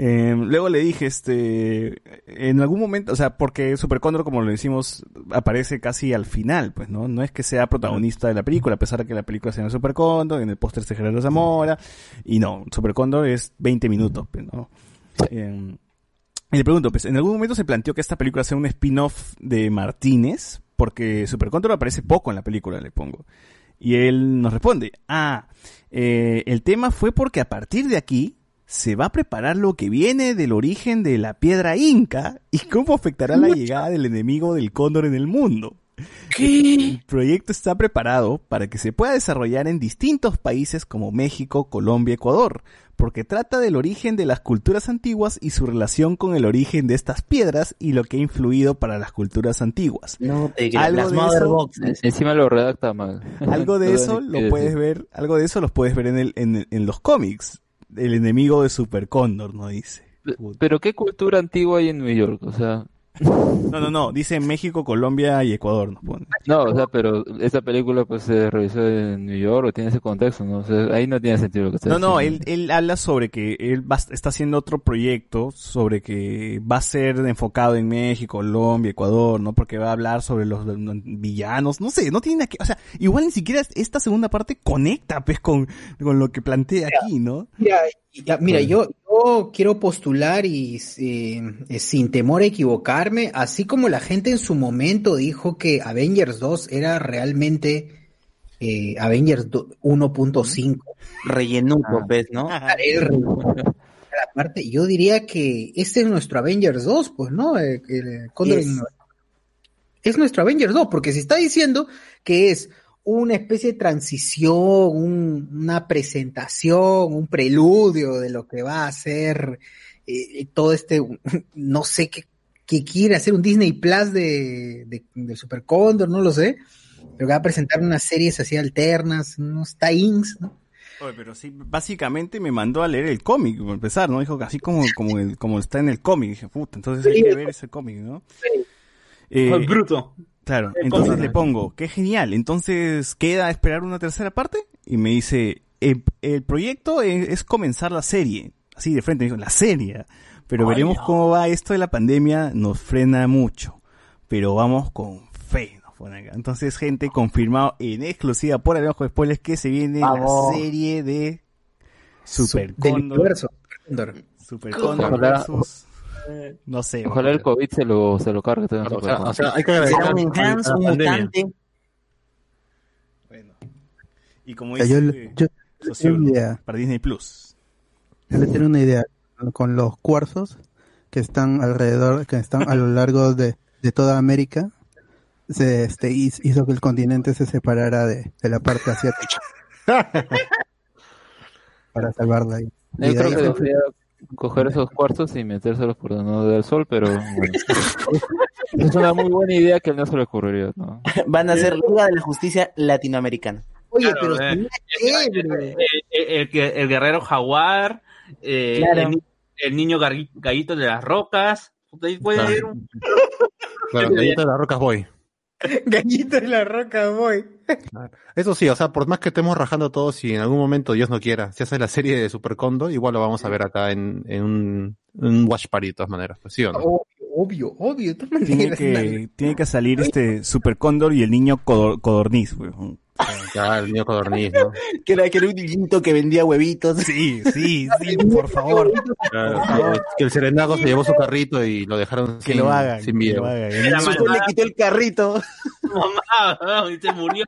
Eh, luego le dije este en algún momento o sea porque Super Cóndor como lo decimos aparece casi al final pues no no es que sea protagonista de la película a pesar de que la película se llama Super Cóndor en el póster se Gerardo Zamora y no Super Cóndor es 20 minutos pues, no Eh, y le pregunto, pues, ¿en algún momento se planteó que esta película sea un spin-off de Martínez? Porque Super Control aparece poco en la película, le pongo. Y él nos responde, ah, eh, el tema fue porque a partir de aquí se va a preparar lo que viene del origen de la piedra inca y cómo afectará la llegada del enemigo del cóndor en el mundo. El proyecto está preparado para que se pueda desarrollar en distintos países como México, Colombia, Ecuador, porque trata del origen de las culturas antiguas y su relación con el origen de estas piedras y lo que ha influido para las culturas antiguas. No te Algo las de Mother eso- Boxes. Encima lo redacta mal. Algo de eso lo puedes ver, algo de eso los puedes ver en el, en, en los cómics. El enemigo de Super Cóndor, ¿no? Dice. Pero ¿qué cultura antigua hay en New York? O sea, No, no, no, dice México, Colombia y Ecuador, nos pone. no, o sea, pero esta película pues se realizó en New York o tiene ese contexto, ¿no? O sea, ahí no tiene sentido lo que está No, no, él, él habla sobre que él va, está haciendo otro proyecto sobre que va a ser enfocado en México, Colombia, Ecuador, ¿no? Porque va a hablar sobre los villanos, no sé, no tiene nada que, o sea, igual ni siquiera esta segunda parte conecta, pues, con, con lo que plantea aquí, ¿no? Mira, ya, mira, yo, yo quiero postular y eh, eh, sin temor a equivocarme, así como la gente en su momento dijo que Avengers 2 era realmente eh, Avengers do- 1.5. Rellenuto, ¿ves, no? La parte, yo diría que este es nuestro Avengers 2, pues, ¿no? El en- es. Nuestro Avengers 2, porque si está diciendo que es una especie de transición, un- una presentación, un preludio de lo que va a ser eh, todo este, no sé qué, qué quiere hacer un Disney Plus de, de, de Super Cóndor, no lo sé, pero que va a presentar unas series así alternas, unos tie-ins, ¿no? Oye, pero sí, básicamente me mandó a leer el cómic, por empezar, ¿no? Dijo que así como, como, el- como está en el cómic. Dije, puta, entonces hay que ver ese cómic, ¿no? Eh, bruto. Claro, entonces le pongo, qué genial, entonces queda esperar una tercera parte y me dice, el, el proyecto es, es comenzar la serie, así de frente, me dijo, la serie, pero Ay, veremos no. cómo va esto de la pandemia, nos frena mucho, pero vamos con fe, nos pone acá. Entonces, gente, confirmado en exclusiva por Abajo de Spoilers que se viene Vamos. la serie de Super Del universo. Versus- No sé. Ojalá el COVID se lo, se lo cargue. todo en O sea, Super o sea, hay que Será agradecer un a- enhance, un mutante. Y como dice yo, yo- sociólogo, una idea. para Disney Plus. Yo le tengo una idea con los cuarzos que están alrededor, que están a lo largo de, de toda América. Se este, hiz- hizo que el continente se separara de, de la parte asiática para salvarla ahí. Yo creo que debería coger esos cuartos y metérselos por donde del sol, pero bueno. es una muy buena idea que no se le ocurriría, ¿no? Van a ser Liga de la Justicia Latinoamericana. Oye, Claro, pero eh. sería chévere. El, el, que- el guerrero jaguar, eh, Claro. el, ni- el niño gallito de las rocas. Puede Claro. haber un- Claro, galleta de las rocas voy. Gallito de la roca, boy. Eso sí, o sea, por más que estemos rajando todos, si en algún momento, Dios no quiera, se hace la serie de Super Condo, igual lo vamos a ver acá en, en un, un watch party de todas maneras, ¿sí o no? Obvio, obvio, obvio. De Tiene que, tiene que salir este Super Cóndor y el niño codor- codorniz, weón. Ya, el niño codorniz, ¿no? Que era, que era un niñito que vendía huevitos. Sí, sí, sí, por favor. Claro, que- que el serenago se llevó su carrito y lo dejaron Que sin, lo hagan, sin que video. lo hagan. Su le quitó el carrito. Mamá, y se murió.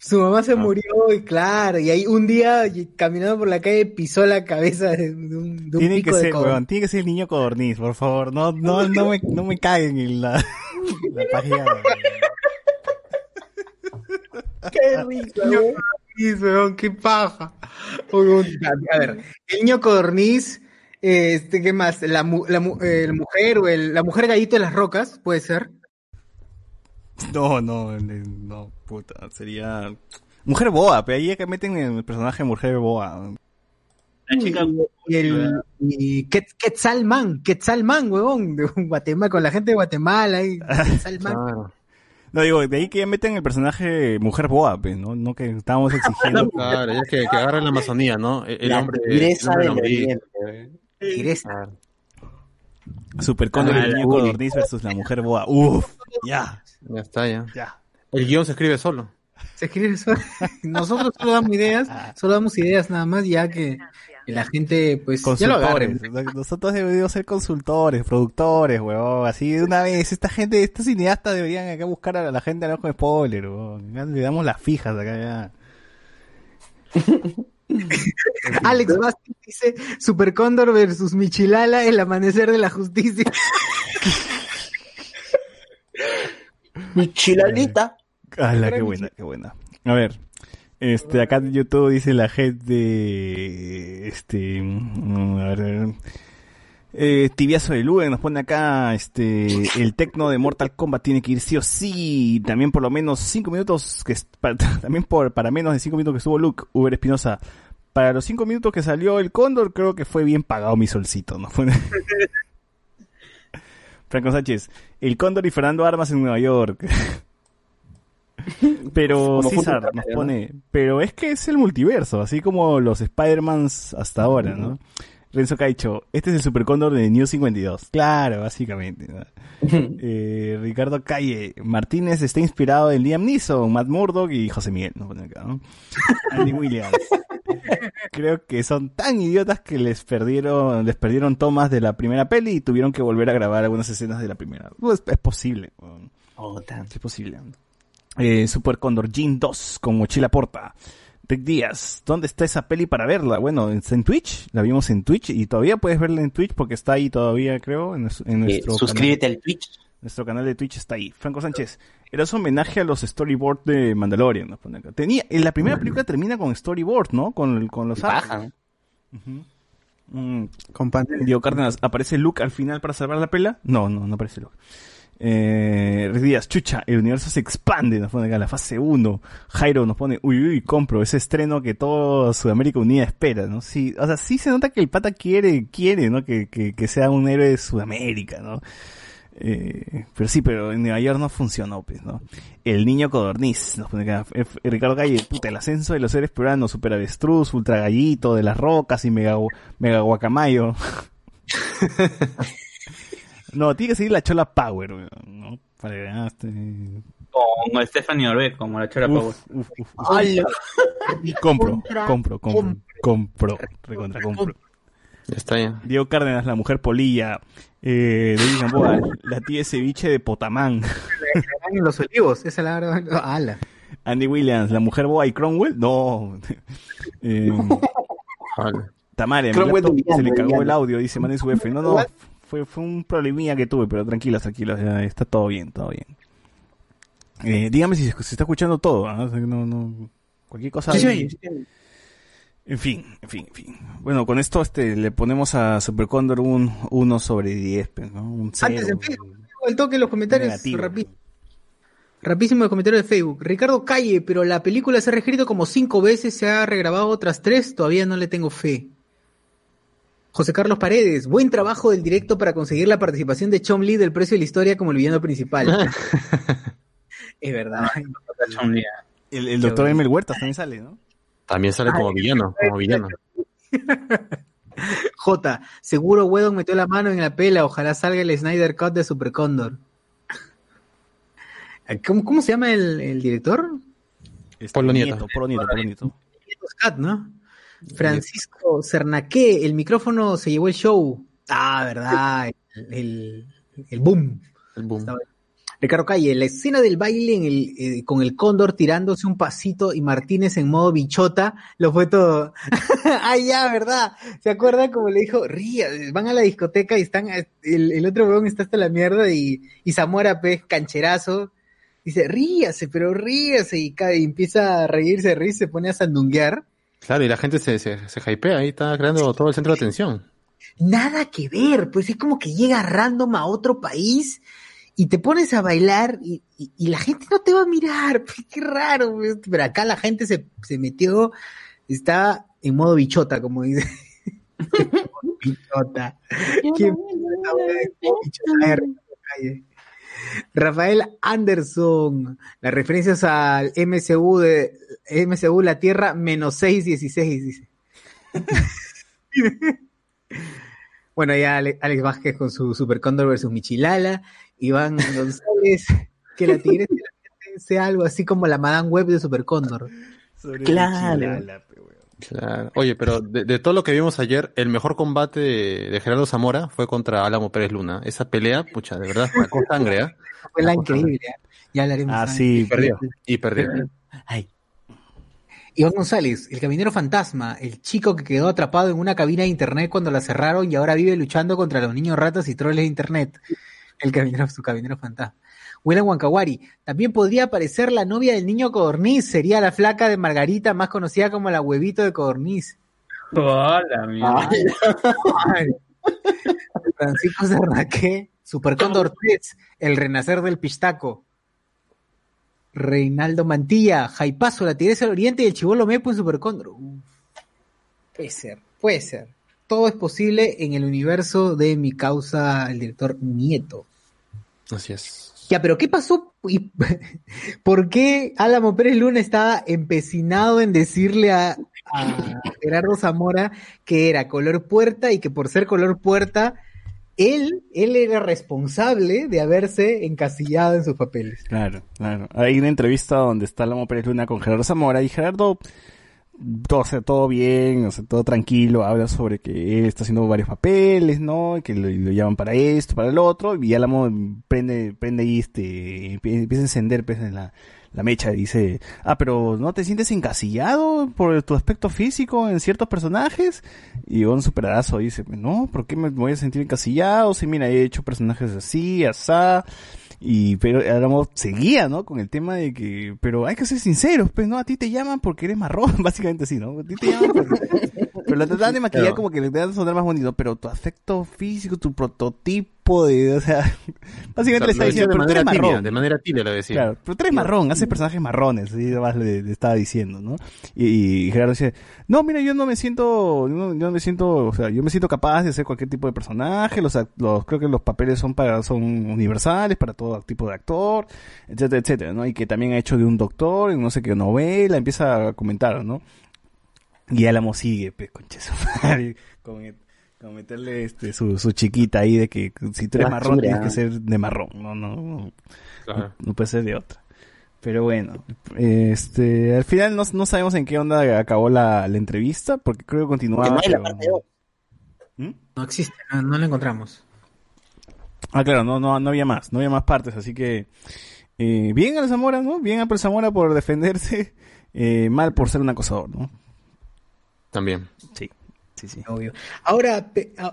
Su mamá Ah. se murió y claro, y ahí un día caminando por la calle pisó la cabeza de, un, de un Tiene que pico de ser, codorniz. weón, tiene que ser el niño codorniz, por favor. No, no, no me, no me caguen en la, la página. Qué risa, weón. Sí, weón, qué paja. Weón, A ver, el niño codorniz, este, ¿qué más? La, mu- la, mu- eh, la mujer o el, la mujer gallito de las rocas, puede ser. No, no, no, puta, sería... Mujer boa, pero ahí es que meten el personaje Mujer boa. La chica. Y el y Quet- Quetzalman, Quetzalman, huevón, de Guatemala, con la gente de Guatemala, y Quetzalman. Claro. No, digo, de ahí que ya meten el personaje Mujer boa, pues, ¿no? No que estábamos exigiendo. Claro, ya que, que agarren la Amazonía, ¿no? El, el La hombre. tigresa el hombre del oriente, weón. Tigresa. Claro. Super Cóndor y Ah, el niño codorniz versus la Mujer boa. Uf, ya, Ya está, ya. ya. El guion se escribe solo. Se escribe eso. Nosotros solo damos ideas, solo damos ideas nada más, ya que la gente, pues, ya lo agarren. Consultores. Nosotros deberíamos ser consultores, productores, huevón. Así de una vez, esta gente, estos cineastas deberían acá buscar a la gente al ojo de spoiler, huevón. Le damos las fijas acá ya. Alex Vázquez dice Super Cóndor versus Michilala, el amanecer de la justicia. Mi chilalita. ¡Hala, qué buena, qué buena! A ver, este, acá en YouTube dice la gente, este, mm, a ver, eh, Tibiazo de Luen nos pone acá, este, el tecno de Mortal Kombat tiene que ir sí o sí, también por lo menos cinco minutos, que, es- pa- también por, para menos de cinco minutos que estuvo Luke, Uber Espinosa, para los cinco minutos que salió el Cóndor, creo que fue bien pagado mi solcito, ¿no? Franco Sánchez, el Cóndor y Fernando Armas en Nueva York. Pero César nos ¿no? pone, pero es que es el multiverso, así como los Spider-Mans hasta ahora, ¿no? Renzo Caicho, este es el Super Cóndor de New 52. Claro, básicamente. ¿no? Eh, Ricardo Calle, Martínez está inspirado en Liam Neeson, Matt Murdock y José Miguel, ¿no? Andy Williams. Creo que son tan idiotas que les perdieron, les perdieron tomas de la primera peli y tuvieron que volver a grabar algunas escenas de la primera. Pues, es posible. weón. Es posible. Eh, Super Condor Jean 2 con mochila porta. Rick Díaz, ¿dónde está esa peli para verla? Bueno, está en Twitch, la vimos en Twitch y todavía puedes verla en Twitch porque está ahí todavía, creo, en, nues- en Eh, nuestro suscríbete canal. al Twitch. Nuestro canal de Twitch está ahí. Franco Sánchez, era su homenaje a los storyboards de Mandalorian. nos pone acá. Tenía, en la primera película termina con storyboard, ¿no? Con, con los Paja, arcos. Ujú. Mm, Con pantalla. Diego Cárdenas, ¿aparece Luke al final para salvar la pela? No, no, no aparece Luke. Eh, Díaz, chucha, el universo se expande, nos pone acá la fase 1. Jairo nos pone, uy, uy, compro ese estreno que toda Sudamérica Unida espera, ¿no? Sí, o sea, sí se nota que el pata quiere, quiere, ¿no? Que, que, que sea un héroe de Sudamérica, ¿no? Eh, pero sí, pero en Nueva York no funcionó, pues, ¿no? El niño codorniz, nos pone acá, Ricardo Calle, puta, el ascenso de los seres peruanos, super avestruz, ultra gallito, de las rocas y mega, mega guacamayo. no, tiene que seguir la chola power, weón, ¿no? Para que este, Con Stephanie Orbe, como la chora Power. uf, uf, uf. Compro, compro, compro, compro, recontra compro. Está ya. Diego Cárdenas, la mujer polilla, eh, David Gamboa, la tía ceviche de Potamán. En los olivos, esa la verdad. ala. Andy Williams, la mujer boa y Cromwell, no. Eh, villano, se le cagó el audio, dice Man en su F. No, no, fue, fue un problemilla que tuve, pero tranquilos, tranquilos, ya está todo bien, todo bien. Eh, dígame si se, se está escuchando todo, ¿ah? No, no, cualquier cosa. Sí, sí, ahí. sí. En fin, en fin, en fin. Bueno, con esto este le ponemos a Super Condor un 1 sobre 10, pues, ¿no? Un 0. Antes en Facebook, el toque en los comentarios. Negativo. rapi- Rapidísimo el comentario de Facebook. Ricardo Calle, pero la película se ha reescrito como cinco veces, se ha regrabado otras tres, todavía no le tengo fe. José Carlos Paredes, buen trabajo del directo para conseguir la participación de Chom Lee del precio de la historia como el villano principal. Es verdad. El, el doctor Emel Huertas también sale, ¿no? También sale como villano, como villano. J, seguro Wedon metió la mano en la pela, ojalá salga el Snyder Cut de Super Cóndor. ¿Cómo, cómo se llama el, el director? Polo Nieto. Nieto, Polo Nieto, Polo Nieto. Scott, ¿no? Francisco Cernaque, el micrófono se llevó el show. Ah, verdad, el, el, el boom. El boom. Ricardo Calle, la escena del baile en el, eh, con el cóndor tirándose un pasito y Martínez en modo bichota, lo fue todo. ah, ya, ¿verdad? ¿Se acuerdan como le dijo? Ría, van a la discoteca y están, el, el otro weón está hasta la mierda y, y Zamora, pues, cancherazo, dice, ríase, pero ríase, y, y empieza a reírse, reír, se pone a sandunguear. Claro, y la gente se, se, se hypea, ahí está creando todo el centro de atención. nada que ver, pues es como que llega random a otro país y te pones a bailar y, y- y la gente no te va a mirar, pues, qué raro, pues. pero acá la gente se, se metió, está en modo bichota, como dice. bichota. ¿Quién puso esa hueá de bichota? Rafael Anderson, las referencias al MCU de MCU La Tierra menos 616, dice. Bueno, ya Ale- Alex Vázquez con su Super Cóndor versus Michilala, Iván González, que la tigresa sea algo así como la Madame Web de Super Cóndor. Claro. Claro. Oye, pero de, de todo lo que vimos ayer, el mejor combate de, de Gerardo Zamora fue contra Álamo Pérez Luna. Esa pelea, pucha, de verdad, sacó sangre, ¿ah? Fue la increíble, ¿eh? ya hablaremos. Ah, sí. Y perdió. Y perdió. Ay. Iván González, el caminero fantasma, el chico que quedó atrapado en una cabina de internet cuando la cerraron y ahora vive luchando contra los niños ratas y troles de internet. El caminero, su caminero fantasma. William Wankawari, también podría aparecer la novia del niño Codorniz, sería la flaca de Margarita, más conocida como la huevito de Codorniz. Hola. Ay. Francisco Cernaque, Super Cóndor 3, El Renacer del Pistaco. Reinaldo Mantilla, Jaipazo, la Tigresa del Oriente y el Chivolo Mepo en Super Cóndor. Uf. Puede ser, puede ser. Todo es posible en el universo de mi causa, el director Nieto. Así es. Ya, pero ¿qué pasó? ¿Y ¿Por qué Álamo Pérez Luna estaba empecinado en decirle a, a Gerardo Zamora que era color puerta y que por ser color puerta, él, él era responsable de haberse encasillado en sus papeles? Claro, claro. Hay una entrevista donde está Lamo Pérez Luna con Gerardo Zamora y Gerardo, o sea, todo bien, o sea, todo tranquilo, habla sobre que él está haciendo varios papeles, ¿no? Y que lo, llaman para esto, para el otro, y Álamo prende, prende ahí este, empie- empieza a encender pues, en la, la mecha dice, ah, pero ¿no te sientes encasillado por tu aspecto físico en ciertos personajes? Y un superadazo dice, no, ¿por qué me voy a sentir encasillado? Si mira, he hecho personajes así, asá. Y pero Álamo seguía, ¿no? Con el tema de que, pero hay que ser sinceros, pues, ¿no? A ti te llaman porque eres marrón, básicamente así, ¿no? A ti te llaman porque... Pero lo tratan de maquillar como que le de sonar más bonito, pero tu afecto físico, tu prototipo de, o sea, básicamente le está Lo decía diciendo, de pero tú manera tibia, marrón. de manera tibia lo decía. Claro, pero tú eres marrón, haces personajes marrones, así además le, le estaba diciendo, ¿no? Y, y Gerardo dice, no, mira, yo no me siento, yo no, yo no me siento, o sea, yo me siento capaz de hacer cualquier tipo de personaje, los, creo que los papeles son para, son universales para todo tipo de actor, etcétera, etcétera, ¿no? Y que también ha hecho de un doctor en no sé qué novela, empieza a comentar, ¿no? Y Álamo sigue, pues, madre, con, con meterle este, su, su chiquita ahí de que si tú eres marrón tienes que ser de marrón, no, no, no, Claro. no puede ser de otra. Pero bueno, este, al final no, no sabemos en qué onda acabó la, la entrevista, porque creo que continuaba. No hay la parte. ¿Mm? No existe, no, no lo encontramos. Ah, claro, no, no, no había más, no había más partes, así que eh, bien a la Zamora, ¿no? Bien a por Zamora por defenderse, eh, mal por ser un acosador, ¿no? También. Sí, sí, sí. Obvio. Ahora,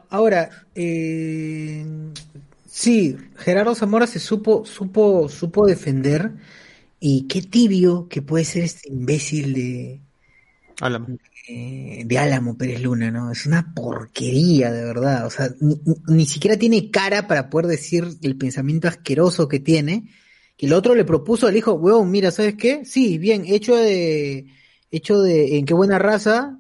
ahora, eh, sí, Gerardo Zamora se supo, supo, supo defender y qué tibio que puede ser este imbécil de, Álamo. eh, de Álamo Pérez Luna, ¿no? Es una porquería, de verdad. O sea, ni, ni- ni siquiera tiene cara para poder decir el pensamiento asqueroso que tiene. Que el otro le propuso, le dijo, weón, mira, ¿sabes qué? Sí, bien, hecho de, hecho de, en qué buena raza.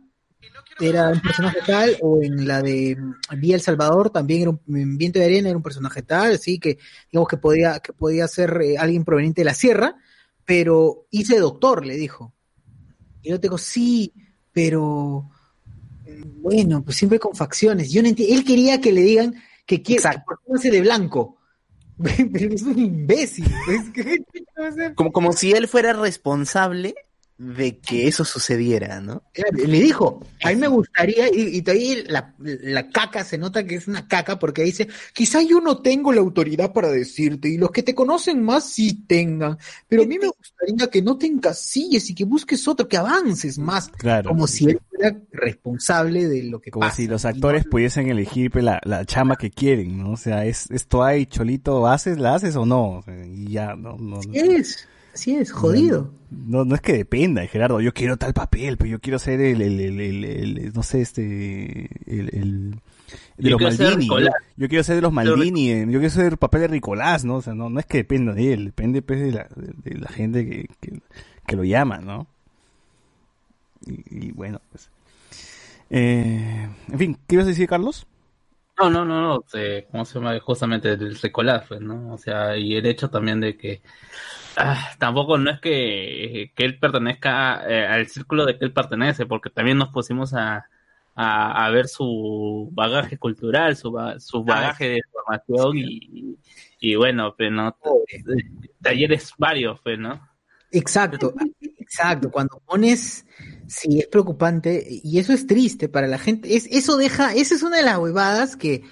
Era un personaje tal, o en la de mm, Vía El Salvador también era un en Viento de Arena era un personaje tal, así que digamos que podía, que podía ser eh, alguien proveniente de la sierra, pero hice doctor, le dijo. Y yo te digo, sí, pero mm, bueno, pues siempre con facciones. Yo no él quería que le digan que quiere que de blanco. Pero es un imbécil. Es que- Como, como si él fuera responsable de que eso sucediera, ¿no? Le dijo, a mí me gustaría, y, y todavía la, la caca se nota que es una caca porque dice, quizá yo no tengo la autoridad para decirte, y los que te conocen más sí tengan, pero a mí me gustaría que no te encasilles y que busques otro, que avances más, Claro. como si él fuera responsable de lo que Como pasa. si los actores pudiesen elegir pues, la, la chamba que quieren, ¿no? O sea, es, esto hay, Cholito, ¿haces, la haces o no? O sea, y ya, no, no. Es, así es, jodido. No, no es que dependa, de Gerardo, yo quiero tal papel, pero yo quiero ser el, el, el, el- el- no sé, este, el, el- de Yo los quiero ser Maldini, yo, Ricolás. yo quiero ser de los Maldini, eh, yo quiero ser el papel de Ricolás, ¿no? O sea, no, no es que dependa de él, depende pues de la, de, de la gente que, que, que lo llama, ¿no? Y, y bueno, pues. Eh, en fin, ¿qué ibas a decir, Carlos? No, no, no, no, eh, ¿cómo se llama? Justamente del recolás, pues, ¿no? O sea, y el hecho también de que ah, tampoco no es que, que él pertenezca eh, al círculo de que él pertenece, porque también nos pusimos a, a, a ver su bagaje cultural, su, su bagaje de formación y, y bueno, pues, ¿no? Talleres varios, pues, ¿no? Exacto, exacto. Cuando pones, sí, es preocupante y eso es triste para la gente. Es, eso deja, esa es una de las huevadas que,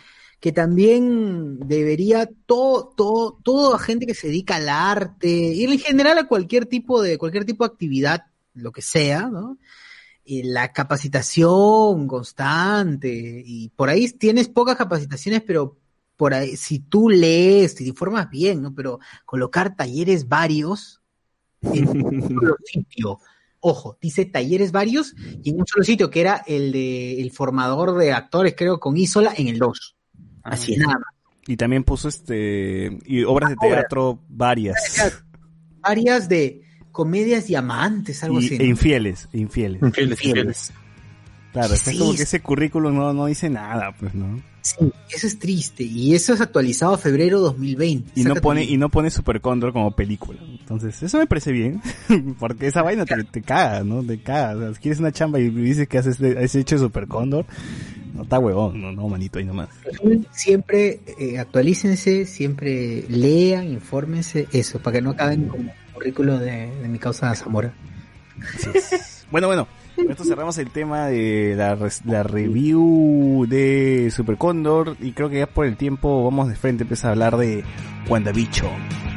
que también debería todo, todo, toda gente que se dedica al arte y en general a cualquier tipo de, cualquier tipo de actividad, lo que sea, ¿no? Y la capacitación constante y por ahí tienes pocas capacitaciones, pero por ahí, si tú lees, te informas bien, ¿no? Pero colocar talleres varios en un solo sitio. Ojo, dice talleres varios y en un solo sitio, que era el de el formador de actores, creo, con Isola en el 2. Así es nada más. Y también puso este, y obras de teatro varias. Varias de comedias y amantes, algo Y- así. e infieles, infieles. Infieles, infieles. Claro, es Sí, como que ese currículum no, no dice nada, pues, ¿no? Sí, eso es triste. Y eso es actualizado a febrero 2020. Y no pone, y no pone Super Condor como película. Entonces, eso me parece bien. Porque esa vaina te, te caga, ¿no? Te caga. O sea, si quieres una chamba y dices que haces, has hecho Super Condor, no está huevón, no, no, manito, ahí nomás. Siempre eh, actualícense, siempre lean, infórmense, eso, para que no acaben como currículo de, de mi causa Zamora. Bueno, bueno, con esto cerramos el tema de la, review de Super Condor y creo que ya por el tiempo vamos de frente empezar a hablar de WandaVision.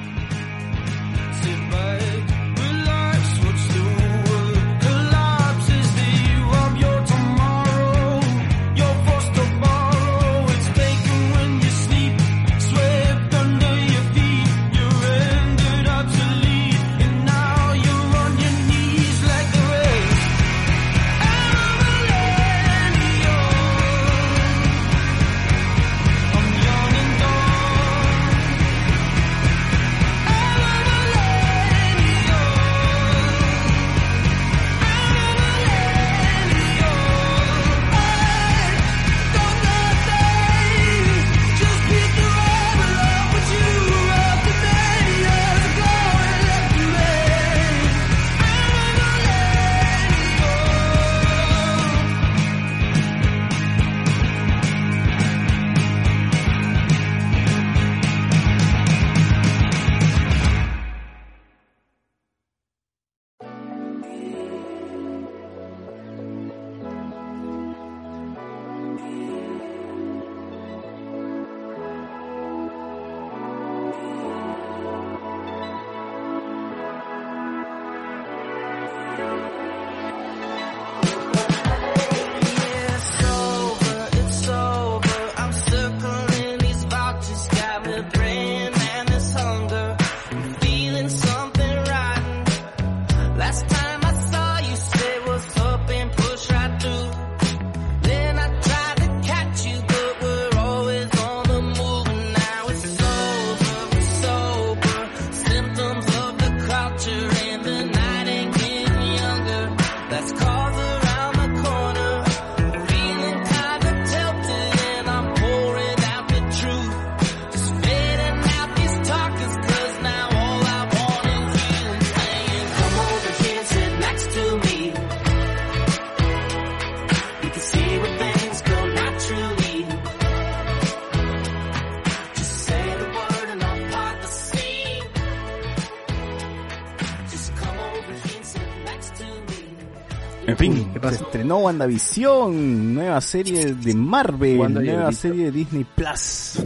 Estrenó WandaVision, nueva serie de Marvel, Wanda nueva serie de Disney Plus.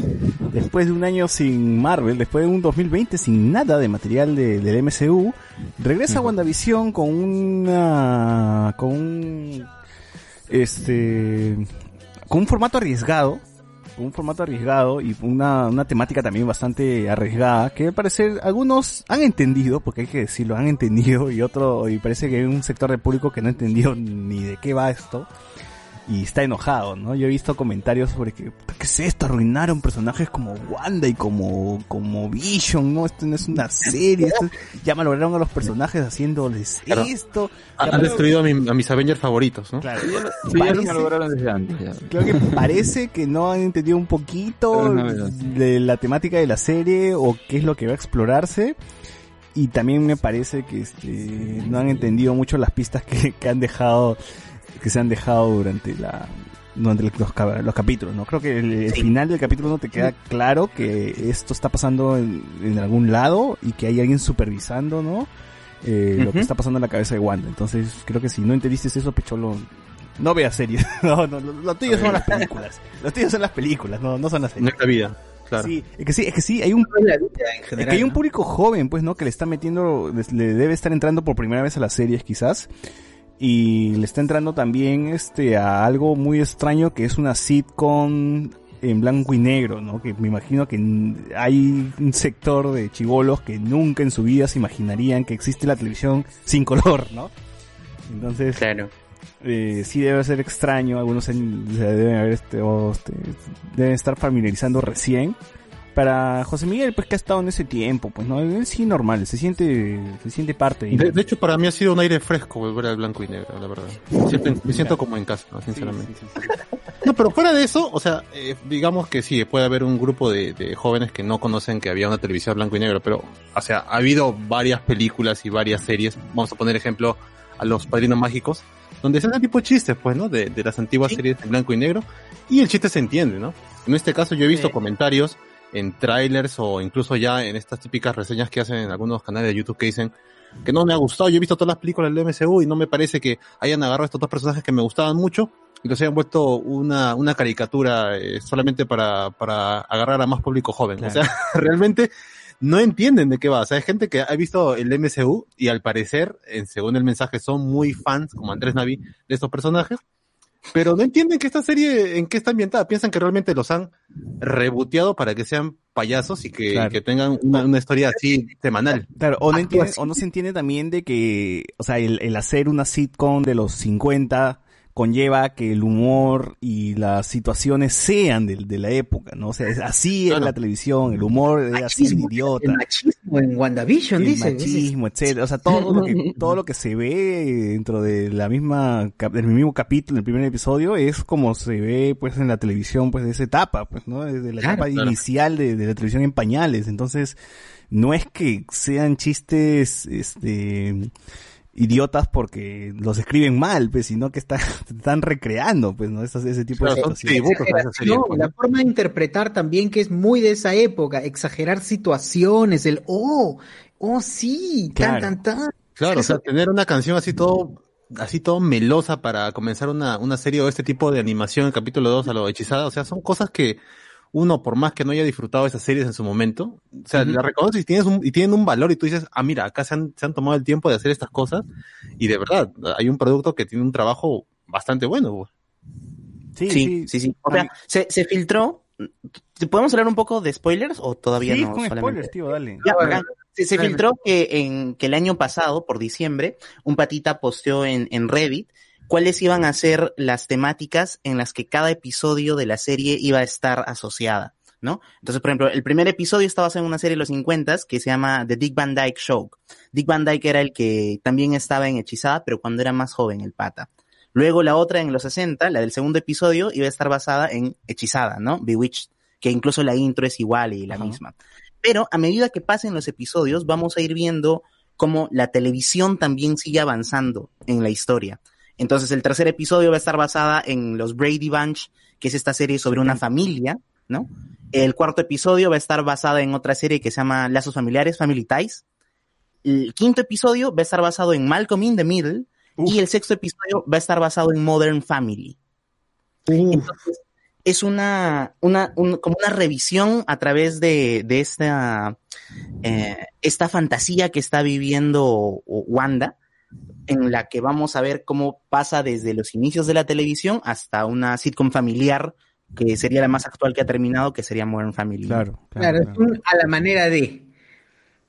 Después de un año sin Marvel, después de un 2020 sin nada de material de- del MCU, regresa WandaVision con una, con un, este, con un formato arriesgado, un formato arriesgado y una, una temática también bastante arriesgada, que al parecer algunos han entendido, porque hay que decirlo, han entendido, y otro, y parece que hay un sector del público que no entendió ni de qué va esto, y está enojado, ¿no? Yo he visto comentarios sobre que, "Puta, ¿qué es esto? Arruinaron personajes como Wanda y como, como Vision, ¿no? Esto no es una serie, esto es- ya malograron a los personajes haciéndoles Claro. esto. Han destruido a, mi- a mis Avengers favoritos, ¿no? Claro. Sí, ya lo Parece- lograron desde antes. ya. Creo que parece que no han entendido un poquito de la temática de la serie o qué es lo que va a explorarse. Y también me parece que este, no han entendido mucho las pistas que, que han dejado, que se han dejado durante la durante los, ca- los capítulos, ¿no? Creo que el, el final del capítulo no te queda claro que esto está pasando en, en algún lado y que hay alguien supervisando, ¿no? Eh, Lo que está pasando en la cabeza de Wanda. Entonces, creo que si no entendiste eso, Pecholo, no veas series. no, no, lo, lo tuyo son las películas. Lo tuyo son las películas, no, no son las series. Nuestra vida, claro. Sí, es que sí, es que sí, hay un, es que hay un público joven, pues, ¿no? Que le está metiendo, le debe estar entrando por primera vez a las series, quizás. Y le está entrando también, este, a algo muy extraño que es una sitcom en blanco y negro, ¿no? Que me imagino que hay un sector de chivolos que nunca en su vida se imaginarían que existe la televisión sin color, ¿no? Entonces, Claro. eh, sí debe ser extraño, algunos se deben haber este, o, este, deben estar familiarizando recién. Para José Miguel, pues que ha estado en ese tiempo, pues no, él sí normal, se siente, se siente parte. De, de hecho, para mí ha sido un aire fresco volver al blanco y negro, la verdad. Siempre- me siento como en casa, sinceramente. No, pero fuera de eso, o sea, eh, digamos que sí, puede haber un grupo de, de jóvenes que no conocen que había una televisión blanco y negro, pero, o sea, ha habido varias películas y varias series. Vamos a poner ejemplo a los Padrinos Mágicos, donde se hacen tipo chistes, pues, ¿no? De, de las antiguas series en blanco y negro, y el chiste se entiende, ¿no? En este caso yo he visto Sí. comentarios en trailers o incluso ya en estas típicas reseñas que hacen en algunos canales de YouTube que dicen que no me ha gustado, yo he visto todas las películas del MCU y no me parece que hayan agarrado estos dos personajes que me gustaban mucho y los hayan vuelto una, una caricatura eh, solamente para, para agarrar a más público joven. Claro. O sea, realmente no entienden de qué va. O sea, hay gente que ha visto el MCU y al parecer, según el mensaje, son muy fans, como Andrés Navi, de estos personajes, pero no entienden que esta serie en qué está ambientada. Piensan que realmente los han reboteado para que sean payasos y que, Claro. que tengan una, una historia así semanal. Claro, o no, entiende, o no se entiende también de que, o sea, el, el hacer una sitcom de los 50 conlleva que el humor y las situaciones sean de, de la época, ¿no? O sea, es así es Claro. la televisión, el humor es así de Machismo, idiota. El machismo en WandaVision, el dice. machismo, etcétera, o sea, todo lo que todo lo que se ve dentro de la misma cap- del mismo capítulo, el primer episodio es como se ve pues en la televisión pues de esa etapa, pues, ¿no? Desde la Claro, etapa claro. inicial de, de la televisión en pañales, entonces no es que sean chistes este idiotas porque los escriben mal, pues, sino que están, están recreando, pues, ¿no? Esas- ese tipo Claro, de son situaciones. tributos a esa serie. No, pues, la forma de interpretar también que es muy de esa época, exagerar situaciones, el oh, oh sí, Claro. tan, tan, tan. Claro, o sea, tener una canción así todo, así todo melosa para comenzar una, una serie o este tipo de animación en capítulo 2 a lo hechizada, o sea, son cosas que uno, por más que no haya disfrutado esas series en su momento, o sea, Ujú. la reconoces y tienes un, y tienen un valor y tú dices, ah, mira, acá se han, se han tomado el tiempo de hacer estas cosas y de verdad, hay un producto que tiene un trabajo bastante bueno. Sí, Sí, sí, sí. O sea, se, se filtró. ¿Podemos hablar un poco de spoilers o todavía Sí, no? con Solamente- spoilers, tío, dale. Ya, Bueno, bacán. se, se filtró que, en, que el año pasado, por diciembre, un patita posteó en, en Reddit cuáles iban a ser las temáticas en las que cada episodio de la serie iba a estar asociada, ¿no? Entonces, por ejemplo, el primer episodio está basado en una serie de los 50 que se llama The Dick Van Dyke Show. Dick Van Dyke era el que también estaba en Hechizada, pero cuando era más joven, el pata. Luego la otra en los 60, la del segundo episodio, iba a estar basada en Hechizada, ¿no? Bewitched, que incluso la intro es igual y la Ajá. misma. Pero a medida que pasen los episodios, vamos a ir viendo cómo la televisión también sigue avanzando en la historia. Entonces, el tercer episodio va a estar basada en los Brady Bunch, que es esta serie sobre una familia, ¿no? El cuarto episodio va a estar basada en otra serie que se llama Lazos Familiares, Family Ties. El quinto episodio va a estar basado en Malcolm in the Middle. y el sexto episodio va a estar basado en Modern Family. Entonces, es una, una un- como una revisión a través de, de esta, eh, esta fantasía que está viviendo Wanda, en la que vamos a ver cómo pasa desde los inicios de la televisión hasta una sitcom familiar que sería la más actual que ha terminado, que sería Modern Family. Claro, Claro, es un- a la manera de.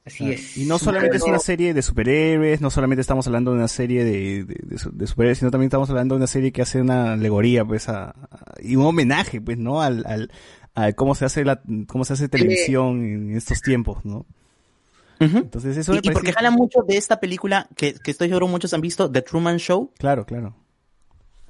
Así es. Y no solamente es una serie de superhéroes, no solamente estamos hablando de una serie de, de, de su- de superhéroes, sino también estamos hablando de una serie que hace una alegoría, pues, a, a- y un homenaje, pues, ¿no? Al, al, a cómo se hace la, cómo se hace televisión en estos tiempos, ¿no? Entonces eso Y, me y porque parece- jala mucho de esta película que, que estoy seguro muchos han visto, The Truman Show, Claro, claro.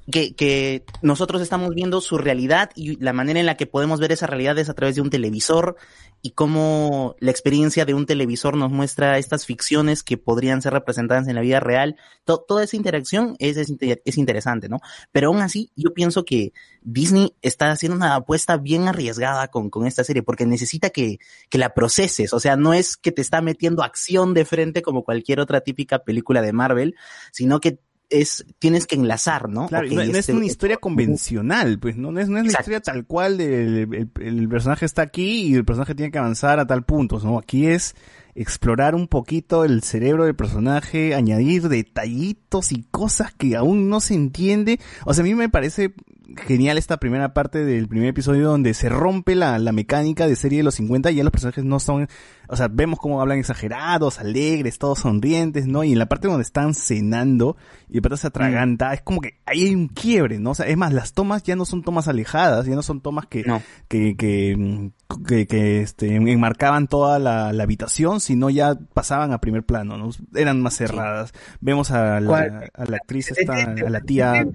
Que, que nosotros estamos viendo su realidad y la manera en la que podemos ver esa realidad es a través de un televisor y cómo la experiencia de un televisor nos muestra estas ficciones que podrían ser representadas en la vida real. To- toda esa interacción es, es, es interesante, ¿no? Pero aún así, yo pienso que Disney está haciendo una apuesta bien arriesgada con, con esta serie porque necesita que, que la proceses. O sea, no es que te está metiendo acción de frente como cualquier otra típica película de Marvel, sino que es, tienes que enlazar, ¿no? Claro, no, no es este- una historia convencional, pues no, no es, no es la historia tal cual del el, el personaje está aquí y el personaje tiene que avanzar a tal punto, ¿no? Aquí es explorar un poquito el cerebro del personaje, añadir detallitos y cosas que aún no se entiende. O sea, a mí me parece genial esta primera parte del primer episodio donde se rompe la, la mecánica de serie de los 50 y ya los personajes no son, o sea, vemos cómo hablan exagerados, alegres, todos sonrientes, ¿no? Y en la parte donde están cenando y de pronto se atraganta, es como que ahí hay un quiebre, ¿no? O sea, es más, las tomas ya no son tomas alejadas, ya no son tomas que, que, que, que, que, este, enmarcaban toda la, la habitación, sino ya pasaban a primer plano, ¿no? Eran más cerradas. Vemos a la, a la actriz esta, a la tía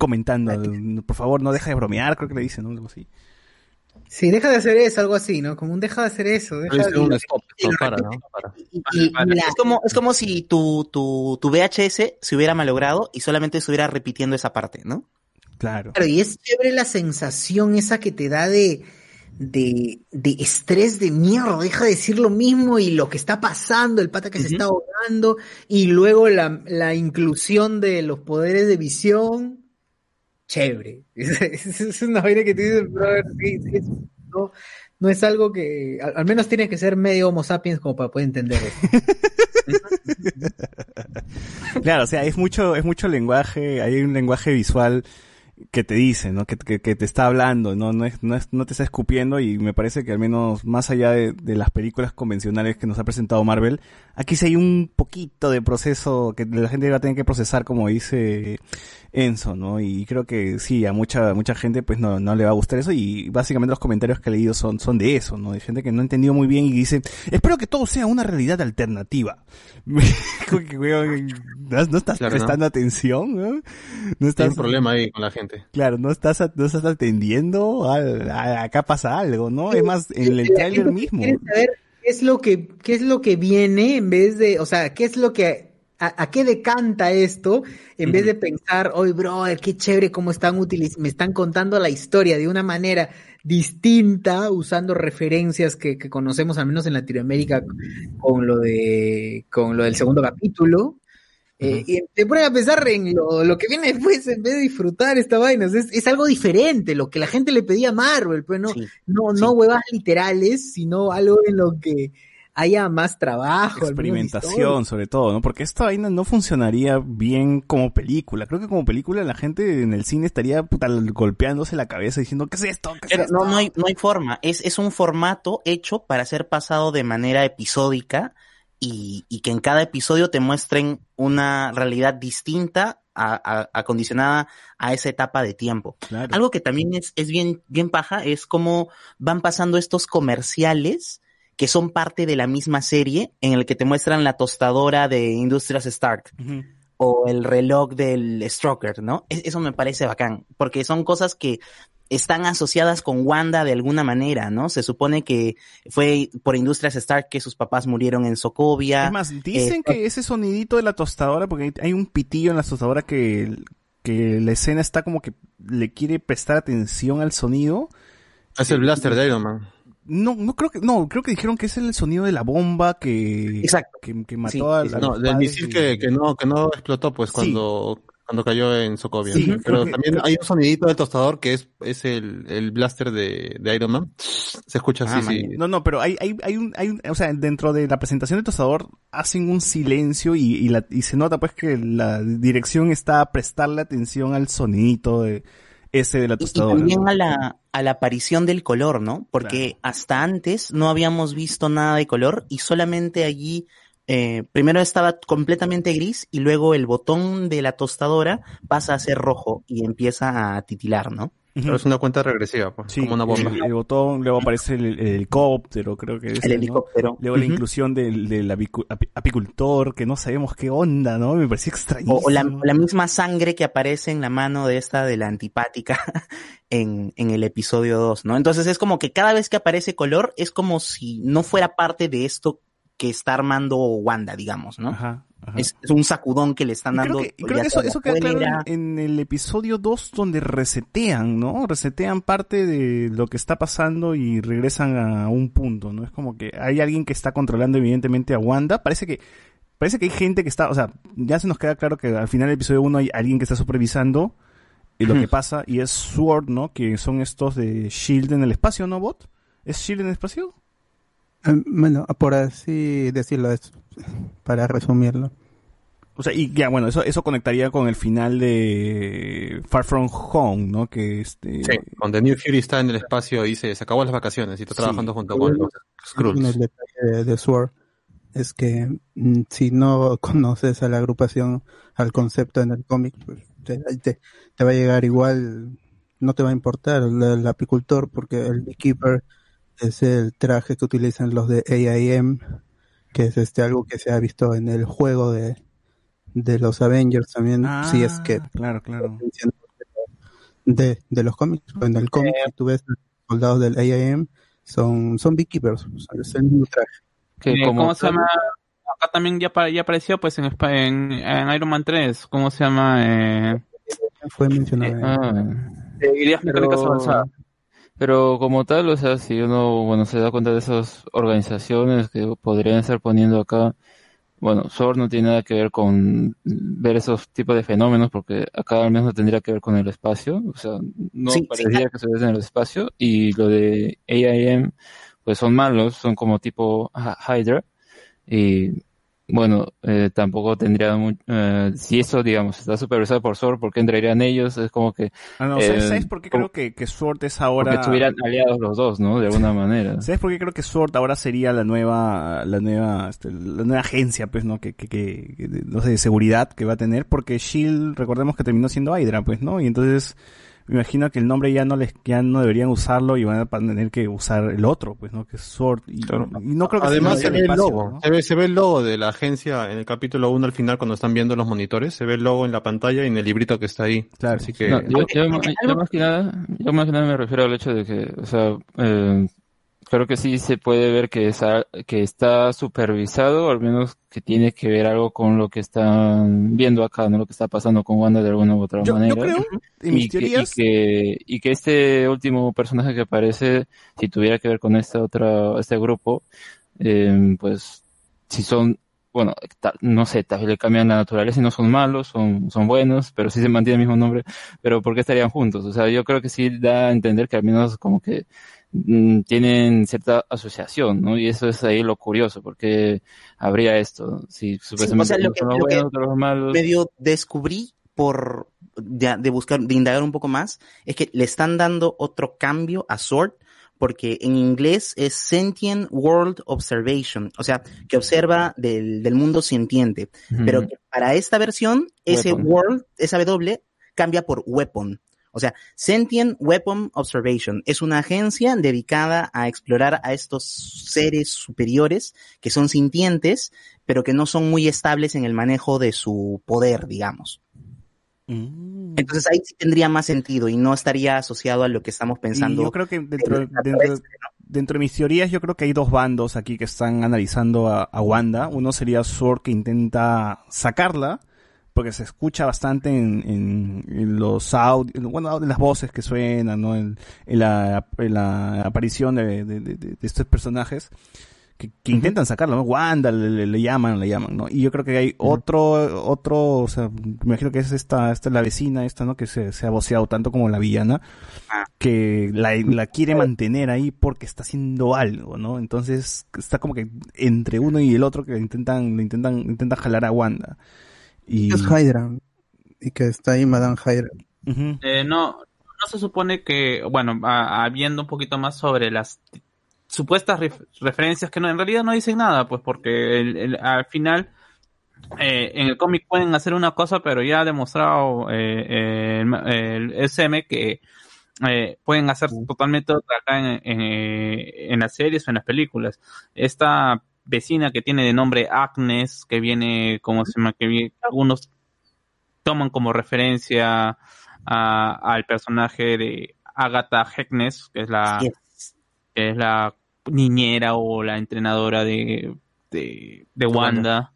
comentando, por favor, no deja de bromear, creo que le dice, ¿no? Algo así. Sí, deja de hacer eso, algo así, ¿no? Como un deja de hacer eso. Deja Dice de... un stop, stop, para, ¿no? Para. Y- y es como, es como si tu, tu, tu VHS se hubiera malogrado y solamente estuviera repitiendo esa parte, ¿no? Claro. Claro, y es chévere la sensación esa que te da de, de, de estrés de mierda, deja de decir lo mismo y lo que está pasando, el pata que se está ahogando, y luego la, la inclusión de los poderes de visión, chévere. Es, una vaina que tú dices, brother, sí, no, no es algo que, al, menos tiene que ser medio homo sapiens como para poder entender eso. Claro, o sea, es mucho, es mucho lenguaje, hay un lenguaje visual que te dice, ¿no? Que, te está hablando, ¿no? No, es, no, es, no te está escupiendo y me parece que al menos más allá de las películas convencionales que nos ha presentado Marvel, aquí sí hay un poquito de proceso que la gente va a tener que procesar, como dice Enzo, ¿no? Y creo que sí, a mucha, mucha gente pues no, no le va a gustar eso y básicamente los comentarios que he leído son, son de eso, ¿no? De gente que no ha entendido muy bien y dice, espero que todo sea una realidad alternativa. ¿No, no estás Claro, ¿no? prestando atención, ¿no? No Hay estás, un problema ahí con la gente. Claro, no estás, no estás atendiendo, a- a- acá pasa algo, ¿no? Es más, en el trailer mismo. saber es lo que, qué es lo que viene en vez de, o sea, qué es lo que, a, a qué decanta esto, en vez de pensar, oye, brother, qué chévere cómo están utiliz me están contando la historia de una manera distinta, usando referencias que, que conocemos al menos en Latinoamérica con lo de, con lo del segundo capítulo. Eh, y te ponen a pensar en lo, lo que viene después en vez de disfrutar esta vaina. Es, es algo diferente, lo que la gente le pedía a Marvel, pues no, no, no huevas literales, sino algo en lo que haya más trabajo. Experimentación, sobre todo, ¿no? Porque esta vaina no funcionaría bien como película. Creo que como película la gente en el cine estaría puta, golpeándose la cabeza diciendo, ¿qué es esto? ¿Qué es Pero esto? no, no hay, no hay forma. Es, es un formato hecho para ser pasado de manera episódica y, y que en cada episodio te muestren una realidad distinta a- a- acondicionada a esa etapa de tiempo. Algo que también es, es bien, bien paja es cómo van pasando estos comerciales que son parte de la misma serie en el que te muestran la tostadora de Industrias Stark o el reloj del Stroker, ¿no? Es- Eso me parece bacán, porque son cosas que están asociadas con Wanda de alguna manera, ¿no? Se supone que fue por Industrias Stark que sus papás murieron en Sokovia. Es más, dicen Eh, que ese sonidito de la tostadora, porque hay- un pitillo en la tostadora que, que la escena está como que le quiere prestar atención al sonido. Es el blaster de Iron Man. No, no creo que, no, creo que dijeron que es el sonido de la bomba que, que, que mató Sí, a, a no, los del padres misil y- que, que no que no explotó pues Sí. cuando cuando cayó en Sokovia. Sí, Pero también hay un sonidito del tostador que es, es el, el blaster de, de Iron Man. Se escucha Ah, así, sí. man. No, no, pero hay, hay, hay un, hay un, o sea, dentro de la presentación de Tostador hacen un silencio y, y, la, y se nota pues que la dirección está a prestarle atención al sonidito de ese de la Y tostadora. también ¿no? a la, a la aparición del color, ¿no? Porque hasta antes no habíamos visto nada de color y solamente allí, eh, primero estaba completamente gris y luego el botón de la tostadora pasa a ser rojo y empieza a titilar, ¿no? Pero es una cuenta regresiva, pues, Sí, como una bomba. El, el botón, luego aparece el, el helicóptero, creo que es. El ¿no? helicóptero. Luego la inclusión del, del apicu- api- apicultor, que no sabemos qué onda, ¿no? Me parecía extrañísimo. O, o la, o la misma sangre que aparece en la mano de esta de la antipática en, en el episodio 2, ¿no? Entonces es como que cada vez que aparece color es como si no fuera parte de esto que está armando Wanda, digamos, ¿no? Es, es un sacudón que le están dando. creo que, y creo que eso, queda claro en, en el episodio 2 donde resetean, ¿no? Resetean parte de lo que está pasando y regresan a un punto, ¿no? Es como que hay alguien que está controlando evidentemente a Wanda. Parece que parece que hay gente que está, o sea, ya se nos queda claro que al final del episodio 1 hay alguien que está supervisando y lo que pasa y es Sword, ¿no? Que son estos de Shield en el espacio, ¿no, Bot? ¿Es Shield en el espacio? Eh, Bueno, por así decirlo, es para resumirlo. O sea, y ya, bueno, eso, eso conectaría con el final de Far From Home, ¿no? Que este... Sí, donde New Fury está en el espacio y se, se acabó las vacaciones y está Sí. trabajando junto con los En el Skrulls. detalle de, de Sword es que mm, si no conoces a la agrupación, al concepto en el cómic, pues te, te- te va a llegar igual, no te va a importar el, el apicultor porque el beekeeper es el traje que utilizan los de AIM, que es este algo que se ha visto en el juego de, de los Avengers también, si es que Ah, claro, claro. de, de los cómics. En el cómic, Eh. si tú ves soldados del AIM, son, son beekeepers, o sea, es el mismo traje. Eh, ¿Cómo se llama? Acá también ya, ya apareció pues en, en, en Iron Man 3. ¿Cómo se llama? Eh, Fue mencionado. en- Ah. eh, ideas mecánicas avanzadas. Pero como tal, o sea, si uno, bueno, se da cuenta de esas organizaciones que podrían estar poniendo acá, bueno, SWORD no tiene nada que ver con ver esos tipos de fenómenos, porque acá al menos no tendría que ver con el espacio, o sea, no Sí, sí, parecería que se en el espacio, y lo de AIM, pues son malos, son como tipo Hy- Hydra, y bueno, eh, tampoco tendría mu- eh, si eso, digamos, está supervisado por SWORD, ¿por qué entrarían ellos? Es como que... Ah, no, ¿sabes, eh, ¿sabes por qué creo que, que Sword es ahora... porque estuvieran aliados los dos, ¿no? De alguna manera. ¿Sabes por qué creo que Sword ahora sería la nueva, la nueva, este, la nueva agencia, pues, ¿no? Que, que, que, que no sé, de seguridad que va a tener, porque Shield, recordemos que terminó siendo Hydra, pues, ¿no? Y entonces, me imagino que el nombre ya no les, ya no deberían usarlo y van a tener que usar el otro, pues, ¿no? Que es Sword. Y, y no creo que Además se ve el el espacio, logo, ¿no? se, ve, se ve el logo de la agencia en el capítulo 1 al final cuando están viendo los monitores, se ve el logo en la pantalla y en el librito que está ahí. Claro. Así que No, yo, yo- yo más que nada, yo más que nada me refiero al hecho de que, o sea, eh, creo que sí se puede ver que, esa, que está supervisado, al menos que tiene que ver algo con lo que están viendo acá, ¿no? Lo que está pasando con Wanda de alguna u otra Yo- yo manera. creo, en mis y, que, y, teorías- que, y que este último personaje que aparece, si tuviera que ver con esta otra, este grupo, eh, pues, si son bueno, no sé, tal vez le cambian la naturaleza y no son malos, son, son buenos, pero sí se mantiene el mismo nombre, pero ¿por qué estarían juntos? O sea, yo creo que sí da a entender que al menos como que mm, tienen cierta asociación, ¿no? Y eso es ahí lo curioso, porque habría esto, si Sí, o supuestamente sea, lo que, lo que malos. medio descubrí por de, de buscar, de indagar un poco más, es que le están dando otro cambio a Sword, porque en inglés es Sentient World Observation, o sea, que observa del, del mundo sintiente, pero que para esta versión, ese Weapon. World, esa W, cambia por Weapon. O sea, Sentient Weapon Observation es una agencia dedicada a explorar a estos seres superiores que son sintientes, pero que no son muy estables en el manejo de su poder, digamos. Entonces ahí sí tendría más sentido y no estaría asociado a lo que estamos pensando. Y yo creo que dentro, dentro, dentro de mis teorías, yo creo que hay dos bandos aquí que están analizando a, a Wanda. Uno sería Sword que intenta sacarla porque se escucha bastante en, en, en los audios, bueno, en las voces que suenan, ¿no? En, en la, aparición de, de, de, de estos personajes que, que intentan sacarlo, ¿no? Wanda le, le- le llaman, le llaman, ¿no? Y yo creo que hay otro, otro, o sea, me imagino que es esta, esta es la vecina esta, ¿no? Que se, se ha voceado tanto como la villana, que la, la quiere mantener ahí porque está haciendo algo, ¿no? Entonces está como que entre uno y el otro que intentan, le intentan, intentan jalar a Wanda. Y Es Hydra. Y que está ahí Madame Hydra. Eh, no, no se supone que, bueno, a- habiendo un poquito más sobre las supuestas ref- referencias que no, en realidad no dicen nada, pues porque el- el- al final eh, en el cómic pueden hacer una cosa, pero ya ha demostrado eh, el, el SM que eh, pueden hacer totalmente otra acá en, en, en las series o en las películas. Esta vecina que tiene de nombre Agnes, que viene, como se llama, que viene- algunos toman como referencia a- al personaje de Agatha Harkness, que es la, que es la niñera o la entrenadora de, de, de Wanda.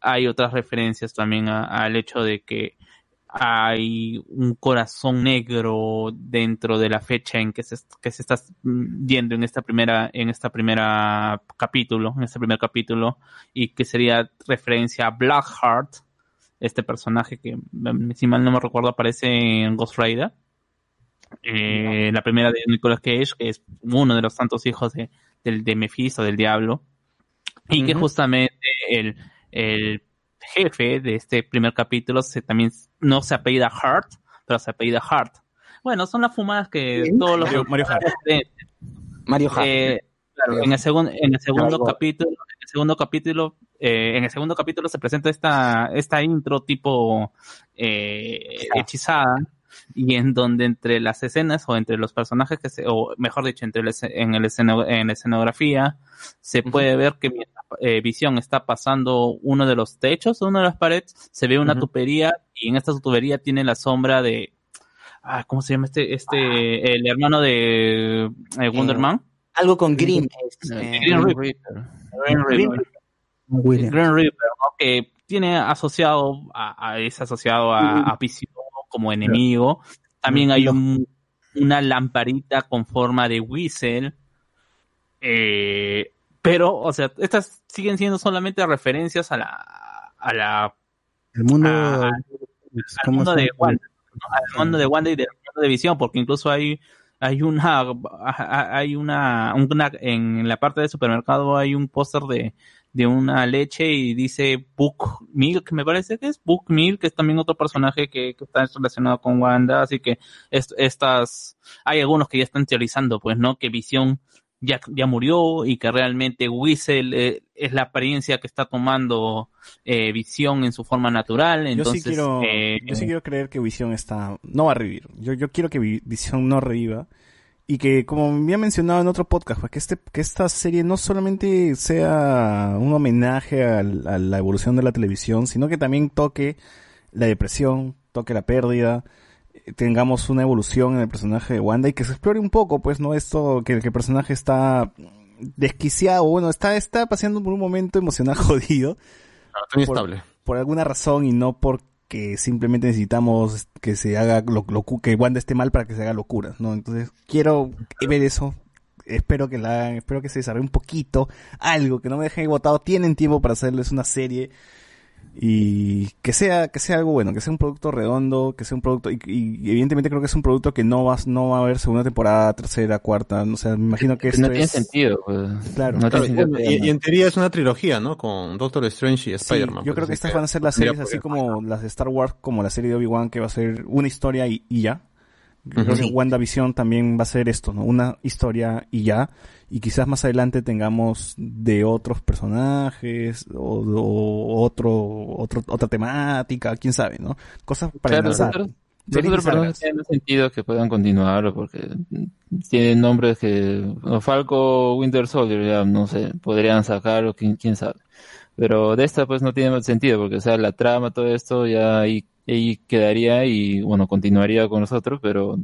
Hay otras referencias también al hecho de que hay un corazón negro dentro de la fecha en que se, que se está yendo en esta primera en esta primera capítulo en este primer capítulo y que sería referencia a Blackheart este personaje que mm, si mal no me recuerdo aparece en Ghost Rider. Eh, la primera de Nicolas Cage que es uno de los tantos hijos de, del de Mephisto del diablo y que justamente el, el jefe de este primer capítulo se también no se apellida Hart, pero se apellida Hart. Bueno, son las fumadas que todos los Mario- Mario Hart. Mario Hart. Eh, claro, en el segundo en el segundo Algo. capítulo, en el segundo capítulo, eh, en el segundo capítulo se presenta esta esta intro tipo eh, hechizada y en donde entre las escenas o entre los personajes que se, o mejor dicho, entre el en el esceno- en la escenografía se puede ver que mientras eh, Visión está pasando uno de los techos, uno de las paredes, se ve una tubería y en esta tubería tiene la sombra de ah, ¿cómo se llama este este el hermano de eh, Wonder Man? Algo con Green. eh, Green Reaper. Green Reaper. William. Green Reaper, ¿no? que tiene asociado a, a- es asociado a, a Visión como enemigo. También hay un, una lamparita con forma de whistle. Eh, pero, o sea, estas siguen siendo solamente referencias a la a la El mundo. a- al ¿cómo mundo de? Wanda, ¿no? al mundo de Wanda y del mundo de Visión, porque incluso hay hay una hay una, una en la parte del supermercado hay un póster de de una leche y dice Book Milk, me parece que es Book Milk, que es también otro personaje que, que está relacionado con Wanda, así que est- estas, hay algunos que ya están teorizando, pues, ¿no? Que Visión ya, ya murió y que realmente Whistle eh, es la apariencia que está tomando eh, Visión en su forma natural, entonces, yo sí quiero, eh, yo sí quiero creer que Visión está, no va a revivir. Yo, yo quiero que Vi- Visión no reviva. Y que, como me ha mencionado en otro podcast, pues que este, que esta serie no solamente sea un homenaje a la evolución de la televisión, sino que también toque la depresión, toque la pérdida, eh, tengamos una evolución en el personaje de Wanda y que se explore un poco, pues, no esto, que, que el personaje está desquiciado, bueno, está, está pasando por un momento emocional jodido. Está inestable. Por alguna razón y no porque simplemente necesitamos que se haga lo, que Wanda esté mal para que se haga locura, ¿no? Entonces, quiero ver eso. Espero que la espero que se desarrolle un poquito, algo, que no me dejen botado. Tienen tiempo para hacerles una serie y que sea que sea algo bueno, que sea un producto redondo, que sea un producto y, y evidentemente creo que es un producto que no va no va a haber segunda temporada, tercera, cuarta, no sé, me imagino que esto no tiene es sentido, pues. Claro. No Claro, tiene sentido y, en teoría es una trilogía, ¿no? Con Doctor Strange y Sí, Spider-Man. yo pues, creo que estas van a ser las series así como las de Star Wars, como la serie de Obi-Wan, que va a ser una historia y, y ya. Creo Ujú. que WandaVision también va a ser esto, ¿no? Una historia y ya. Y quizás más adelante tengamos de otros personajes o, o otro, otro, otra temática, quién sabe, ¿no? Cosas para Claro, nosotros no largas. tiene sentido que puedan continuar porque tienen nombres que Falco Winter Soldier ya no sé podrían sacarlo quién, quién sabe pero de esta pues no tiene más sentido porque o sea la trama todo esto ya ahí, ahí quedaría y bueno continuaría con nosotros pero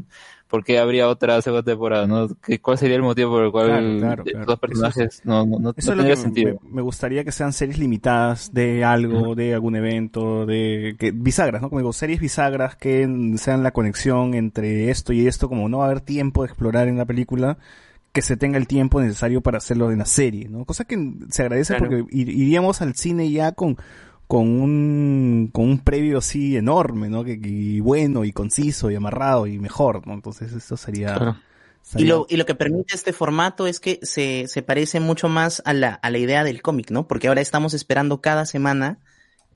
¿por qué habría otra segunda temporada? ¿no? ¿Qué- ¿Cuál sería el motivo por el cual Claro, claro, claro. los personajes no, no, no, Eso tendría sentido? me, me gustaría que sean series limitadas de algo, de algún evento, de que bisagras, ¿no? Como digo, series bisagras que sean la conexión entre esto y esto, como no va a haber tiempo de explorar en la película, que se tenga el tiempo necesario para hacerlo en la serie, ¿no? Cosa que se agradece porque ir- iríamos al cine ya con con un con un previo así enorme, ¿no? Que, y bueno y conciso y amarrado y mejor, ¿no? Entonces eso sería Y sería- lo, y lo que permite este formato es que se, se parece mucho más a la, a la idea del cómic, ¿no? Porque ahora estamos esperando cada semana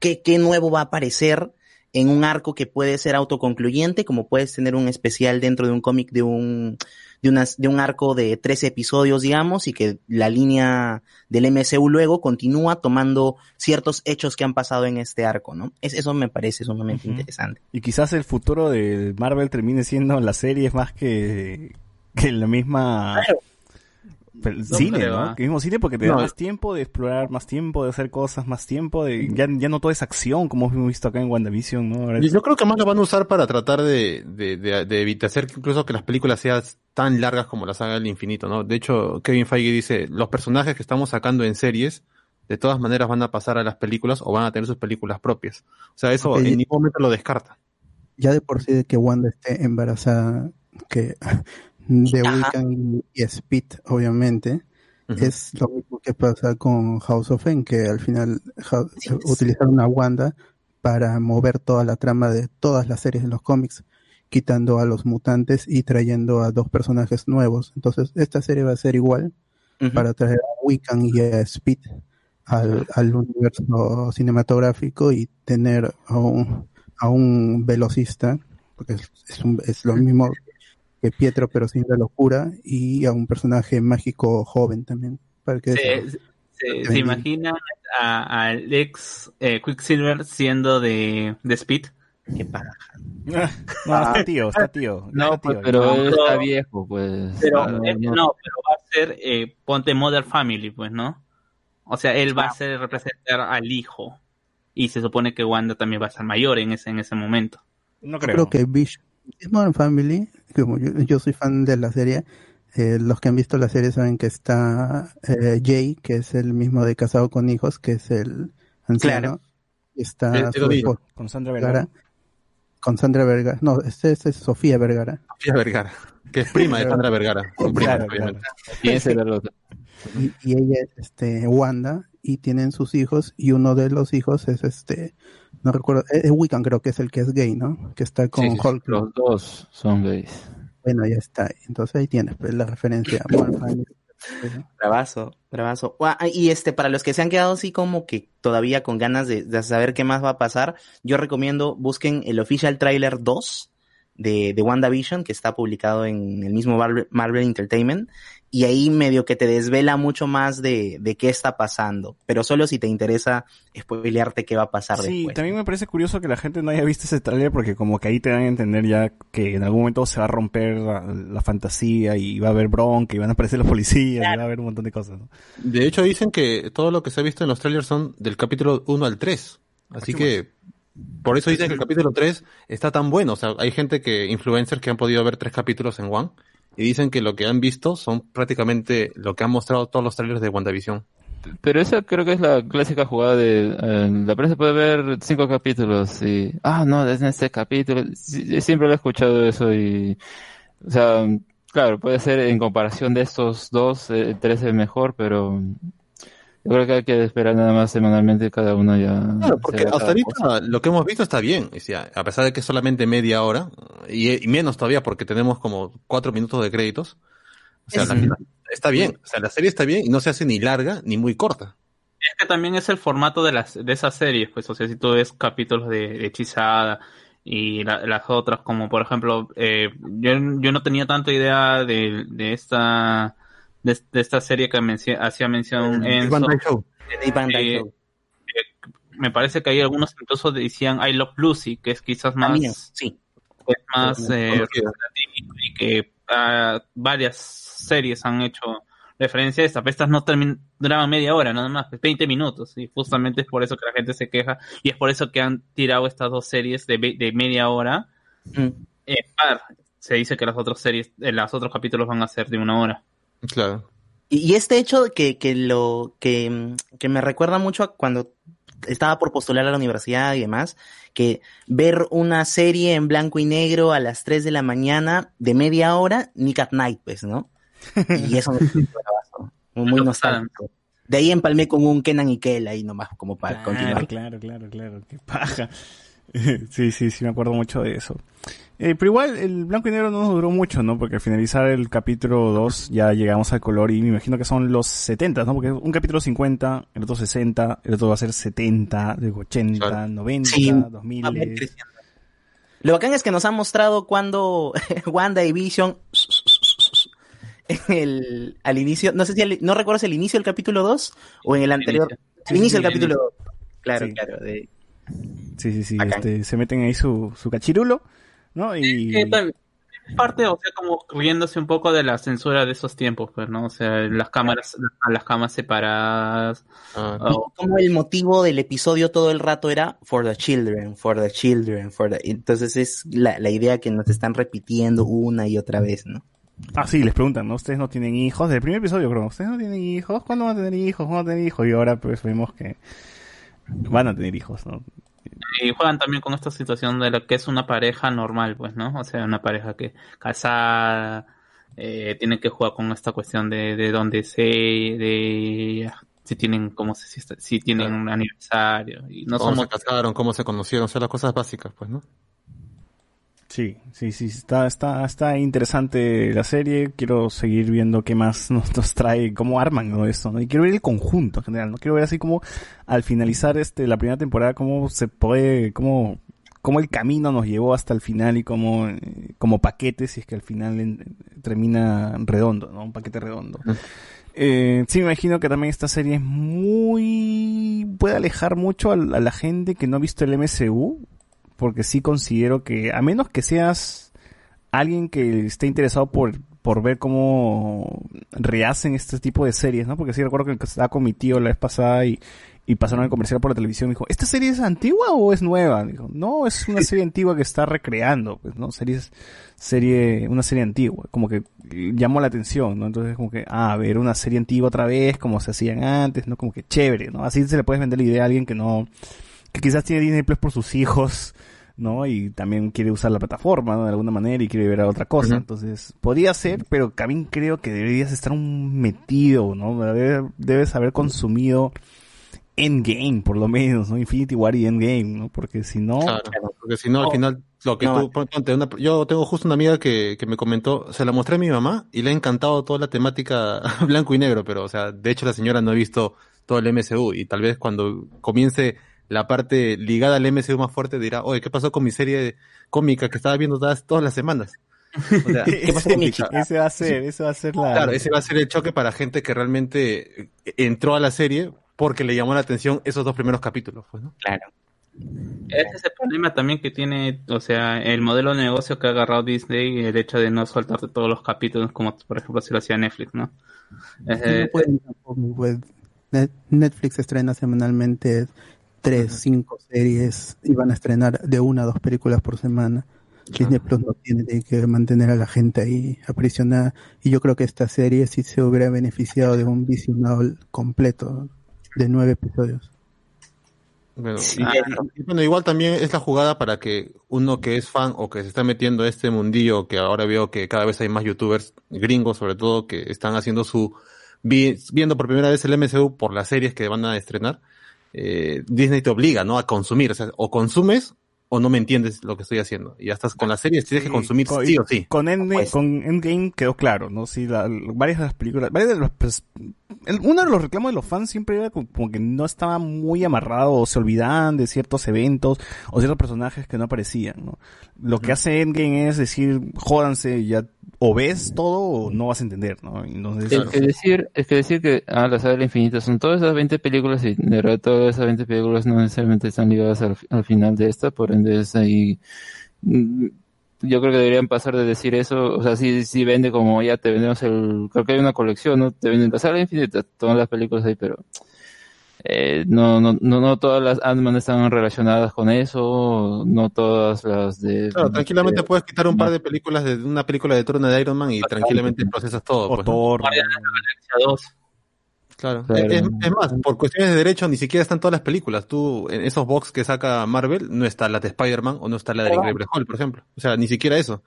qué, qué nuevo va a aparecer en un arco que puede ser autoconcluyente, como puedes tener un especial dentro de un cómic de un, de, unas, de un arco de 13 episodios, digamos, y que la línea del MCU luego continúa tomando ciertos hechos que han pasado en este arco, ¿no? Es, eso me parece sumamente interesante. Y quizás el futuro de Marvel termine siendo las series más que, que la misma pero el No cine, creo, ¿no? ¿ah? Que el mismo cine porque te No, da más tiempo de explorar, más tiempo de hacer cosas, más tiempo de ya, ya no toda esa acción como hemos visto acá en WandaVision, ¿no? Ahora Y es- yo creo que más lo van a usar para tratar de, de, de, de evitar hacer que incluso que las películas sean tan largas como la saga del infinito, ¿no? De hecho, Kevin Feige dice, los personajes que estamos sacando en series, de todas maneras van a pasar a las películas o van a tener sus películas propias. O sea, eso en ningún momento lo descarta. Ya de por sí de que Wanda esté embarazada, que de Ajá. Wiccan y Speed, obviamente, es lo mismo que pasa con House of M, que al final utilizaron a Wanda para mover toda la trama de todas las series de los cómics, quitando a los mutantes y trayendo a dos personajes nuevos. Entonces, esta serie va a ser igual para traer a Wiccan y a Speed al, al universo cinematográfico y tener a un, a un velocista, porque es, es un- es lo mismo que Pietro, pero sin la locura, y a un personaje mágico joven también. Para que Se, se, se imaginan a- al ex eh, Quicksilver siendo de, de Speed. Qué paja. No, está tío, está tío. No, pues, tío. pero No, está viejo, pues. Pero No, eh, no. no, pero va a ser eh, ponte Mother Family, pues, ¿no? O sea, él va a ser representar al hijo. Y se supone que Wanda también va a ser mayor en ese, en ese momento. No Yo creo que Vision Modern Family, como yo, yo soy fan de la serie, eh, los que han visto la serie saben que está eh, Jay, que es el mismo de Casado con Hijos, que es el anciano. Claro. Y está Con Sandra Vergara. Con Sandra Vergara. No, este, este es Sofía Vergara. Sofía Vergara, que es prima de Sandra Vergara. Son primas, Claro, obviamente. ¿Quién será el otro? Y, y ella es este, Wanda, y tienen sus hijos, y uno de los hijos es este, no recuerdo, es Wiccan creo que es el que es gay, ¿no? Que está con Sí, Hulk. Los dos son gays. Bueno, ya está. Entonces ahí tienes pues, la referencia Family. Bravazo, bravazo. Y este, para los que se han quedado así como que todavía con ganas de, de saber qué más va a pasar, yo recomiendo busquen el Official Trailer 2 de, de WandaVision, que está publicado en el mismo Marvel, Marvel Entertainment, y ahí medio que te desvela mucho más de, de qué está pasando, pero solo si te interesa spoilearte qué va a pasar Sí, después. también me parece curioso que la gente no haya visto ese tráiler porque como que ahí te dan a entender ya que en algún momento se va a romper la, la fantasía y va a haber bronca y van a aparecer los policías y va a haber un montón de cosas. ¿no? De hecho, dicen que todo lo que se ha visto en los trailers son del capítulo 1 al 3. Así que, por eso dicen que el capítulo 3 está tan bueno. O sea, hay gente que, influencers que han podido ver tres capítulos en One y dicen que lo que han visto son prácticamente lo que han mostrado todos los trailers de WandaVision. Pero esa creo que es la clásica jugada de eh, la prensa puede ver cinco capítulos y ah no es en este capítulo Sí, siempre lo he escuchado eso y o sea claro puede ser en comparación de estos dos eh, 13 es mejor pero yo creo que hay que esperar nada más semanalmente cada uno ya Claro, porque hasta ahorita lo que hemos visto está bien. O sea, a pesar de que es solamente media hora, y, y menos todavía porque tenemos como cuatro minutos de créditos. O sea, Sí. la- está bien. O sea, la serie está bien y no se hace ni larga ni muy corta. Es que también es el formato de las de esas series, pues, o sea, si tú ves capítulos de, de Hechizada y la- las otras, como por ejemplo, eh, yo, yo no tenía tanta idea de, de esta de, de esta serie que hacía mención en Dyke Show. me parece que hay algunos incluso decían I Love Lucy, que es quizás más También, sí. es más eh, y que ah, varias series han hecho referencia a esta, pero estas no duraban media hora, nada más, pues, 20 minutos, y justamente es por eso que la gente se queja, y es por eso que han tirado estas dos series de, de media hora Mm. par. se dice que las otras series, eh, los otros capítulos van a ser de una hora. Claro. Y, y este hecho que, que lo que, que me recuerda mucho a cuando estaba por postular a la universidad y demás, que ver una serie en blanco y negro a las 3 de la mañana de media hora, Nick at Night, pues, ¿no? Y eso me bravazo, muy, muy nostálgico. De ahí empalmé con un Kenan y Kel ahí nomás, como para continuar. Claro, claro, claro, qué paja. sí, sí, sí, me acuerdo mucho de eso. Eh, pero igual el blanco y negro no nos duró mucho, ¿no? Porque al finalizar el capítulo 2 ya llegamos al color y me imagino que son los 70, ¿no? Porque un capítulo 50, el otro 60, el otro va a ser 70, luego 80, 90, Sí, 2000. va a ir creciendo. Lo bacán es que nos han mostrado cuando Wanda y Vision en el, al inicio, no sé si al- no recuerdo si el inicio del capítulo 2 o en el anterior. inicio. El inicio del capítulo el 2. Claro, Sí. claro. de- Sí, sí, sí, este, se meten ahí su, su cachirulo, ¿no? Y... Parte, o sea, como riéndose un poco de la censura de esos tiempos, pues, ¿no? O sea, las cámaras, las camas separadas. o- como el motivo del episodio todo el rato era for the children, for the children, for the... Entonces es la, la idea que nos están repitiendo una y otra vez, ¿no? Ah, sí, les preguntan, ¿no? Ustedes no tienen hijos. Del primer episodio, creo. ¿Ustedes no tienen hijos? ¿Cuándo van a tener hijos? ¿Cuándo van a tener hijos? Y ahora, pues, vemos que van a tener hijos, ¿no? Y juegan también con esta situación de lo que es una pareja normal, pues, ¿no? O sea, una pareja que casada, eh, tiene que jugar con esta cuestión de, de dónde se, de si tienen, como si, si tienen un aniversario. Y no cómo somos se casaron, cómo se conocieron, o sea, las cosas básicas, pues, ¿no? Sí, sí, sí, está, está, está interesante la serie. Quiero seguir viendo qué más nos, nos trae, cómo arman todo esto, ¿no? Y quiero ver el conjunto en general, ¿no? Quiero ver así como al finalizar este, la primera temporada, cómo se puede, cómo, cómo el camino nos llevó hasta el final y cómo, eh, como paquete, si es que al final en- termina redondo, ¿no? Un paquete redondo. Eh, sí, me imagino que también esta serie es muy... puede alejar mucho a, a la gente que no ha visto el MCU, porque sí considero que, a menos que seas alguien que esté interesado por, por ver cómo rehacen este tipo de series, ¿no? Porque sí recuerdo que estaba con mi tío la vez pasada y, y pasaron el comercial por la televisión y me dijo, ¿esta serie es antigua o es nueva? Dijo, no, es una serie antigua que está recreando, pues, ¿no? Series, serie, una serie antigua, como que llamó la atención, ¿no? Entonces como que, ah, ver una serie antigua otra vez, como se hacían antes, ¿no? Como que chévere, ¿no? Así se le puedes vender la idea a alguien que no, que quizás tiene Disney Plus por sus hijos, ¿no? Y también quiere usar la plataforma, ¿no? De alguna manera y quiere ver a otra cosa. Entonces, podría ser, pero también creo que deberías estar un metido, ¿no? Debe- Debes haber consumido Endgame, por lo menos, ¿no? Infinity War y Endgame, ¿no? Porque si no... Claro, porque si no, al final, lo que No, tú, una- yo tengo justo una amiga que, que me comentó, se la mostré a mi mamá y le ha encantado toda la temática blanco y negro, pero, o sea, de hecho la señora no ha visto todo el MCU y tal vez cuando comience la parte ligada al MCU más fuerte dirá, oye, ¿qué pasó con mi serie cómica que estaba viendo todas, todas las semanas? O sea, ¿qué pasó con mi chica? Ese va a ser, ese va a ser la... Claro, ese va a ser el choque para gente que realmente eh, entró a la serie porque le llamó la atención esos dos primeros capítulos, pues, ¿no? Claro. Ese es el problema también que tiene, o sea, el modelo de negocio que ha agarrado Disney y el hecho de no soltarte todos los capítulos como por ejemplo si lo hacía Netflix, ¿no? Eh, No pueden tampoco, pues. Net- Netflix estrena semanalmente tres, cinco series y van a estrenar de una a dos películas por semana. Disney Plus no tiene que mantener a la gente ahí aprisionada y yo creo que esta serie sí se hubiera beneficiado de un visionado completo de nueve episodios. Bueno, Sí. y- y bueno, igual también es la jugada para que uno que es fan o que se está metiendo a este mundillo, que ahora veo que cada vez hay más youtubers gringos, sobre todo, que están haciendo su, vi- viendo por primera vez el MCU por las series que van a estrenar, eh, Disney te obliga, ¿no? A consumir, o sea, o consumes o no me entiendes lo que estoy haciendo. Y ya estás con las series, tienes que consumir con, sí o sí. Con Endgame, Pues. con Endgame quedó claro, ¿no? Sí, la- varias de las películas, varias de pues, el- uno de los reclamos de los fans siempre era como, como que no estaba muy amarrado o se olvidaban de ciertos eventos o ciertos personajes que no aparecían, ¿no? Lo que hace Endgame es decir, jódanse, ya o ves todo o no vas a entender, ¿no? Entonces, Es que decir, es que decir que ah, la saga del infinito son todas esas 20 películas y de verdad todas esas 20 películas no necesariamente están ligadas al, al final de esta, por ende es ahí mm, yo creo que deberían pasar de decir eso, o sea, si, si vende como ya te vendemos el, creo que hay una colección, ¿no? Te venden la saga del infinito, todas las películas ahí, pero eh, no, no, no, no todas las Ant-Man están relacionadas con eso, no todas las de... Claro, tranquilamente de- puedes quitar un par de películas de una película de turno de Iron Man y tranquilamente procesas todo. O pues, ¿no? Thor. Guardianes de la Galaxia 2. Claro. Claro. Es, es más, por cuestiones de derecho ni siquiera están todas las películas. Tú, en esos box que saca Marvel, no está la de Spider-Man o no está la de Incredible Hulk, por ejemplo. O sea, ni siquiera eso.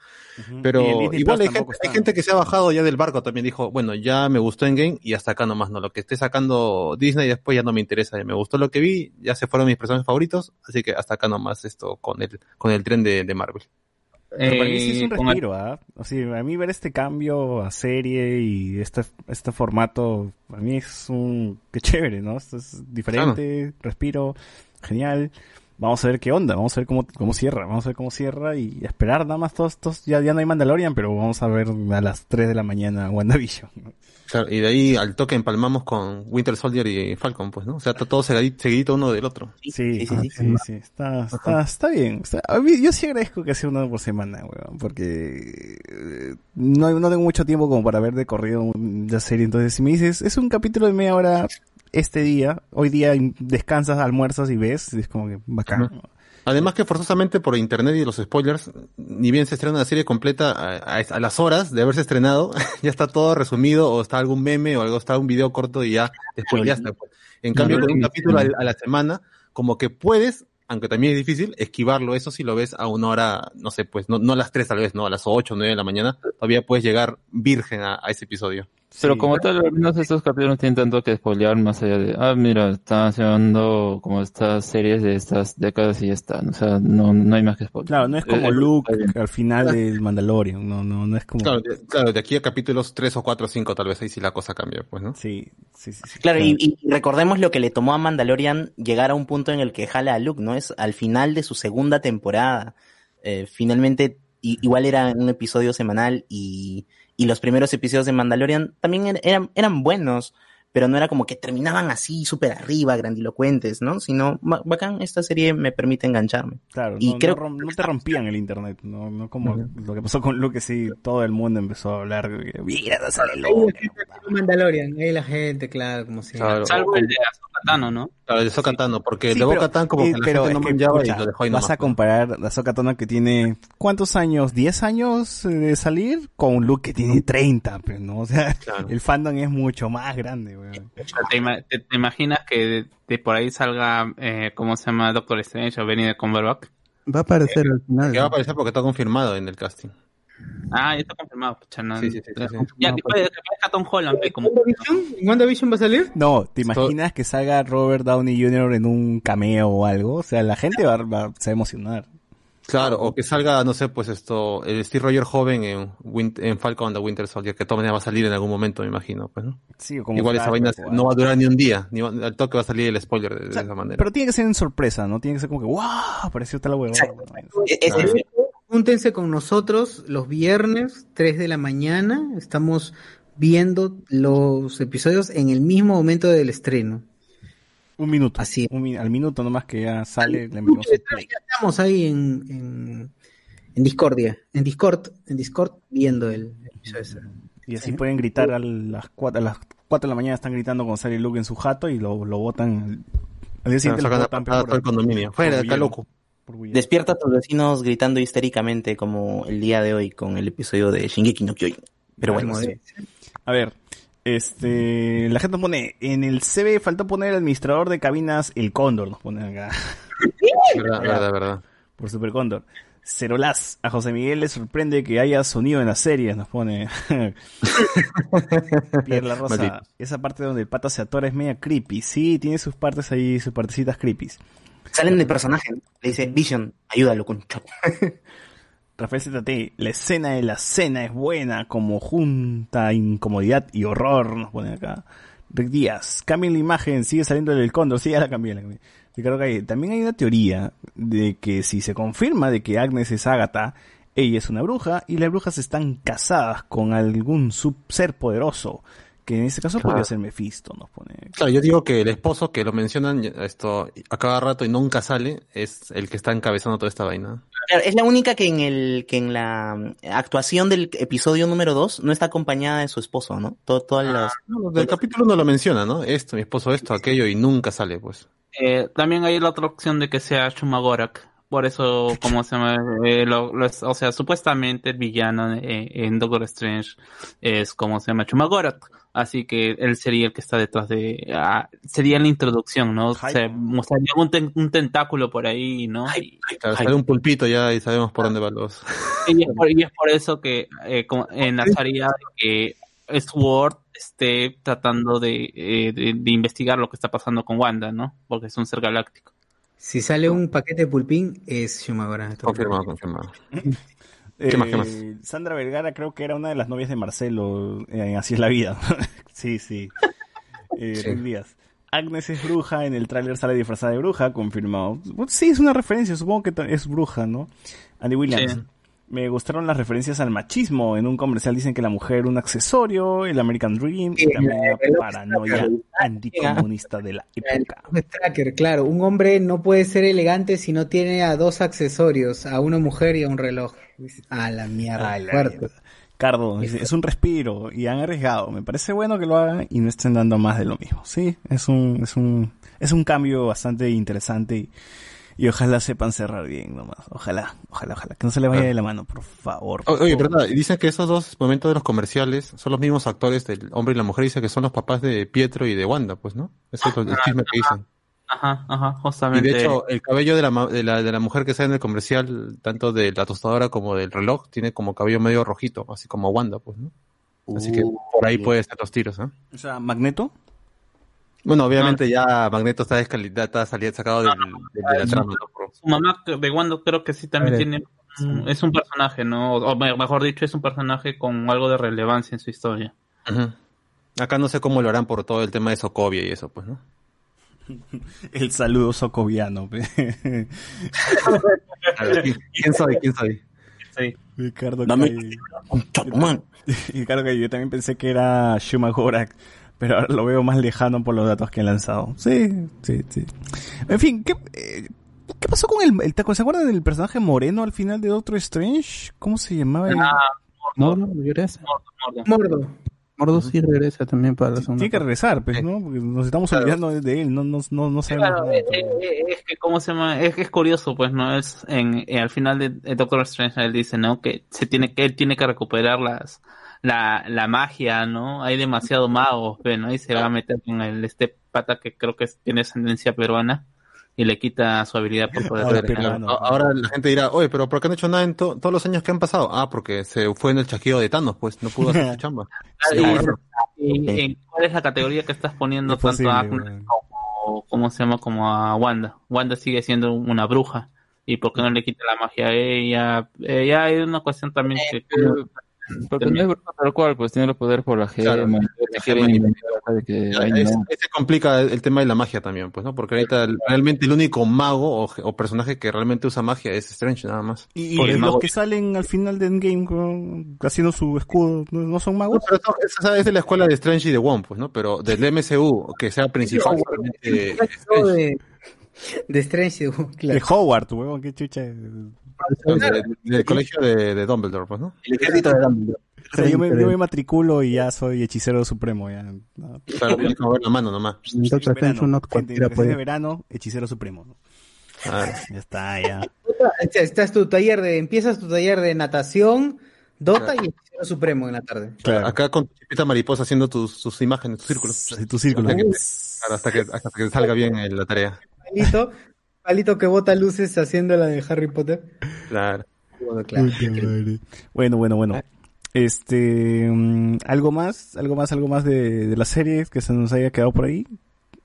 Pero igual hay gente, hay que se ha bajado ya del barco también. Dijo, bueno, ya me gustó en game y hasta acá nomás, no. Lo que esté sacando Disney después ya no me interesa. Ya me gustó lo que vi, ya se fueron mis personajes favoritos. Así que hasta acá nomás esto con el, con el tren de, de Marvel. Pero para mí sí es un Eh, con- respiro, ¿ah? O sea, a mí ver este cambio a serie y este, este formato, a mí es un... Qué chévere, ¿no? Esto es diferente, respiro, genial. Vamos a ver qué onda, vamos a ver cómo, cómo cierra, vamos a ver cómo cierra y esperar nada más todos estos, ya, ya no hay Mandalorian, pero vamos a ver a las 3 de la mañana WandaVision. ¿no? Claro, y de ahí al toque empalmamos con Winter Soldier y Falcon, pues, ¿no? O sea, está todo segui- seguidito uno del otro. Sí, sí, sí, sí. sí, sí, está, está, está bien. Está- a mí- yo sí agradezco que sea uno por semana, weón, porque eh, no, no tengo mucho tiempo como para ver de corrido la serie. Entonces, si me dices, es un capítulo de media hora este día, hoy día descansas, almuerzas y ves, es como que bacán. Además que forzosamente por internet y los spoilers, ni bien se estrena una serie completa a, a- a las horas de haberse estrenado, ya está todo resumido o está algún meme o algo, está un video corto y ya después ya está. En cambio, con un capítulo a la semana, como que puedes, aunque también es difícil, esquivarlo. Eso si lo ves a una hora, no sé, pues no, no a las tres tal vez, no, a las ocho o nueve de la mañana, todavía puedes llegar virgen a, a ese episodio. Pero Sí. como tal, al menos estos capítulos no tienen tanto que spoilear más allá de, ah, mira, están haciendo como estas series de estas décadas y ya está. O sea, no, no hay más que spoiler. Claro, no es como Eh, Luke está bien. al final del Mandalorian, no, no, no es como... Claro, de, claro, de aquí a capítulos tres o cuatro o cinco tal vez ahí sí la cosa cambia, pues, ¿no? Sí, sí, sí. sí. Claro, y, y recordemos lo que le tomó a Mandalorian llegar a un punto en el que jala a Luke, ¿no? Es al final de su segunda temporada. Eh, finalmente, igual era un episodio semanal y, y los primeros episodios de Mandalorian también er- eran, eran buenos, pero no era como que terminaban así súper arriba, grandilocuentes, ¿no? Sino, ba- bacán, esta serie me permite engancharme. Claro, Y no, creo- no rom- no te rompían el internet, no, no como lo que pasó con Luke, sí, todo el mundo empezó a hablar, de, mira, sale Mandalorian, ahí la gente, claro, como si. Claro. Salvo el de Ahsoka Tano, ¿no? Claro, de Ahsoka Tano, porque Sí, de Boca Tan como eh, que la pero gente no es que, manchaba y escucha, lo dejó ahí Vas nomás. a comparar la Ahsoka Tano que tiene, ¿cuántos años? ¿10 años eh, de salir? Con un Luke que tiene 30, pero no, o sea, Claro. el fandom es mucho más grande, weón. ¿Te, ima- te- te imaginas que de, de por ahí salga, eh, ¿cómo se llama? Doctor Strange o Benny de Cumberbatch? Va a aparecer al final. Que va a aparecer porque está confirmado en el casting. Ah, ya está confirmado. pucha, no- Sí, sí, sí, sí, sí. Ya, que puede, que aparezca Tom Holland, como... ¿WandaVision? ¿En WandaVision va a salir? No, ¿te imaginas que salga Robert Downey Jr. en un cameo o algo? O sea, la gente va, va- se va a emocionar. Claro, o que salga, no sé, pues esto, el Steve Rogers joven en, Win- en Falcon and the Winter Soldier, que de todas maneras va a salir en algún momento, me imagino, pues, ¿no? Sí, como Igual esa vaina no va a durar ni un día, ni va- al toque va a salir el spoiler de, de O sea, esa manera. Pero tiene que ser en sorpresa, ¿no? Tiene que ser como que, ¡wow! Apareció tal. E- ese Claro. fue- Júntense con nosotros los viernes, 3 de la mañana. Estamos viendo los episodios en el mismo momento del estreno. Un minuto. Así. Un al minuto nomás que ya sale, play. Ya estamos ahí en, en, en Discordia, en Discord, en Discord viendo el episodio. ese. Y así pueden gritar a las 4, a las 4 de la mañana están gritando con Sally Luke en su jato y lo, lo botan. Al día siguiente lo sacan a patada por- todo el condominio. Fuera, está loco. Despierta a tus vecinos gritando histéricamente como el día de hoy con el episodio de Shingeki no Kyojin. Pero bueno, sí. A ver, este, la gente nos pone, en el CB faltó poner el administrador de cabinas, el Cóndor, nos pone acá, Verdad, verdad, verdad. por Super Cóndor. Cerolas, a José Miguel le sorprende que haya sonido en las series, nos pone Pierre La Rosa. Maldito. Esa parte donde el pata se atora es media creepy. Sí, tiene sus partes ahí, sus partecitas creepy. Salen del personaje. Le dice, Vision, ayúdalo, concho. Rafael ZT, la escena de la cena es buena, como junta incomodidad y horror, nos pone acá. Rick Díaz, cambien la imagen, sigue saliendo el cóndor, sí, ya la cambié, la cambié. Ricardo Calle, también hay una teoría de que si se confirma de que Agnes es Ágata, ella es una bruja y las brujas están casadas con algún sub ser poderoso Que en este caso podría ser Mephisto, nos pone. Claro, yo digo que el esposo que lo mencionan esto a cada rato y nunca sale es el que está encabezando toda esta vaina. Claro, es la única que en el que en la actuación del episodio número 2 no está acompañada de su esposo, ¿no? Todo- todas las No, del capítulo no lo menciona, ¿no? Esto, mi esposo esto, aquello y nunca sale, pues. Eh, también hay la otra opción de que sea Shumagorak. Por eso, como se llama? Eh, lo- lo es- o sea, supuestamente el villano eh, en Doctor Strange es como se llama Shumagorak. Así que él sería el que está detrás de. ah, sería la introducción, ¿no? Se mostraría un, ten- un tentáculo por ahí, ¿no? Y, Claro, sale un pulpito ya y sabemos por dónde van los. y es, por, y es por eso que eh, como- enlazaría que Sword esté tratando de, eh, de, de investigar lo que está pasando con Wanda, ¿no? Porque es un ser galáctico. Si sale un paquete de pulpín, es Shumagora. Confirmado, confirmado. Eh, ¿Qué más, qué más? Sandra Vergara creo que era una de las novias de Marcelo en Así es la vida. sí, sí. Eh, Sí. Rick Díaz. Agnes es bruja, en el tráiler sale disfrazada de bruja, confirmado. Bueno, Sí, es una referencia, supongo que es bruja, ¿no? Andy Williams. Sí. Me gustaron las referencias al machismo. En un comercial dicen que la mujer un accesorio, el American Dream y también la paranoia anticomunista de la época. Es tracker, claro. Un hombre no puede ser elegante si no tiene a dos accesorios, a una mujer y a un reloj. A la mierda. A la mierda. Cardo, dice, es un respiro y han arriesgado. Me parece bueno que lo hagan y no estén dando más de lo mismo. Sí, es un, es un, es un cambio bastante interesante y, y ojalá sepan cerrar bien nomás. Ojalá, ojalá, ojalá. Que no se le vaya de la mano, por favor. Oye, por verdad, y dicen que esos dos momentos de los comerciales son los mismos actores del hombre y la mujer, dice que son los papás de Pietro y de Wanda, pues, ¿no? Ese es el chisme que dicen. Ajá, ajá, Y justamente. de hecho, el cabello de la, ma- de la, de la mujer que sale en el comercial, tanto de la tostadora como del reloj, tiene como cabello medio rojito, así como Wanda, pues, ¿no? Así que Uh, por ahí bien. puede estar los tiros, ¿eh? O sea, Magneto. Bueno, obviamente ya Magneto está descalidad, está salido, sacado del, del- de la trama, Su mamá de Wanda creo que sí también tiene. un- Es un personaje, ¿no? O me- mejor dicho, es un personaje con algo de relevancia en su historia. Acá no sé cómo lo harán por todo el tema de Sokovia y eso, pues, ¿no? El saludo socoviano. pe. A ver, ¿quién- ¿Quién soy? ¿Quién soy? Sí. Ricardo Dame- Calle. Ricardo Calle, yo también pensé que era Shuma Gorak, pero ahora lo veo más lejano por los datos que han lanzado. Sí, sí, sí. En fin, ¿qué, eh, ¿qué pasó con el, el taco? ¿Se acuerdan del personaje moreno al final de Doctor Strange? ¿Cómo se llamaba? el- Ah, Mordo regresa. Mordo. Mordo sí regresa también para la segunda. Tiene que regresar, pues, ¿no? Porque nos estamos olvidando de él, no, no, no, no sabemos Claro, nada. eh, eh, es que, ¿cómo se llama? Es que es curioso, pues, ¿no? Es en, eh, al final de, de Doctor Strange, él dice, ¿no? Que se tiene que, él tiene que recuperar las, la, la magia, ¿no? Hay demasiado magos, pues, ¿no? Y se va a meter con el, este pata que creo que tiene ascendencia peruana y le quita su habilidad por poder Ah, regenerar. peruano. A- Ahora la gente dirá, oye, pero ¿por qué no ha hecho nada en to- todos los años que han pasado? Ah, porque se fue en el chasquido de Thanos, pues no pudo hacer su chamba. Sí, y- ¿Cuál es la categoría que estás poniendo Es tanto a posible, como, ¿cómo se llama? como a Wanda? Wanda sigue siendo una bruja. ¿Y por qué no le quita la magia a ella? Eh, ya hay una cuestión también que... pero- Porque no es bruja tal cual, pues tiene el poder por la gema. Claro. y de no. se complica el, el tema de la magia también, pues, ¿no? Porque ahorita el- realmente el único mago o, o personaje que realmente usa magia es Strange, nada más. Y, y los mago. que salen al final de Endgame con- haciendo su escudo, ¿no, no son No, magos? pero eso- esa es de la escuela de Strange y de Wong, pues, ¿no? Pero del MCU, que sea principal, de, de Strange, claro. De Howard, huevón, qué chucha. De- del colegio de, de Dumbledore, pues, ¿no? El ejército de Dumbledore. O sea, yo, me, yo me matriculo y ya soy hechicero supremo. Ya. No. Claro, tienes que mover la mano nomás. Doctor Strange uno Gente, cualquiera empecé de puede. verano, hechicero supremo. ¿no? Ah, Ya está, ya. Este- Estás tu taller de, empiezas tu taller de natación, Dota y Hechicero Supremo en la tarde. Claro. Acá con tu chipita mariposa haciendo tus, tus imágenes, tus círculos. Así tu círculo. Hasta que, te- claro, hasta que, hasta que salga bien eh, la tarea. Palito, palito que bota luces haciendo la de Harry Potter. Claro. Bueno, claro. Bueno, bueno, bueno. Este, mm, algo más, algo más, algo más de, de la serie que se nos haya quedado por ahí.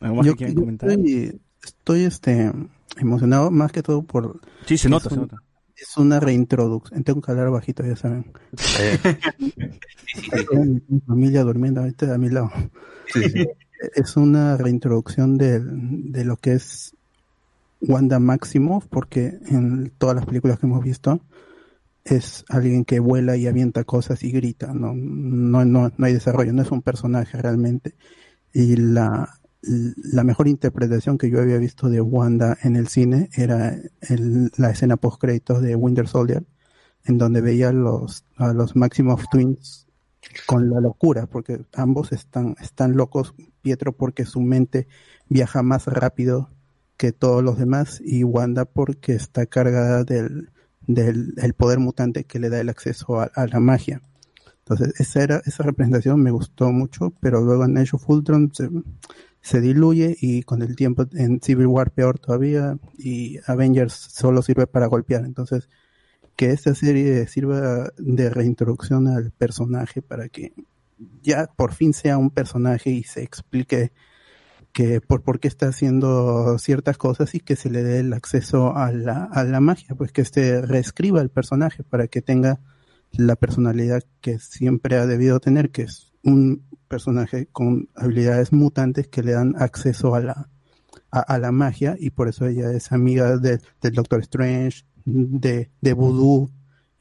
¿Algo más Yo, que quieran yo comentar? estoy, estoy este, emocionado más que todo por... Sí, se nota, se un- nota. Es una reintroducción. Tengo que hablar bajito, ya saben. Tengo Mi familia durmiendo ahorita a mi lado. Es una reintroducción del- de lo que es Wanda Maximoff, porque en todas las películas que hemos visto, es alguien que vuela y avienta cosas y grita, no, no, no, no hay desarrollo, no es un personaje realmente. Y la, la mejor interpretación que yo había visto de Wanda en el cine era la escena post créditos de Winter Soldier, en donde veía los, a los Maximoff Twins con la locura, porque ambos están, están locos, Pietro porque su mente viaja más rápido que todos los demás y Wanda porque está cargada del, del el poder mutante que le da el acceso a, a la magia. Entonces, esa era, esa representación me gustó mucho, pero luego en Age of Ultron se, se diluye y con el tiempo en Civil War peor todavía y Avengers solo sirve para golpear. Entonces, que esta serie sirva de reintroducción al personaje para que ya por fin sea un personaje y se explique que por, por qué está haciendo ciertas cosas y que se le dé el acceso a la, a la magia, pues que este reescriba el personaje para que tenga la personalidad que siempre ha debido tener, que es un personaje con habilidades mutantes que le dan acceso a la, a, la magia y por eso ella es amiga de- del Doctor Strange, de, de Voodoo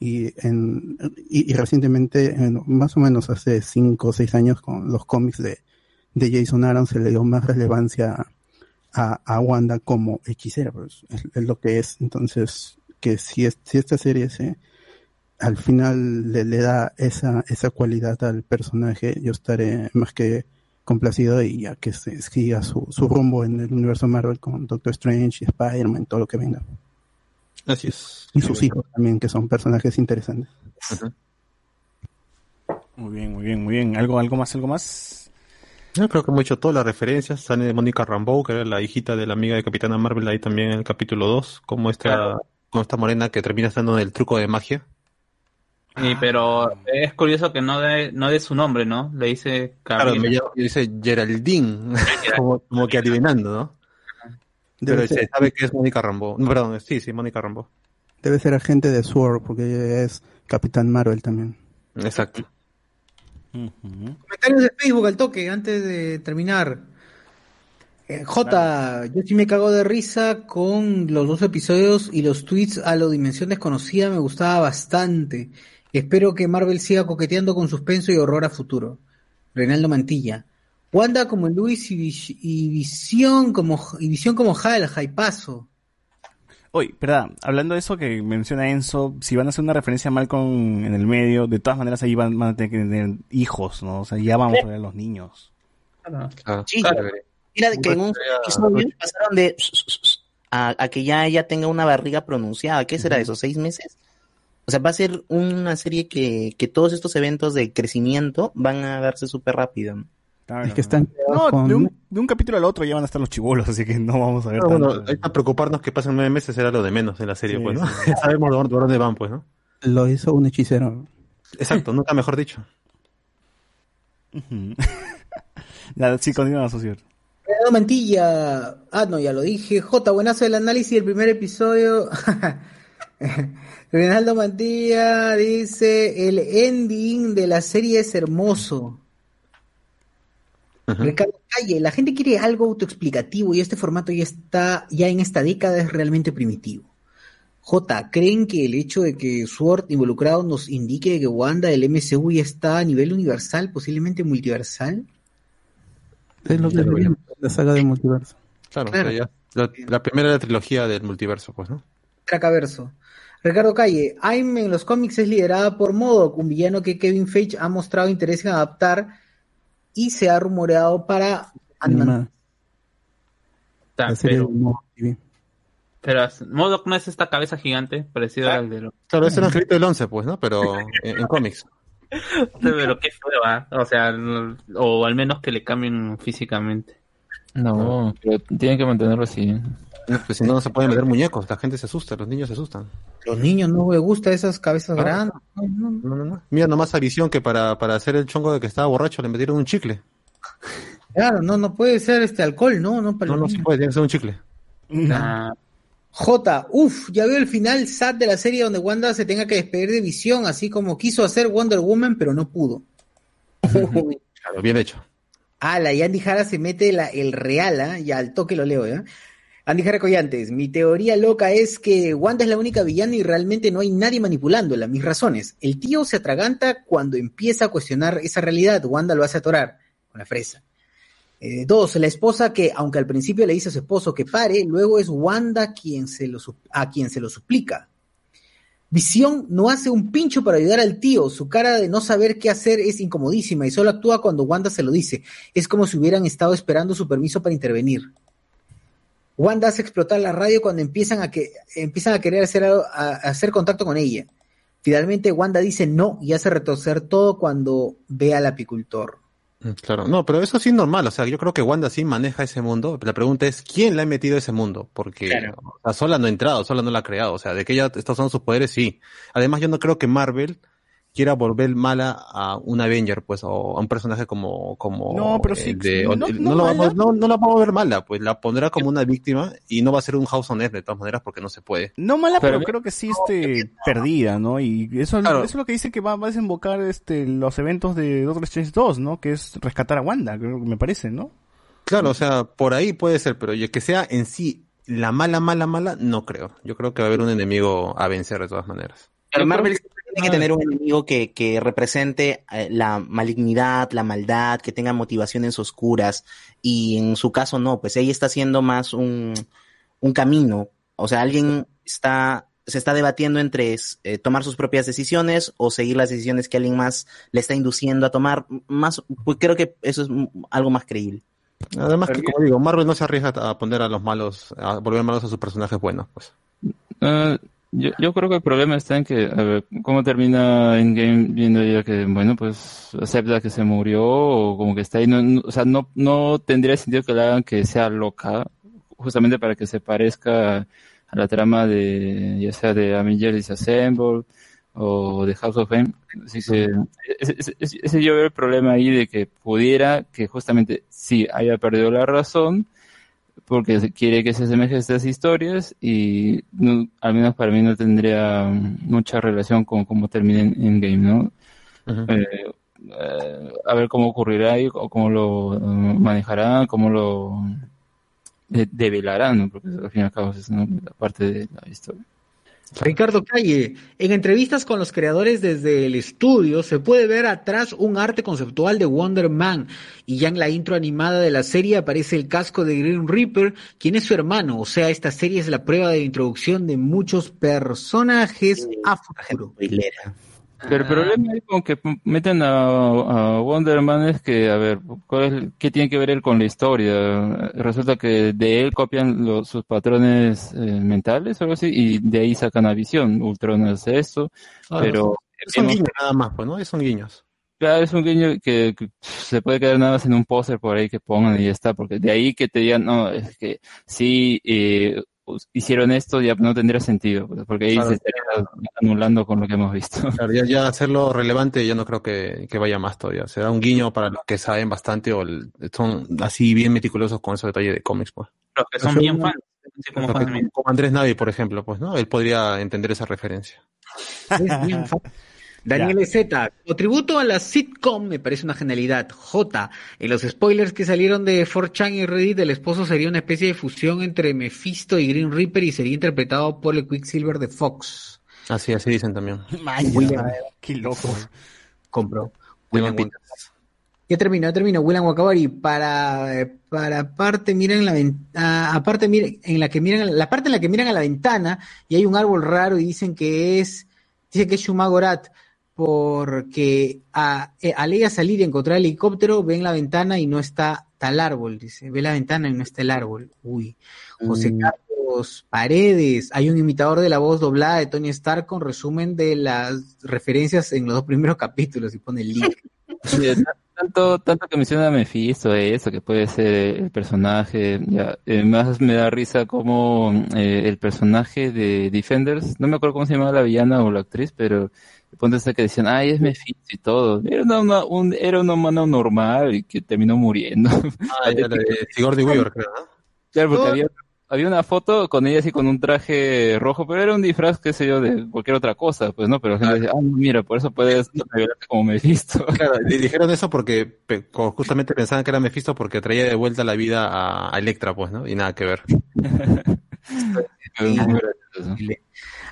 y, en, y, recientemente, en- más o menos hace cinco o seis años con los cómics de, de Jason Aaron se le dio más relevancia a, a Wanda como hechicera, pues es, es lo que es. Entonces, que si, es, si esta serie se, al final le, le da esa, esa cualidad al personaje, yo estaré más que complacido y ya que se siga su, su rumbo en el universo Marvel con Doctor Strange y Spider-Man, todo lo que venga. Así es. Y sus hijos también, que son personajes interesantes. Muy bien, muy bien, muy bien. ¿Algo, algo más, algo más? Yo creo que hemos hecho todas las referencias. Sale Mónica Rambeau, que era la hijita de la amiga de Capitana Marvel ahí también en el capítulo 2, como esta, como esta morena que termina estando en el truco de magia. Sí, pero es curioso que no dé no dé su nombre, ¿no? Le dice Claro, me llamo- dice Geraldine, como, como que adivinando, ¿no? Debe Pero se ser, sabe que es Mónica Rambeau. No, perdón, sí, sí, Mónica Rambeau. debe ser agente de SWORD, porque ella es Capitán Marvel también. Exacto. Comentarios de Facebook al toque, antes de terminar. Eh, J, yo sí me cago de risa con los dos episodios y los tweets a la dimensión desconocida me gustaba bastante. Espero que Marvel siga coqueteando con suspenso y horror a futuro. Reinaldo Mantilla. Wanda como Luis y Visión como y Visión como Hal, Jaipazo. Oye, verdad, hablando de eso que menciona Enzo, si van a hacer una referencia a Malcolm en el medio, de todas maneras ahí van, van a tener que tener hijos, ¿no? O sea, ya vamos a ver a los niños. Sí, Mira que en un episodio pasaron de a, a que ya ella tenga una barriga pronunciada. ¿Qué será eso? ¿Seis meses? O sea, va a ser una serie que, que todos estos eventos de crecimiento van a darse súper rápido. ¿no? Es que están No, con- de un, de un capítulo al otro ya van a estar los chivolos, así que no vamos a ver Pero bueno, tanto. ahorita preocuparnos que pasen nueve meses era lo de menos en la serie, Sí, pues, ¿no? sí, sabemos dónde- van, pues, ¿no? Lo hizo un hechicero. Exacto, nunca mejor dicho. Ya, sí, continúa, socio. Reinaldo Mantilla. Ah, no, ya lo dije. J, buenazo el análisis del primer episodio. Reinaldo Mantilla dice, el ending de la serie es hermoso. Ricardo Calle, la gente quiere algo autoexplicativo y este formato ya está, ya en esta década es realmente primitivo. J, ¿creen que el hecho de que Sword involucrado nos indique que Wanda del MCU ya está a nivel universal, posiblemente multiversal? Es lo que Claro, la saga del multiverso. Claro, ya- la, la primera de la trilogía del multiverso, pues, ¿no? Cracaverso. Ricardo Calle, AIM en los cómics es liderada por Modok, un villano que Kevin Feige ha mostrado interés en adaptar y se ha rumoreado para Ant-Man. Pero, TV. pero Modok no es esta cabeza gigante, parecida al de lo... Claro, es el angelito del 11, pues, ¿no? Pero en, en cómics. Pero qué feo, ¿ah? O sea, o al menos que le cambien físicamente. No, pero tienen que mantenerlo así. No, Pues si no, no se pueden meter muñecos, la gente se asusta, los niños se asustan. Los niños no les gustan esas cabezas Ah. grandes. No, no. No, no. Mira nomás a Visión que para, para hacer el chongo de que estaba borracho le metieron un chicle. Claro, no, no puede ser este alcohol, no, no, para No, no se puede, tiene que ser un chicle. Ah, J, uff, ya veo el final sad de la serie donde Wanda se tenga que despedir de visión, así como quiso hacer Wonder Woman, pero no pudo. Claro, bien hecho. Ah, la Yandy Jara se mete la, el real, ¿ah? ya al toque lo leo, ¿ya? Andy Jaracoyantes, mi teoría loca es que Wanda es la única villana y realmente no hay nadie manipulándola. Mis razones. El tío se atraganta cuando empieza a cuestionar esa realidad. Wanda lo hace atorar con la fresa. Eh, dos, la esposa que, aunque al principio le dice a su esposo que pare, luego es Wanda quien se lo, a quien se lo suplica. Visión no hace un pincho para ayudar al tío. Su cara de no saber qué hacer es incomodísima y solo actúa cuando Wanda se lo dice. Es como si hubieran estado esperando su permiso para intervenir. Wanda hace explotar la radio cuando empiezan a, que, empiezan a querer hacer, algo- a- a hacer contacto con ella. Finalmente Wanda dice no y hace retorcer todo cuando ve al apicultor. Mm, Claro, no, pero eso sí es normal, o sea, yo creo que Wanda sí maneja ese mundo, la pregunta es, ¿quién la ha metido a ese mundo? Porque o sea, sola no ha entrado, sola no la ha creado, o sea, de que ella está usando sus poderes, sí. Además, yo no creo que Marvel quiera volver mala a un Avenger, pues, o a un personaje como, como No, pero sí, de- no- el- no no, lo mala. vamos, no, no la vamos a ver mala, pues la pondrá como una víctima y no va a ser un House on Earth de todas maneras porque no se puede. No mala, pero, Pero- creo que sí este, perdida, ¿no? Y eso, Claro. eso es lo que dice que va, va a desembocar este, los eventos de Doctor Strange 2, ¿no? Que es rescatar a Wanda, creo que me parece, ¿no? Claro, o sea, por ahí puede ser, pero que sea en sí la mala, mala, mala, no creo. Yo creo que va a haber un enemigo a vencer de todas maneras. Pero Marvel tiene que tener un enemigo que, que represente eh, la malignidad, la maldad, que tenga motivaciones oscuras. Y en su caso no, pues ella está haciendo más un, un camino. O sea, alguien está, se está debatiendo entre eh, tomar sus propias decisiones o seguir las decisiones que alguien más le está induciendo a tomar. Más, pues creo que eso es algo más creíble. Además que, como digo, Marvel no se arriesga a poner a los malos, a volver malos a sus personajes buenos, pues. Ah, yo, yo creo que el problema está en que, a ver, ¿cómo termina Endgame viendo ella que, bueno, pues acepta que se murió o como que está ahí? No, o sea, no, no tendría sentido que la hagan que sea loca, justamente para que se parezca a la trama de, ya sea de Avengers Disassemble o de House of Fame. Así que ese- ese yo veo el problema ahí de que pudiera que justamente sí haya perdido la razón, porque quiere que se asemeje a estas historias y no- al menos para mí no tendría mm, mucha relación con cómo termine en, en game, ¿no? Eh, eh, a ver cómo ocurrirá y cómo lo eh, manejarán, cómo lo de- develarán, ¿no? Porque al fin y al cabo es la parte de la historia. Ricardo Calle, en entrevistas con los creadores desde el estudio se puede ver atrás un arte conceptual de Wonder Man. Y ya en la intro animada de la serie aparece el casco de Green Reaper, quien es su hermano, o sea, esta serie es la prueba de introducción de muchos personajes a futuro. Pero el problema es con que meten a, a Wonder Man es que, a ver, ¿cuál es- ¿qué tiene que ver él con la historia? Resulta que de él copian los, sus patrones eh, mentales o algo así y de ahí sacan a Visión. Ultron hace esto, Ah, pero... Son vemos- guiños nada más, pues, ¿no? Son guiños. Claro, es un guiño que, que se puede quedar nada más en un póster por ahí que pongan y ya está, porque de ahí que te digan, no, es que sí eh, hicieron esto, ya no tendría sentido, pues, porque ahí Claro. se estaría anulando con lo que hemos visto. Claro, ya, ya hacerlo relevante ya no creo que, que vaya más todavía. Será un guiño para los que saben bastante o el- son así bien meticulosos con esos detalles de cómics, pues. Los que son bien fans. como que- como Andrés Navi, por ejemplo, pues, ¿no? Él podría entender esa referencia. Es bien fa- Daniel Z, como tributo a la sitcom me parece una genialidad. J, en los spoilers que salieron de 4chan y Reddit, el esposo sería una especie de fusión entre Mephisto y Green Reaper y sería interpretado por el Quicksilver de Fox. Así, así dicen también. William, Qué loco. compró. William Ya terminó, ya terminó. William Wakabari, para, para aparte, miren la ventana, aparte, miren, en la que miran, la parte en la que miran a la ventana y hay un árbol raro y dicen que es, dice que es Shumagorat, porque a, eh, al ella salir y encontrar el helicóptero, ven la ventana y no está tal árbol, dice, ve la ventana y no está el árbol. Uy, José Carlos Paredes, hay un imitador de la voz doblada de Tony Stark con resumen de las referencias en los dos primeros capítulos y pone el link. Sí, tanto, tanto que menciona a Mephisto, eso, que puede ser el personaje, ya, eh, más me da risa como eh, el personaje de Defenders, no me acuerdo cómo se llamaba la villana o la actriz, pero punto es que decían, ay, es Mephisto y todo, era una, una- un, era un humano normal y que terminó muriendo. Ah, ya, la de Sigourney Weaver, creo, ¿no? Claro, porque había había una foto con ella así con un traje rojo, pero era un disfraz, qué sé yo, de cualquier otra cosa, pues, ¿no? Pero la gente decía, ah, mira, por eso puedes revelarte como Mephisto. Claro, y dijeron eso porque justamente pensaban que era Mephisto porque traía de vuelta la vida a, a Electra, pues, ¿no? Y nada que ver.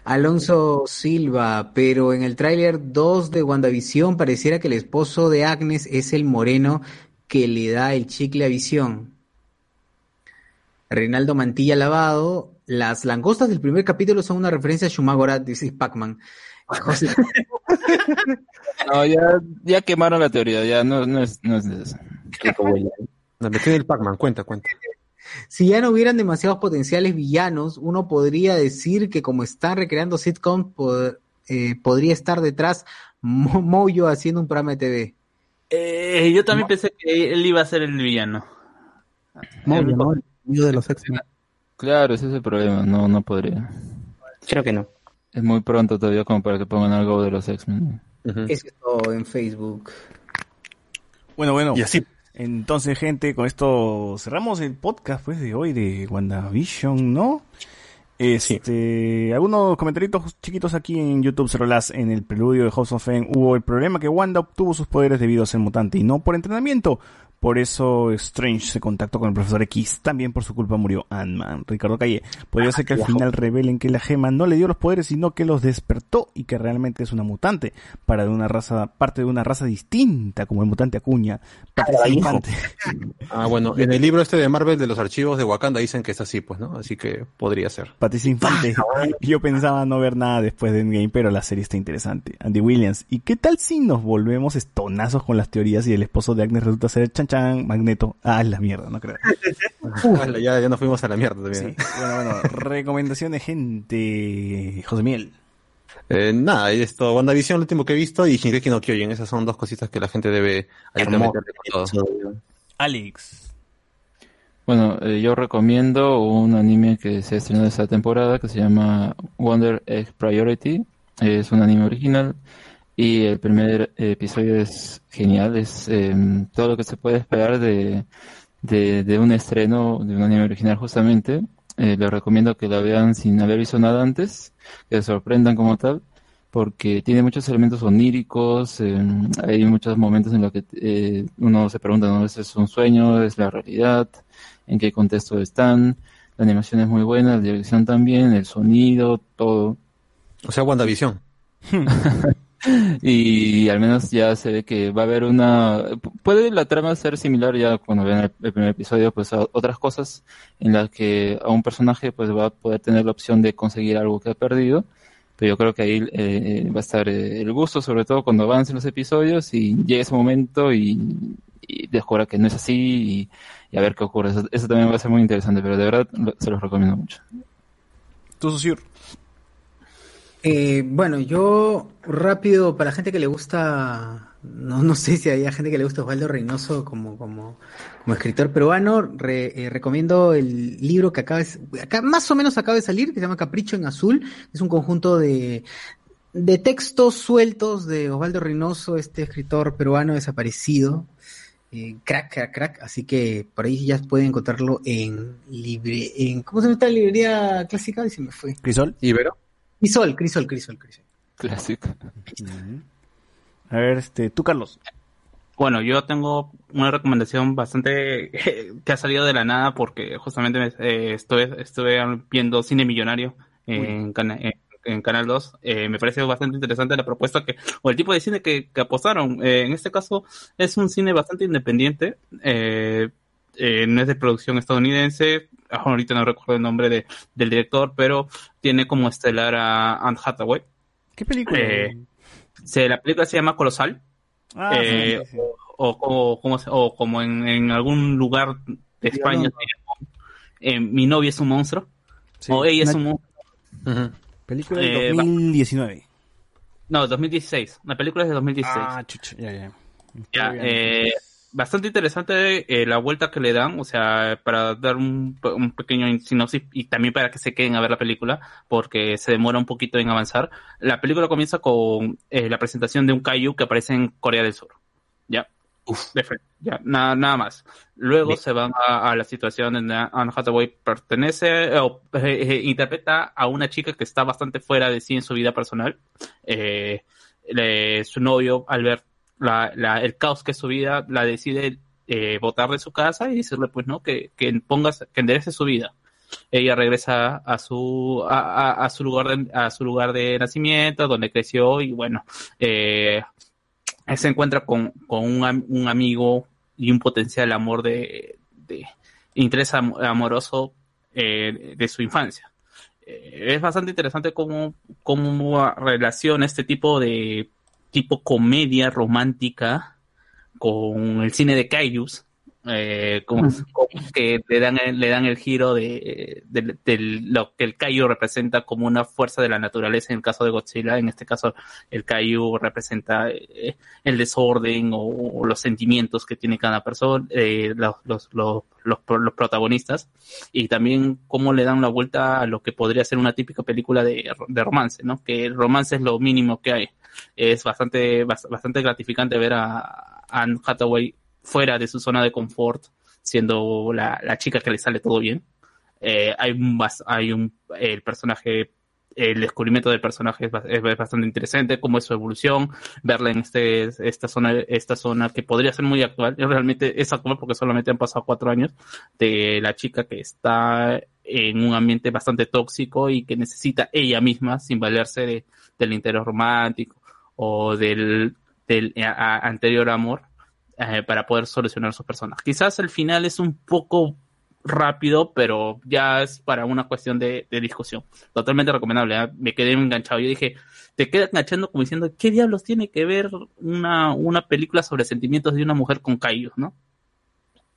Alonso Silva, pero en el tráiler 2 de WandaVision pareciera que el esposo de Agnes es el moreno que le da el chicle a Visión. Reinaldo Mantilla Lavado, las langostas del primer capítulo son una referencia a Shumagora, dice Pac-Man. No, ya, ya quemaron la teoría, ya no, no es, no es. Nos metió en el Pac-Man, cuenta, cuenta. Si ya no hubieran demasiados potenciales villanos, uno podría decir que como están recreando sitcom, pod- eh, podría estar detrás Mo- Moyo haciendo un programa de TV. Eh, yo también pensé que él iba a ser el villano. Moyo, ¿no? El niño de los X-Men. Claro, ese es el problema, no, no podría. Creo que no. Es muy pronto todavía como para que pongan algo de los X-Men. Eso es todo en Facebook. Bueno, bueno. Y así. Entonces, gente, con esto cerramos el podcast pues de hoy de WandaVision, ¿no? Este, algunos comentarios chiquitos aquí en YouTube Cerolas en el preludio de House of Fame hubo el problema que Wanda obtuvo sus poderes debido a ser mutante y no por entrenamiento. Por eso Strange se contactó con el profesor X. También por su culpa murió Ant-Man. Ricardo Calle. Podría ser que al final revelen que la gema no le dio los poderes, sino que los despertó y que realmente es una mutante para de una raza, parte de una raza distinta, como el mutante Acuña. Patricia Infante. Ah, bueno, en el libro este de Marvel de los archivos de Wakanda dicen que es así, pues, ¿no? Así que podría ser. Patricia Infante. Yo pensaba no ver nada después de Endgame, pero la serie está interesante. Andy Williams. ¿Y qué tal si nos volvemos estonazos con las teorías y el esposo de Agnes resulta ser Chan Chan Magneto? Ah, la mierda, no creo. Ya, ya nos fuimos a la mierda también. Sí. Bueno, bueno, recomendaciones, gente. José Miel. Eh, nada, y esto, WandaVision, lo último que he visto, y Shingeki no Kyojin. Esas son dos cositas que la gente debe. Alex. Bueno, eh, yo recomiendo un anime que se estrenó esta temporada que se llama Wonder Egg Priority. Es un anime original y el primer episodio es genial. Es eh, todo lo que se puede esperar de, de, de un estreno de un anime original justamente. Eh, les recomiendo que la vean sin haber visto nada antes, que se sorprendan como tal, porque tiene muchos elementos oníricos, eh, hay muchos momentos en los que eh, uno se pregunta, ¿no? ¿Es un sueño? ¿Es la realidad? ¿En qué contexto están? La animación es muy buena, la dirección también, el sonido, todo. O sea, WandaVision. y al menos ya se ve que va a haber una puede la trama ser similar ya cuando vean el, el primer episodio pues a otras cosas en las que a un personaje pues va a poder tener la opción de conseguir algo que ha perdido. Pero yo creo que ahí eh, va a estar eh, el gusto sobre todo cuando avancen los episodios y llegue ese momento y, y descubra que no es así y, y a ver qué ocurre. Eso, eso también va a ser muy interesante pero de verdad se los recomiendo mucho. Tú. Eh, bueno, yo rápido, para la gente que le gusta, no, no sé si hay gente que le gusta Osvaldo Reynoso como, como, como escritor peruano, re- eh, recomiendo el libro que acaba de, acá, más o menos acaba de salir, que se llama Capricho en Azul, es un conjunto de, de textos sueltos de Osvaldo Reynoso, este escritor peruano desaparecido, eh, crack, crack, crack, así que por ahí ya pueden encontrarlo en libre, en, ¿cómo se llama esta librería clásica? Y se me fue. Crisol. ¿Ibero? Crisol, Crisol, Crisol, Crisol. clásico A ver, este, tú, Carlos. Bueno, yo tengo una recomendación bastante que ha salido de la nada porque justamente me- eh, estuve, estuve viendo Cine Millonario en, cana- en, en Canal 2. Eh, me parece bastante interesante la propuesta que, o el tipo de cine que, que apostaron. Eh, en este caso es un cine bastante independiente. Eh, no es de producción estadounidense. Ah, Ahorita no recuerdo el nombre de, del director, pero tiene como estelar a Anne Hathaway. ¿Qué película? Eh, se, la película se llama Colosal. Ah, Eh, sí, sí. O, o, como, se- o como en, en algún lugar de España, eh, mi novia es un monstruo. Sí. O ella es Una- un monstruo. Película del Eh, va- 2019. No, 2016. La película es de 2016. Ah, chucha, ya, ya. Ya, eh, bastante interesante eh, la vuelta que le dan, o sea, para dar un, un pequeño sinopsis y también para que se queden a ver la película, porque se demora un poquito en avanzar. La película comienza con eh, la presentación de un kaiju que aparece en Corea del Sur, ¿ya? De frente, ya, nada, nada más. Luego se van a, a la situación en la Anne Hathaway pertenece o eh, eh, interpreta a una chica que está bastante fuera de sí en su vida personal. Le- su novio, al ver la, la- el caos que es su vida, la decide eh, botar de su casa y decirle, pues, no, que, que pongas, que enderece su vida. Ella regresa a su, a, a- su lugar de, a su lugar de nacimiento, donde creció, y bueno, eh, se encuentra con, con un, am- un amigo y un potencial amor de, de interés am- amoroso eh, de su infancia. Eh, es bastante interesante cómo, cómo relaciona este tipo de tipo comedia romántica con el cine de Kaijus, eh, como, como que le dan, el- le dan el giro de, de- de lo que el Kaiju representa como una fuerza de la naturaleza en el caso de Godzilla, en este caso el Kaiju representa eh, el desorden o, o los sentimientos que tiene cada persona, eh, los, los, los, los, protagonistas, y también cómo le dan la vuelta a lo que podría ser una típica película de, de romance, ¿no? Que el romance es lo mínimo que hay. Es bastante, bast- bastante gratificante ver a Anne Hathaway fuera de su zona de confort, siendo la, la chica que le sale todo bien. Eh, hay un, hay un, el personaje, el descubrimiento del personaje es, es bastante interesante, cómo es su evolución, verla en este, esta zona, esta zona que podría ser muy actual, realmente es actual porque solamente han pasado cuatro años de la chica que está en un ambiente bastante tóxico y que necesita ella misma, sin valerse de, del interés romántico o del, del anterior amor, eh, para poder solucionar sus personas. Quizás el final es un poco rápido, pero ya es para una cuestión de, de discusión. Totalmente recomendable. ¿eh? Me quedé enganchado. Yo dije, te quedas enganchando como diciendo, ¿qué diablos tiene que ver una, una película sobre sentimientos de una mujer con callos, no?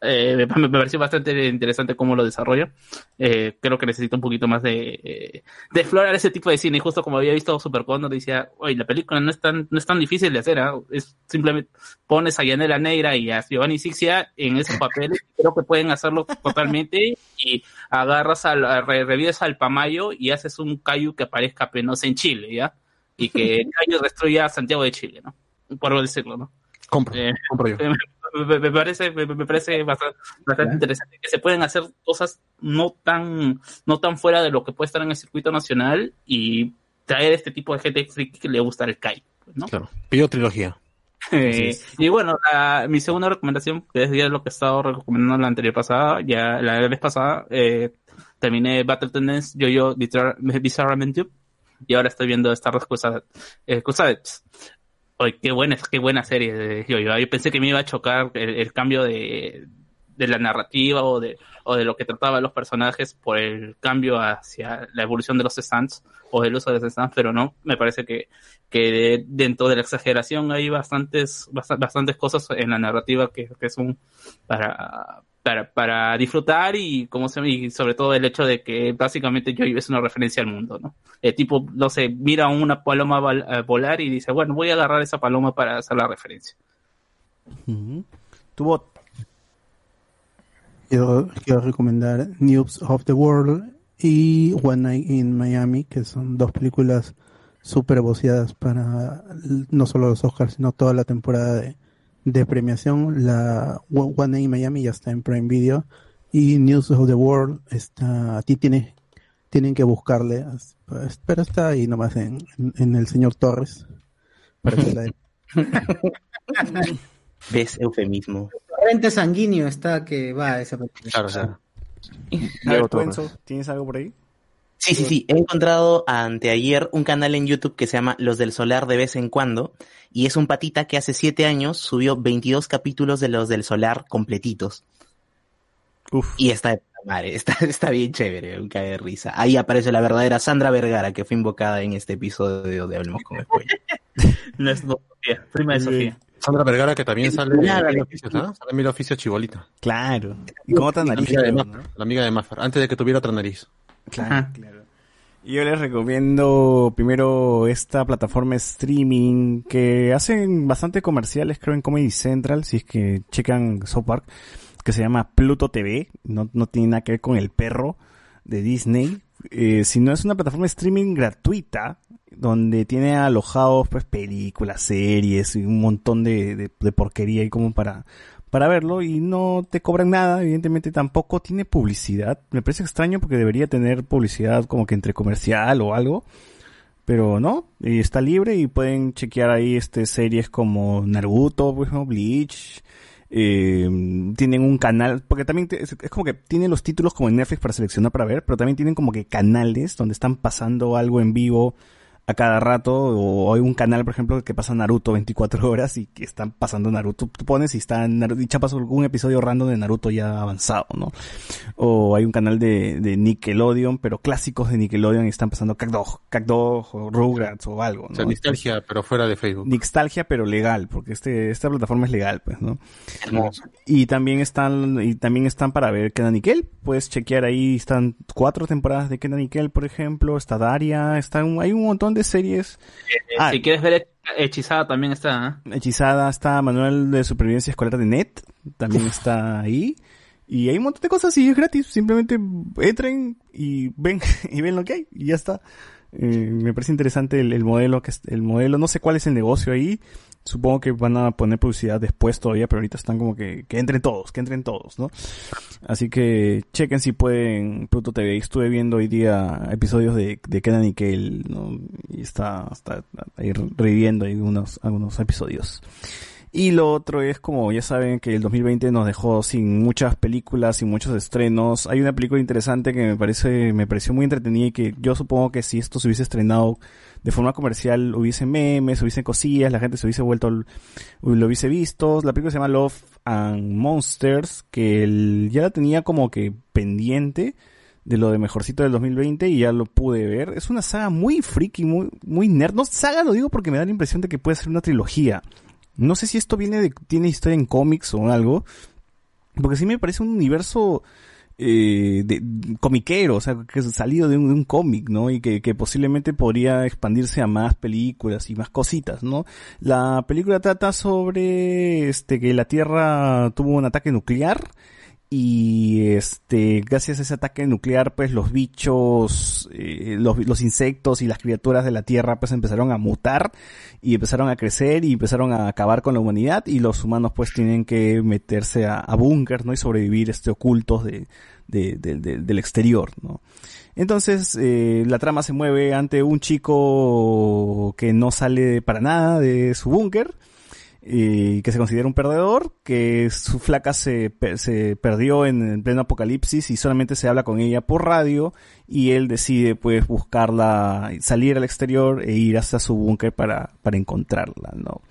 Eh, me, me pareció bastante interesante cómo lo desarrolla. Eh, creo que necesita un poquito más de, eh, de explorar ese tipo de cine. Y justo como había visto Super Condor, decía, oye, la película no es tan, no es tan difícil de hacer, ¿ah? es simplemente pones a Yanela Negra y a Giovanni Sixia en esos papeles, creo que pueden hacerlo totalmente, y agarras al, re- revives al Pamayo y haces un Cayu que aparezca apenas en Chile, ¿ya? Y que Cayu destruya a Santiago de Chile, ¿no? Por decirlo, ¿no? Compro, Eh, compro yo. me, parece, me, me parece bastante, bastante interesante que se pueden hacer cosas no tan, no tan fuera de lo que puede estar en el circuito nacional y traer este tipo de gente que le gusta el Kai, ¿no? Claro. Pidió trilogía. Eh, y bueno, la- mi segunda recomendación, que es ya lo que he estado recomendando la anterior pasada, ya la vez pasada, eh, terminé Battle Tendency, yo yo Bizarrament Tube, y ahora estoy viendo Star Wars Crusade- eh, Crusades. Oye, qué buena, qué buena serie de Yo-Yo. Yo pensé que me iba a chocar el, cambio de, de la narrativa o de, lo que trataban los personajes por el cambio hacia la evolución de los stands o el uso de los stands, pero no, me parece que, que de- dentro de la exageración hay bastantes, bast- bastantes cosas en la narrativa que, que son para, para, para disfrutar y como se y sobre todo el hecho de que básicamente yo es una referencia al mundo, ¿no? El tipo, no sé, mira una paloma eh, volar y dice, bueno, voy a agarrar esa paloma para hacer la referencia. Ujú. Tuvo Quiero, quiero recomendar News of the World y One Night in Miami, que son dos películas súper voceadas para no solo los Oscars, sino toda la temporada de, de premiación. La One Night in Miami ya está en Prime Video y News of the World está, a ti tienes, tienen que buscarle, pues, pero está ahí nomás en, en, en el señor Torres. Para que la- ¿Ves? Eufemismo. Corriente sanguíneo está que va a esa película. Claro, claro. ¿tienes algo por ahí? Sí, sí, sí. He encontrado anteayer un canal en YouTube que se llama Los del Solar de vez en cuando. Y es un patita que hace siete años subió 22 capítulos de Los del Solar completitos. Y está de madre, está, está bien chévere, un cae de risa. Ahí aparece la verdadera Sandra Vergara que fue invocada en este episodio de Hablemos con Spoiler. No es Sofía, prima de Sofía. Sandra Vergara, que también sale Claro. en Mil Oficios, ¿ah? Sale en Mil Oficios Chibolita. Claro. Y otra La nariz. amiga de creo, Maffer, la amiga de Maffer, antes de que tuviera otra nariz. Claro, claro. Y yo les recomiendo primero esta plataforma streaming que hacen bastante comerciales, creo, en Comedy Central, si es que checan South Park, que se llama Pluto TV. No, no tiene nada que ver con el perro de Disney. eh, si no es una plataforma de streaming gratuita, donde tiene alojados pues películas, series y un montón de, de, de porquería ahí como para, para verlo y no te cobran nada, evidentemente tampoco tiene publicidad. Me parece extraño porque debería tener publicidad como que entre comercial o algo. Pero no, y está libre y pueden chequear ahí este series como Naruto, Bleach, eh, tienen un canal, porque también es, es como que tienen los títulos como en Netflix para seleccionar para ver, pero también tienen como que canales donde están pasando algo en vivo a cada rato, o hay un canal, por ejemplo, que pasa Naruto 24 horas y que están pasando Naruto. Tú pones y está Naruto, y chapas algún episodio random de Naruto ya avanzado, ¿no? O hay un canal de, de Nickelodeon, pero clásicos de Nickelodeon y están pasando Cagdog, Cagdog o Rugrats o algo, O ¿no? sea, nostalgia, pero fuera de Facebook. Nostalgia, pero legal, porque este, esta plataforma es legal, pues, ¿no? Y también están, y también están para ver Kenan y Kel. Puedes chequear ahí, están cuatro temporadas de Kenan y Kel, por ejemplo, está Daria, están, hay un montón de series. Eh, Ah. Si quieres ver Hechizada también está. ¿eh? Hechizada, está Manuel de Supervivencia Escolar de Net, también está ahí. Y hay un montón de cosas y es gratis. Simplemente entren y ven, y ven lo que hay y ya está. Eh, me parece interesante el, el modelo que el modelo, no sé cuál es el negocio ahí. Supongo que van a poner publicidad después todavía, pero ahorita están como que, que entren todos, que entren todos, ¿no? Así que chequen si pueden Pluto TV. Estuve viendo hoy día episodios de, de Kenan y Kel, ¿no? Y está, está ahí reviviendo algunos, algunos episodios. Y lo otro es como ya saben que el 2020 nos dejó sin muchas películas, sin muchos estrenos. Hay una película interesante que me parece, me pareció muy entretenida y que yo supongo que si esto se hubiese estrenado de forma comercial hubiese memes, hubiese cosillas, la gente se hubiese vuelto, lo hubiese visto. La película se llama Love and Monsters, que ya la tenía como que pendiente de lo de mejorcito del 2020 y ya lo pude ver. Es una saga muy friki, muy, muy nerd. No saga lo digo porque me da la impresión de que puede ser una trilogía. No sé si esto viene de, tiene historia en cómics o algo. Porque sí me parece un universo eh, de, comiquero, o sea, que es salido de un, cómic, ¿no? Y que, que posiblemente podría expandirse a más películas y más cositas, ¿no? La película trata sobre este que la Tierra tuvo un ataque nuclear y este gracias a ese ataque nuclear pues los bichos eh, los, insectos y las criaturas de la tierra pues empezaron a mutar y empezaron a crecer y empezaron a acabar con la humanidad y los humanos pues tienen que meterse a, a no y sobrevivir este ocultos de- del exterior no entonces eh, la trama se mueve ante un chico que no sale para nada de su búnker y que se considera un perdedor, que su flaca se, se perdió en, en pleno apocalipsis y solamente se habla con ella por radio y él decide pues buscarla, salir al exterior e ir hasta su búnker para, para encontrarla, ¿no?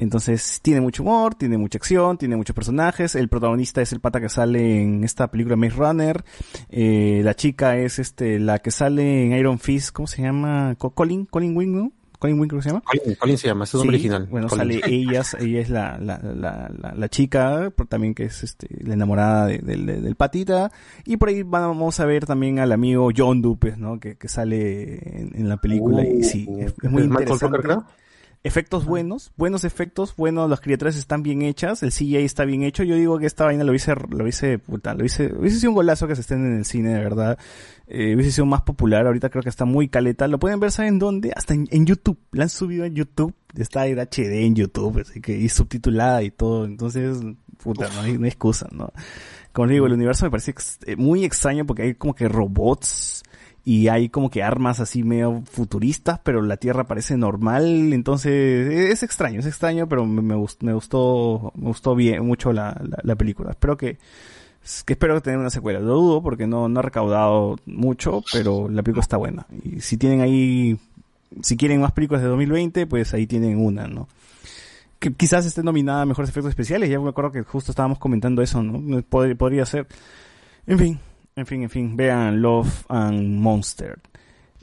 Entonces tiene mucho humor, tiene mucha acción, tiene muchos personajes. El protagonista es el pata que sale en esta película Maze Runner. Eh, la chica es este la que sale en Iron Fist, ¿cómo se llama? Co- Colin, Colin Wing, ¿no? Colin Wing creo que se llama. Colin, Colin se llama, es su nombre original. Bueno, Colin. sale ella, ella es la, la, la, la, la chica, pero también que es este, la enamorada de- del- del- del patita. Y por ahí vamos a ver también al amigo John Dupes, ¿no? Que, que sale en, en la película y sí, es, es muy ¿Es Michael interesante. Creo? Efectos buenos, buenos efectos, buenos, las criaturas están bien hechas, el CGI está bien hecho. Yo digo que esta vaina lo hice, lo hice, puta, lo hice, hubiese sido un golazo que se estén en el cine, de verdad. Eh, hubiese sido más popular, ahorita creo que está muy caleta. Lo pueden ver, ¿saben dónde? Hasta en, en YouTube. La han subido en YouTube. Está en HD en YouTube, así que, y subtitulada y todo. Entonces, puta, no hay, no hay excusa, ¿no? Como les digo, el universo me parece ex- eh, muy extraño porque hay como que robots y hay como que armas así medio futuristas, pero la Tierra parece normal, entonces eh, es extraño, es extraño, pero me, me gustó, me gustó, me gustó bien mucho la, la, la película. Espero que, que espero tener una secuela. Lo dudo porque no, no ha recaudado mucho, pero la película está buena. Y si tienen ahí, si quieren más películas de 2020, pues ahí tienen una, ¿no? Que quizás esté nominada a mejores efectos especiales. Ya me acuerdo que justo estábamos comentando eso, ¿no? Pod- podría ser. En fin, en fin, en fin. Vean Love and Monster.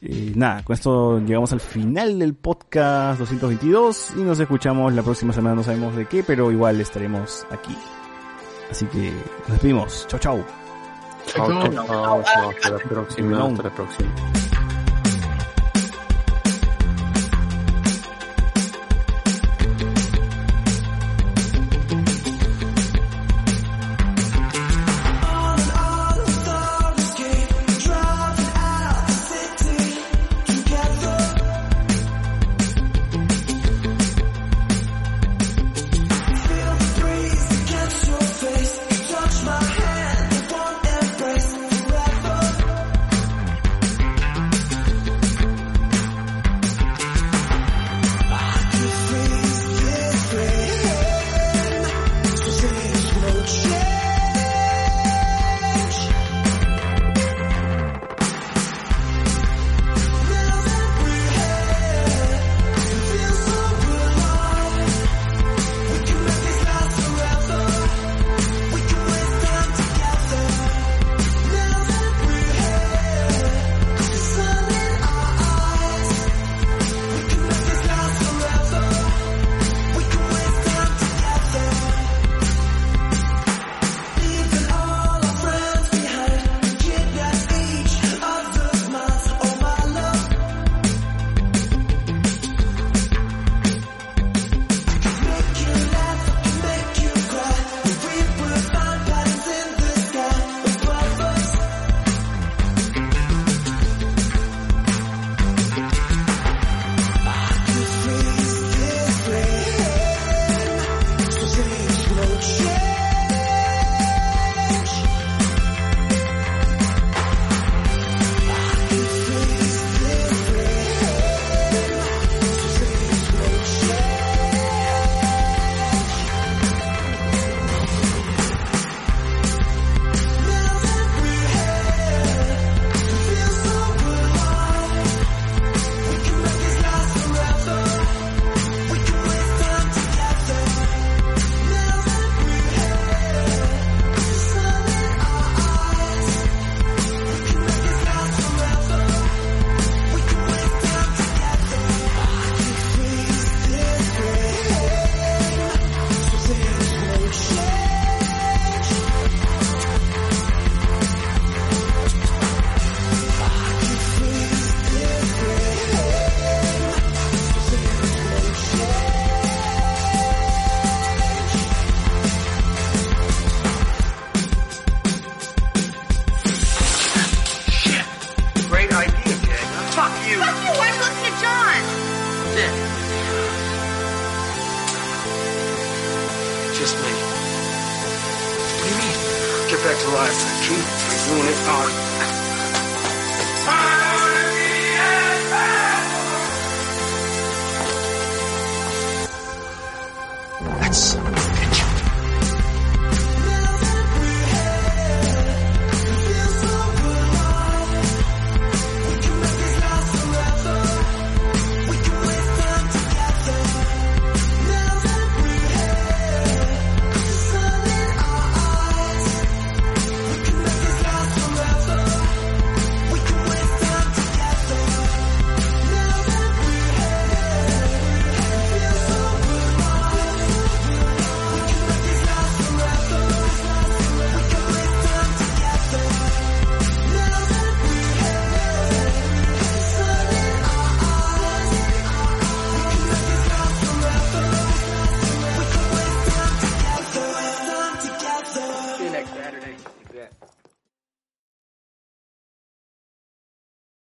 Y nada, con esto llegamos al final del podcast 222 y nos escuchamos la próxima semana, no sabemos de qué, pero igual estaremos aquí. Así que nos despedimos. Chau, chau. Chao, chao, chao, chao, hasta la próxima, hasta la próxima.